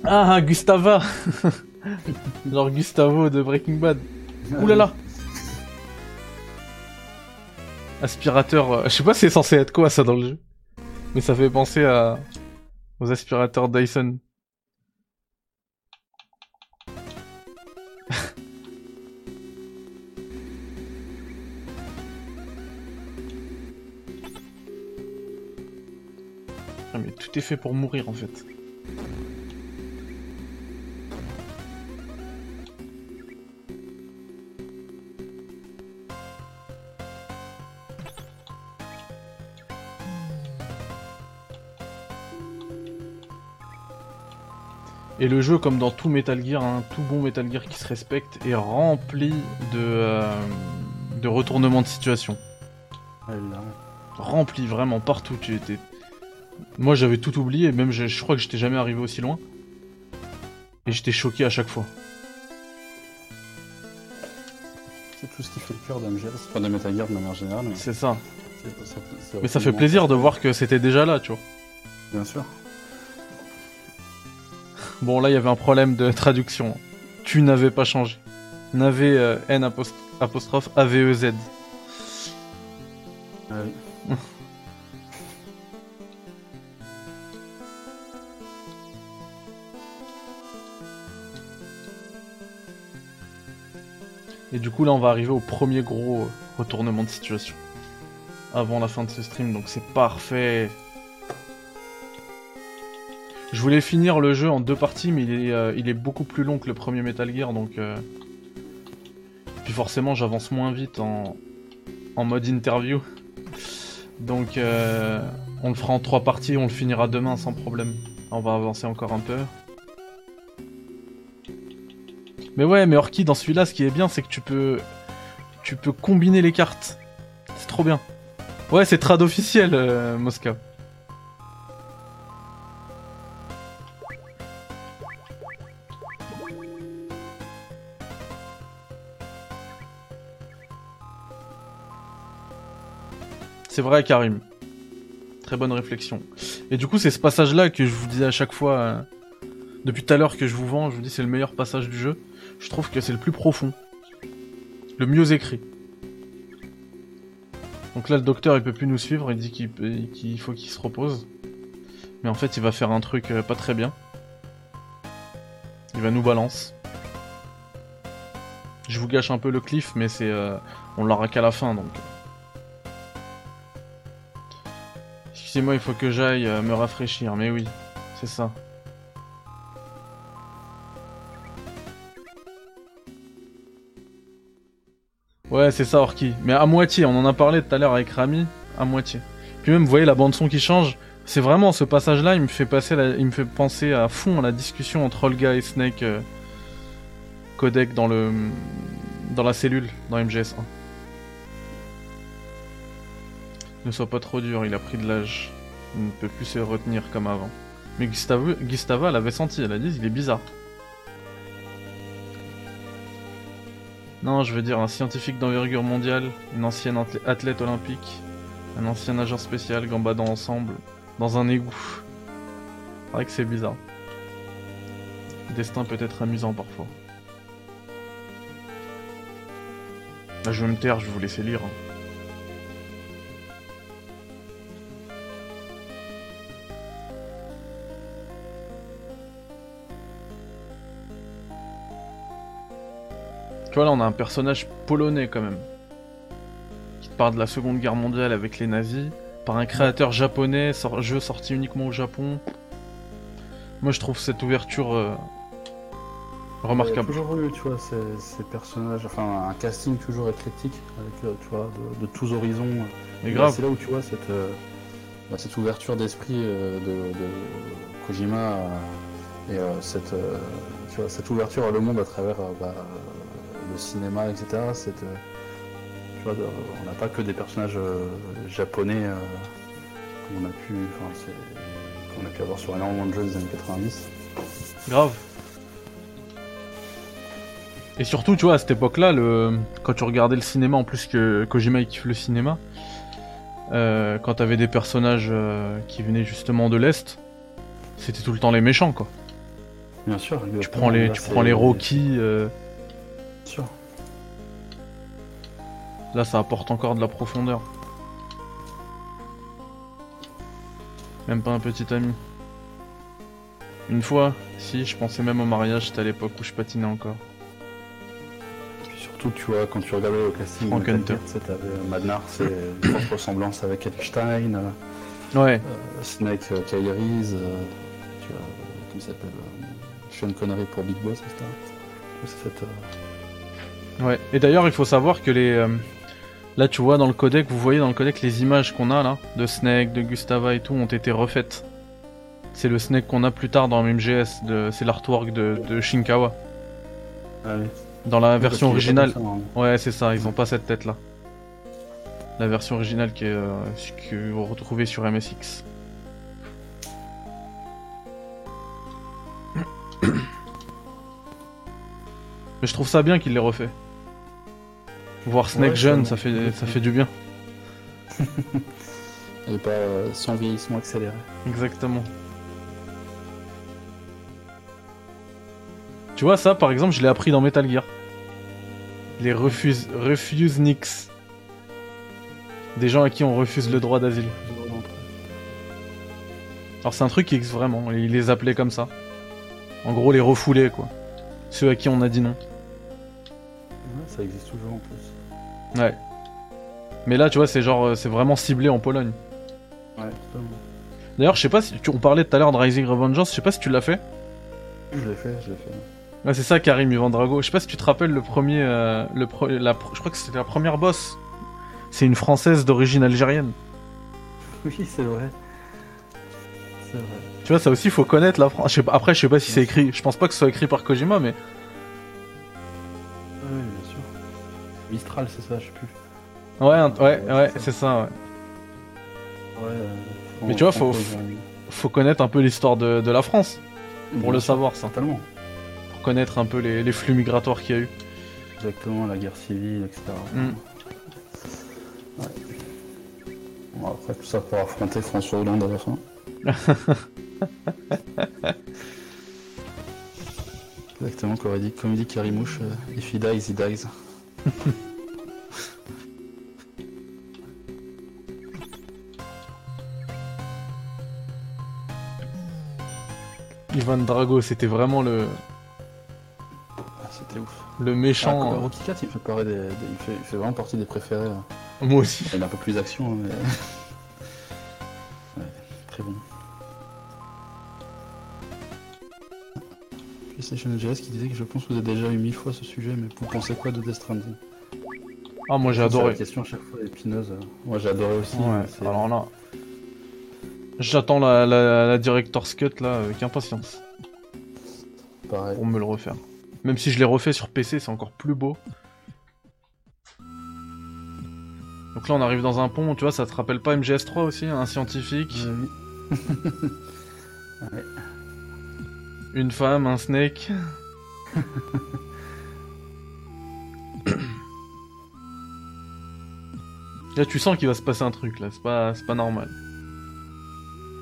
Ah, Gustava <laughs> Genre Gustavo de Breaking Bad. Ouh là là Aspirateur. euh, Je sais pas si c'est censé être quoi ça dans le jeu. Mais ça fait penser à... aux aspirateurs Dyson. <laughs> Ah, mais tout est fait pour mourir en fait. Et le jeu, comme dans tout Metal Gear, hein, tout bon Metal Gear qui se respecte, est rempli de, euh, de retournements de situation. Là. Rempli vraiment partout. Tu étais... Moi j'avais tout oublié, même je, je crois que j'étais jamais arrivé aussi loin. Et j'étais choqué à chaque fois. C'est tout ce qui fait le cœur d'MGS, enfin de Metal Gear de manière générale. Mais, C'est ça. Mais ça fait plaisir de voir que c'était déjà là, tu vois. Bien sûr. Bon là il y avait un problème de traduction. Tu n'avais pas changé. N'avait euh, N apost- apostrophe AVEZ. <laughs> Et du coup là on va arriver au premier gros retournement de situation. Avant la fin de ce stream, donc c'est parfait. Je voulais finir le jeu en deux parties, mais il est, euh, il est beaucoup plus long que le premier Metal Gear, donc... euh, Puis forcément j'avance moins vite en, en mode interview. Donc euh, on le fera en trois parties, on le finira demain sans problème. On va avancer encore un peu. Mais ouais, mais Orki, dans celui-là, ce qui est bien, c'est que tu peux... Tu peux combiner les cartes. C'est trop bien. Ouais, c'est trad officiel, euh, C'est vrai, Karim. Très bonne réflexion. Et du coup, c'est ce passage-là que je vous dis à chaque fois... euh, depuis tout à l'heure que je vous vends, je vous dis c'est le meilleur passage du jeu. Je trouve que c'est le plus profond. Le mieux écrit. Donc là, le docteur, il peut plus nous suivre, il dit qu'il faut qu'il se repose. Mais en fait, il va faire un truc euh, pas très bien. Il va nous balance. Je vous gâche un peu le cliff, mais c'est... euh, on l'aura qu'à la fin, donc... Excusez-moi, il faut que j'aille euh, me rafraîchir, mais oui, c'est ça. Ouais, c'est ça, Orki. Mais à moitié, on en a parlé tout à l'heure avec Rami, à moitié. Puis même, vous voyez la bande son qui change. C'est vraiment ce passage-là, il me fait passer, il me fait penser à fond à la discussion entre Olga et Snake euh, codec dans le dans la cellule dans MGS1. Ne sois pas trop dur, il a pris de l'âge. Il ne peut plus se retenir comme avant. Mais Gustavo, Gustava l'avait senti, elle a dit il est bizarre. Non, je veux dire un scientifique d'envergure mondiale, une ancienne athlète olympique, un ancien nageur spécial gambadant ensemble dans un égout. C'est vrai que c'est bizarre. Destin peut être amusant parfois. Là, je vais me taire, je vais vous laisser lire. hein. Tu vois, là, on a un personnage polonais quand même. Qui parle de la Seconde Guerre mondiale avec les nazis, par un créateur japonais, jeu sorti uniquement au Japon. Moi, je trouve cette ouverture euh, Il y a remarquable. toujours eu, tu vois, ces, ces personnages, enfin un casting toujours éclectique, avec, euh, tu vois, de, de tous horizons. Mais grave. C'est là où tu vois cette, euh, bah, cette ouverture d'esprit euh, de, de Kojima et cette, tu vois, cette ouverture à le monde à travers bah, cinéma, etc. Cette, euh, tu vois, on n'a pas que des personnages euh, japonais euh, qu'on a pu, qu'on a pu avoir sur énormément de jeux des années 90. Grave. Et surtout, tu vois, à cette époque-là, le... quand tu regardais le cinéma, en plus que Kojima il kiffe le cinéma, euh, quand t'avais des personnages euh, qui venaient justement de l'Est, c'était tout le temps les méchants, quoi. Bien sûr. Tu prends les, tu prends les Rocky, euh, là ça apporte encore de la profondeur. Même pas un petit ami. Une fois, si, je pensais même au mariage, c'était à l'époque où je patinais encore. Puis surtout, tu vois, quand tu regardais le casting, t'avais Madnar, c'est une forte ressemblance avec Einstein, euh, Ouais, euh, Snake, euh, euh, tu vois, euh, comment il s'appelle euh, Sean Connery pour Big Boss, etc. Cette, euh, Ouais, et d'ailleurs, il faut savoir que les. Là, tu vois, dans le codec, vous voyez dans le codec les images qu'on a là, de Snake, de Gustava et tout, ont été refaites. C'est le Snake qu'on a plus tard dans MGS, de... c'est l'artwork de... de Shinkawa. ah oui. Dans la version originale. ça, hein. Ouais, c'est ça, ils ont pas cette tête là. La version originale qui est. euh, que vous retrouvez sur MSX. <coughs> Mais je trouve ça bien qu'il les refait. Voir Snake Ouais, jeune, ça- fait, ça fait du bien. <laughs> Et pas euh, sans vieillissement accéléré. Exactement. Tu vois, ça par exemple, je l'ai appris dans Metal Gear. Les refuse, refuse Nix. Des gens à qui on refuse le droit d'asile. Alors c'est un truc qui existe vraiment, ils les appelaient comme ça. En gros, les refoulés quoi. Ceux à qui on a dit non. Ouais, ça existe toujours en plus. Ouais. Mais là, tu vois, c'est genre, euh, c'est vraiment ciblé en Pologne. Ouais, totalement. D'ailleurs, je sais pas si tu, on parlait tout à l'heure de Rising Revengeance, je sais pas si tu l'as fait. Je l'ai fait, je l'ai fait. Ouais, c'est ça, Karim Ivan Drago. Je sais pas si tu te rappelles le premier, euh, le pre- la, je crois que c'était la première boss. C'est une française d'origine algérienne. <laughs> Oui, c'est vrai. C'est vrai. Tu vois, ça aussi, faut connaître la France. Pas- Après, je sais pas si c'est écrit. Je pense pas que ce soit écrit par Kojima, mais Mistral, c'est ça, je sais plus. ouais, ouais, ouais, c'est ça. Ouais. Ouais, euh, Mais tu vois, faut- Faut connaître un peu l'histoire de, de la France pour le savoir, ça. Totalement. Pour connaître un peu les, les flux migratoires qu'il y a eu. Exactement, la guerre civile, etc. Mm. Ouais. Bon, après, tout ça pour affronter François Hollande à la fin. Exactement, comme dit, comme dit Karimouche, euh, if he dies, he dies. <laughs> Ivan Drago, c'était vraiment le, Ah, C'était ouf. le Ah, méchant. Rocky 4, il fait, pareil des- des- il, fait, il fait vraiment partie des préférés. hein. Moi aussi. Il a un peu plus d'action, hein, mais. ouais, très bon. PlayStation GS qui disait que je pense que vous avez déjà eu mille fois ce sujet, mais vous pensez quoi de Death Stranding? Ah, moi j'ai adoré. La question à chaque fois épineuse. Moi j'ai adoré aussi. Ouais, alors là. J'attends la, la, la Director's Cut là avec impatience Pareil. pour me le refaire. Même si je l'ai refait sur PC, c'est encore plus beau. Donc là, on arrive dans un pont, tu vois, ça te rappelle pas MGS3 aussi, un scientifique, Euh, <laughs> une femme, un snake. Là, tu sens qu'il va se passer un truc, là, c'est pas, pas normal.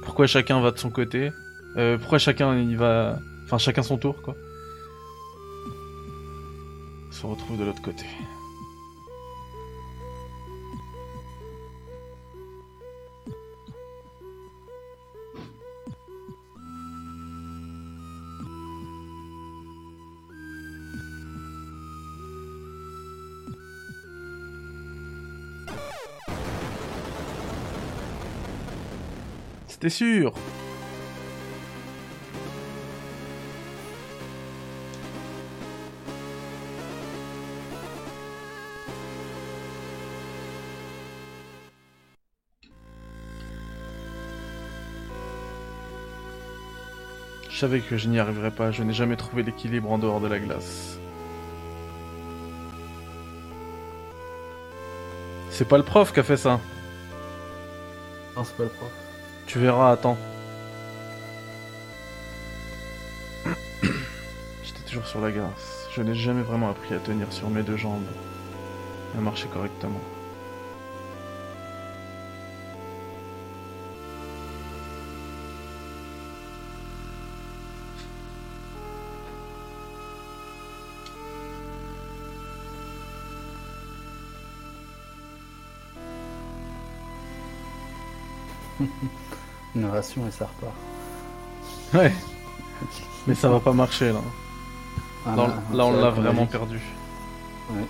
Pourquoi chacun va de son côté? Euh, Pourquoi chacun il va. Enfin, chacun son tour, quoi? Se retrouve de l'autre côté. C'était sûr? Je savais que je n'y arriverais pas, je n'ai jamais trouvé l'équilibre en dehors de la glace. C'est pas le prof qui a fait ça. Non, c'est pas le prof. Tu verras, attends. <clears throat> J'étais toujours sur la glace. Je n'ai jamais vraiment appris à tenir sur mes deux jambes. À marcher correctement. <laughs> Une ration et ça repart. Ouais. <laughs> Mais ça va pas marcher là. Ah, Là, on- là, l'a vraiment perdu. Ouais.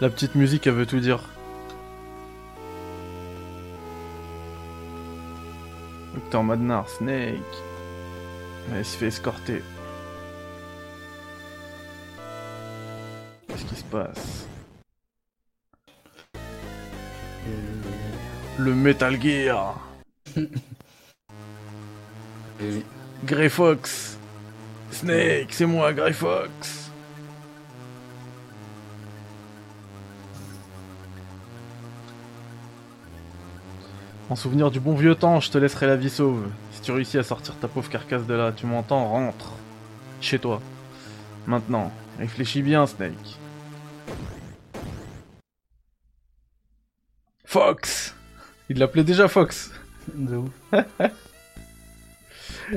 La petite musique, elle veut tout dire. Docteur Madnar, Snake. Elle se fait escorter. Qu'est-ce qui se passe? Le Metal Gear <laughs> oui. Grey Fox Snake, c'est moi, Grey Fox En souvenir du bon vieux temps, je te laisserai la vie sauve. Si tu réussis à sortir ta pauvre carcasse de là, tu m'entends, rentre. Chez toi. Maintenant, réfléchis bien, Snake. Fox Il l'appelait déjà Fox. De ouf. <laughs>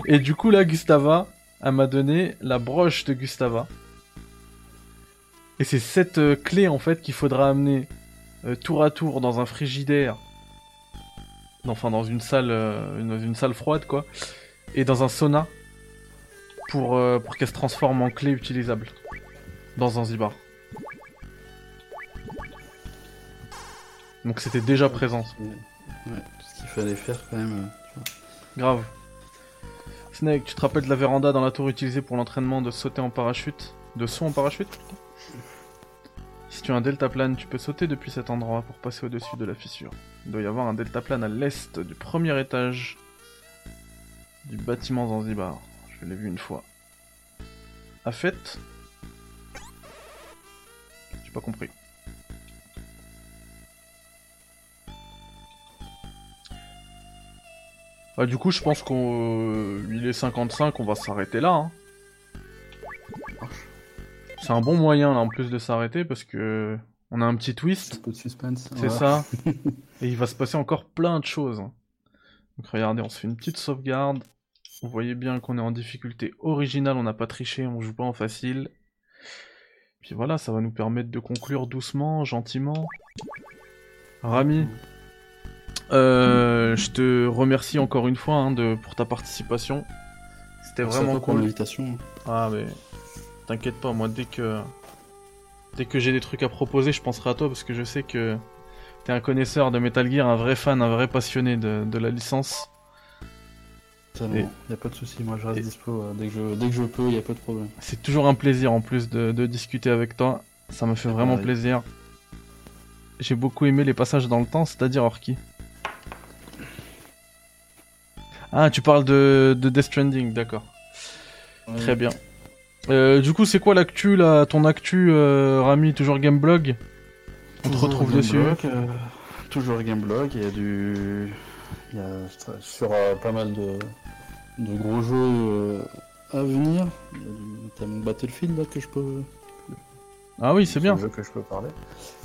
Et du coup, là, Gustava, elle m'a donné la broche de Gustava. Et c'est cette euh, clé, en fait, qu'il faudra amener euh, tour à tour dans un frigidaire. Enfin, dans une salle, euh, dans une salle froide, quoi. Et dans un sauna. Pour, pour qu'elle se transforme en clé utilisable. Dans Zanzibar. Donc c'était déjà présent. Ouais, tout ce qu'il fallait faire quand même. euh, tu vois. Grave. Snake, tu te rappelles de la véranda dans la tour utilisée pour l'entraînement de sauter en parachute? De saut en parachute plutôt? Si tu as un deltaplane, tu peux sauter depuis cet endroit pour passer au-dessus de la fissure. Il doit y avoir un deltaplane à l'est du premier étage du bâtiment Zanzibar. Je l'ai vu une fois. À fait J'ai pas compris. Bah du coup je pense qu'on euh, il est 55, on va s'arrêter là. hein. C'est un bon moyen là en plus de s'arrêter parce que on a un petit twist, Un peu de suspense. c'est ouais. ça. <laughs> Et il va se passer encore plein de choses. Donc regardez, on se fait une petite sauvegarde. Vous voyez bien qu'on est en difficulté originale, on n'a pas triché, on joue pas en facile. Puis voilà, ça va nous permettre de conclure doucement, gentiment. Rami, euh, je te remercie encore une fois hein, de, pour ta participation. C'était vraiment cool. l'invitation. Ah mais t'inquiète pas, moi dès que dès que j'ai des trucs à proposer, je penserai à toi parce que je sais que t'es un connaisseur de Metal Gear, un vrai fan, un vrai passionné de, de la licence. Totalement. Et- Y a pas de souci, moi je reste et- dispo euh, dès que je dès que je peux, y a pas de problème. C'est toujours un plaisir en plus de, de discuter avec toi. Ça me fait vraiment Pareil. plaisir. J'ai beaucoup aimé les passages dans le temps, c'est-à-dire Orki. Ah, tu parles de, de Death Stranding, d'accord. Très bien. Euh, du coup, c'est quoi l'actu là Ton actu, euh, Rami, toujours Gameblog? On te retrouve dessus Gameblog, euh, toujours Gameblog, il y a du. Il y a sur pas mal de, de gros jeux à venir. Il y a du- notamment Battlefield là que je peux. Ah oui, c'est bien. jeu que je peux parler.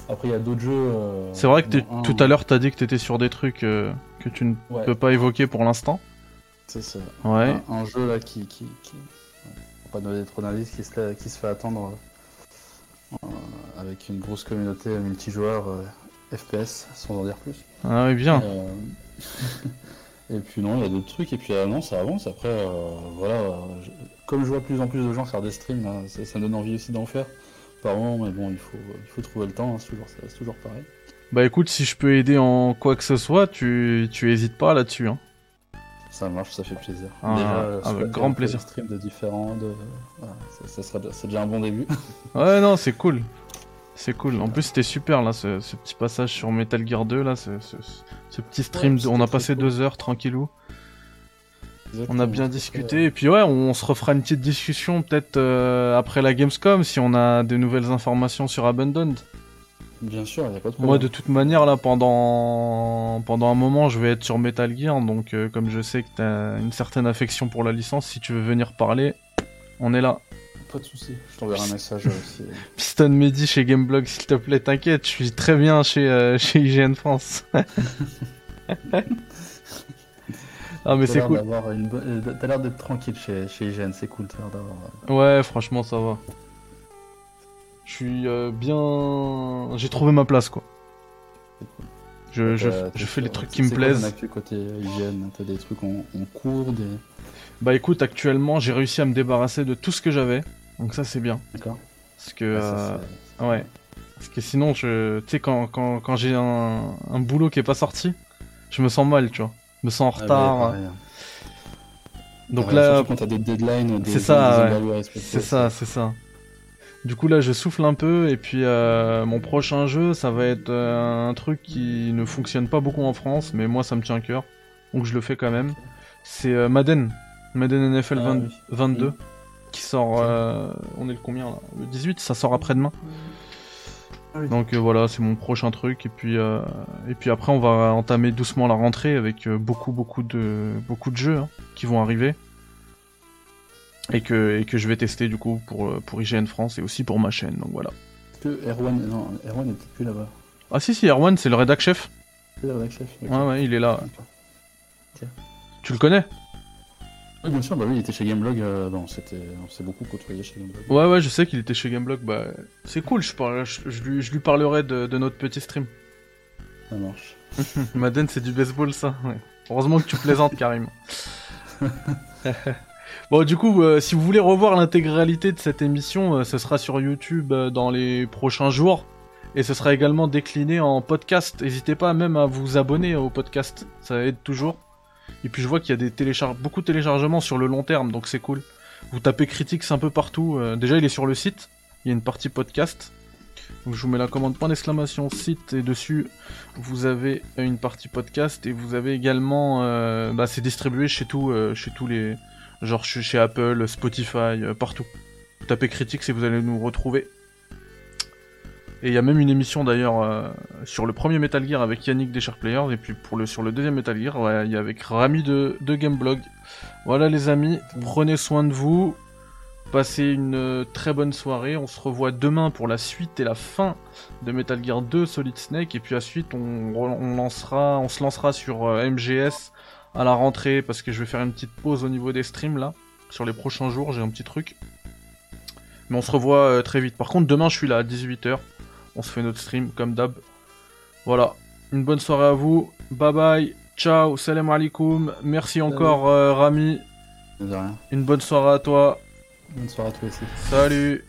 Après, il y a d'autres jeux. C'est vrai que un- tout à l'heure, t'as dit que t'étais sur des trucs que tu ne Ouais, peux pas évoquer pour l'instant. C'est ça. Ouais. Un, un jeu là qui. qui, qui... Pas donner trop d'indices, qui se, qui se fait attendre euh, avec une grosse communauté multijoueur euh, FPS, sans en dire plus. Ah oui, bien. Euh, <laughs> et puis non, il y a d'autres trucs, et puis non, ça avance. Après, euh, voilà, je- comme je vois plus en plus de gens faire des streams, là, ça, ça me donne envie aussi d'en faire. Par moment, mais bon, il faut, il faut trouver le temps, hein, c'est toujours, c'est toujours pareil. Bah écoute, si je peux aider en quoi que ce soit, tu, tu hésites pas là-dessus. Hein. Ça marche, ça fait plaisir. Ah, euh, avec soit grand plaisir. de stream de différents, de... voilà, ça, ça sera, c'est déjà un bon début. <laughs> Ouais, non, c'est cool. C'est cool. En plus, c'était super là, ce, ce petit passage sur Metal Gear 2 là, ce, ce- ce petit stream. Ouais, de- on a passé cool. deux heures tranquillou. On a bien discuté. Et puis ouais, on se refera une petite discussion peut-être euh, après la Gamescom si on a des nouvelles informations sur Abandoned. Bien sûr, il a pas de problème. Moi, de toute manière, là, pendant pendant un moment, je vais être sur Metal Gear, donc euh, comme je sais que t'as une certaine affection pour la licence, si tu veux venir parler, on est là. Pas de soucis, je t'enverrai un message aussi. <laughs> Piston Mehdi chez Gameblog, s'il te plaît, t'inquiète, je suis très bien chez, euh, <laughs> chez IGN France. <laughs> ah, mais c'est cool. Euh, t'as l'air d'être tranquille chez, chez IGN, c'est cool. d'avoir... Ouais, franchement, ça va. Je suis euh, bien. J'ai trouvé ma place, quoi. Je, je, je fais les trucs qui me plaisent. Actu côté hygiène, t'as des trucs en, cours, des... Bah écoute, actuellement, j'ai réussi à me débarrasser de tout ce que j'avais, donc ça c'est bien. D'accord. Parce que euh, ouais, parce que sinon, je, tu sais, quand, quand, quand j'ai un, un, boulot qui est pas sorti, je me sens mal, tu vois. Je me sens en retard. donc là, quand t'as des deadlines, c'est ça, c'est ça, c'est ça. Du coup là je souffle un peu et puis euh, mon prochain jeu ça va être euh, un truc qui ne fonctionne pas beaucoup en France mais moi ça me tient à cœur donc je le fais quand même. C'est euh, Madden, Madden NFL 22 ah qui sort on est le combien là? Le 18 ça sort après-demain. Ah donc voilà c'est mon prochain truc et puis et puis après on va entamer doucement la rentrée avec beaucoup beaucoup de beaucoup de jeux hein, qui vont arriver et que, et que je vais tester du coup pour, pour IGN France et aussi pour ma chaîne, donc voilà. Est-ce que Erwan, non, Erwan n'est plus là-bas Ah si si, Erwan c'est le rédac chef. C'est le rédac chef Ouais ouais, il est là. Tu le connais? Oui bien sûr, bah oui, il était chez Gameblog, euh, bon, c'était, on s'est beaucoup côtoyé chez Gameblog. Ouais ouais, je sais qu'il était chez Gameblog, bah c'est cool, je, parle, je, lui, je lui parlerai de, de notre petit stream. Ça marche. <laughs> Madden c'est du baseball ça, ouais. Heureusement que tu plaisantes <laughs> Karim. <laughs> Bon, du coup, euh, si vous voulez revoir l'intégralité de cette émission, euh, ce sera sur YouTube euh, dans les prochains jours. Et ce sera également décliné en podcast. N'hésitez pas même à vous abonner au podcast. Ça aide toujours. Et puis je vois qu'il y a des beaucoup de téléchargements sur le long terme, donc c'est cool. Vous tapez Critiques un peu partout. déjà, il est sur le site. Il y a une partie podcast. Donc je vous mets la commande point d'exclamation site et dessus vous avez une partie podcast et vous avez également bah, c'est distribué chez tout chez tous les Genre je suis chez Apple, Spotify, euh, partout. Tapez critique et vous allez nous retrouver. Et il y a même une émission d'ailleurs euh, sur le premier Metal Gear avec Yannick des Players et puis pour le sur le deuxième Metal Gear, il y a avec Rami de, de Gameblog. Voilà les amis, prenez soin de vous, passez une euh, très bonne soirée. On se revoit demain pour la suite et la fin de Metal Gear 2 Solid Snake et puis ensuite on, on lancera, on se lancera sur MGS à la rentrée parce que je vais faire une petite pause au niveau des streams là. Sur les prochains jours, j'ai un petit truc. Mais on se revoit euh, très vite. Par contre, demain, je suis là à 18h. On se fait notre stream comme d'hab. Voilà. Une bonne soirée à vous. Bye bye. Ciao. Salam alaikum. Merci encore, euh, Rami. De rien. Une bonne soirée à toi. Bonne soirée à toi aussi. Salut.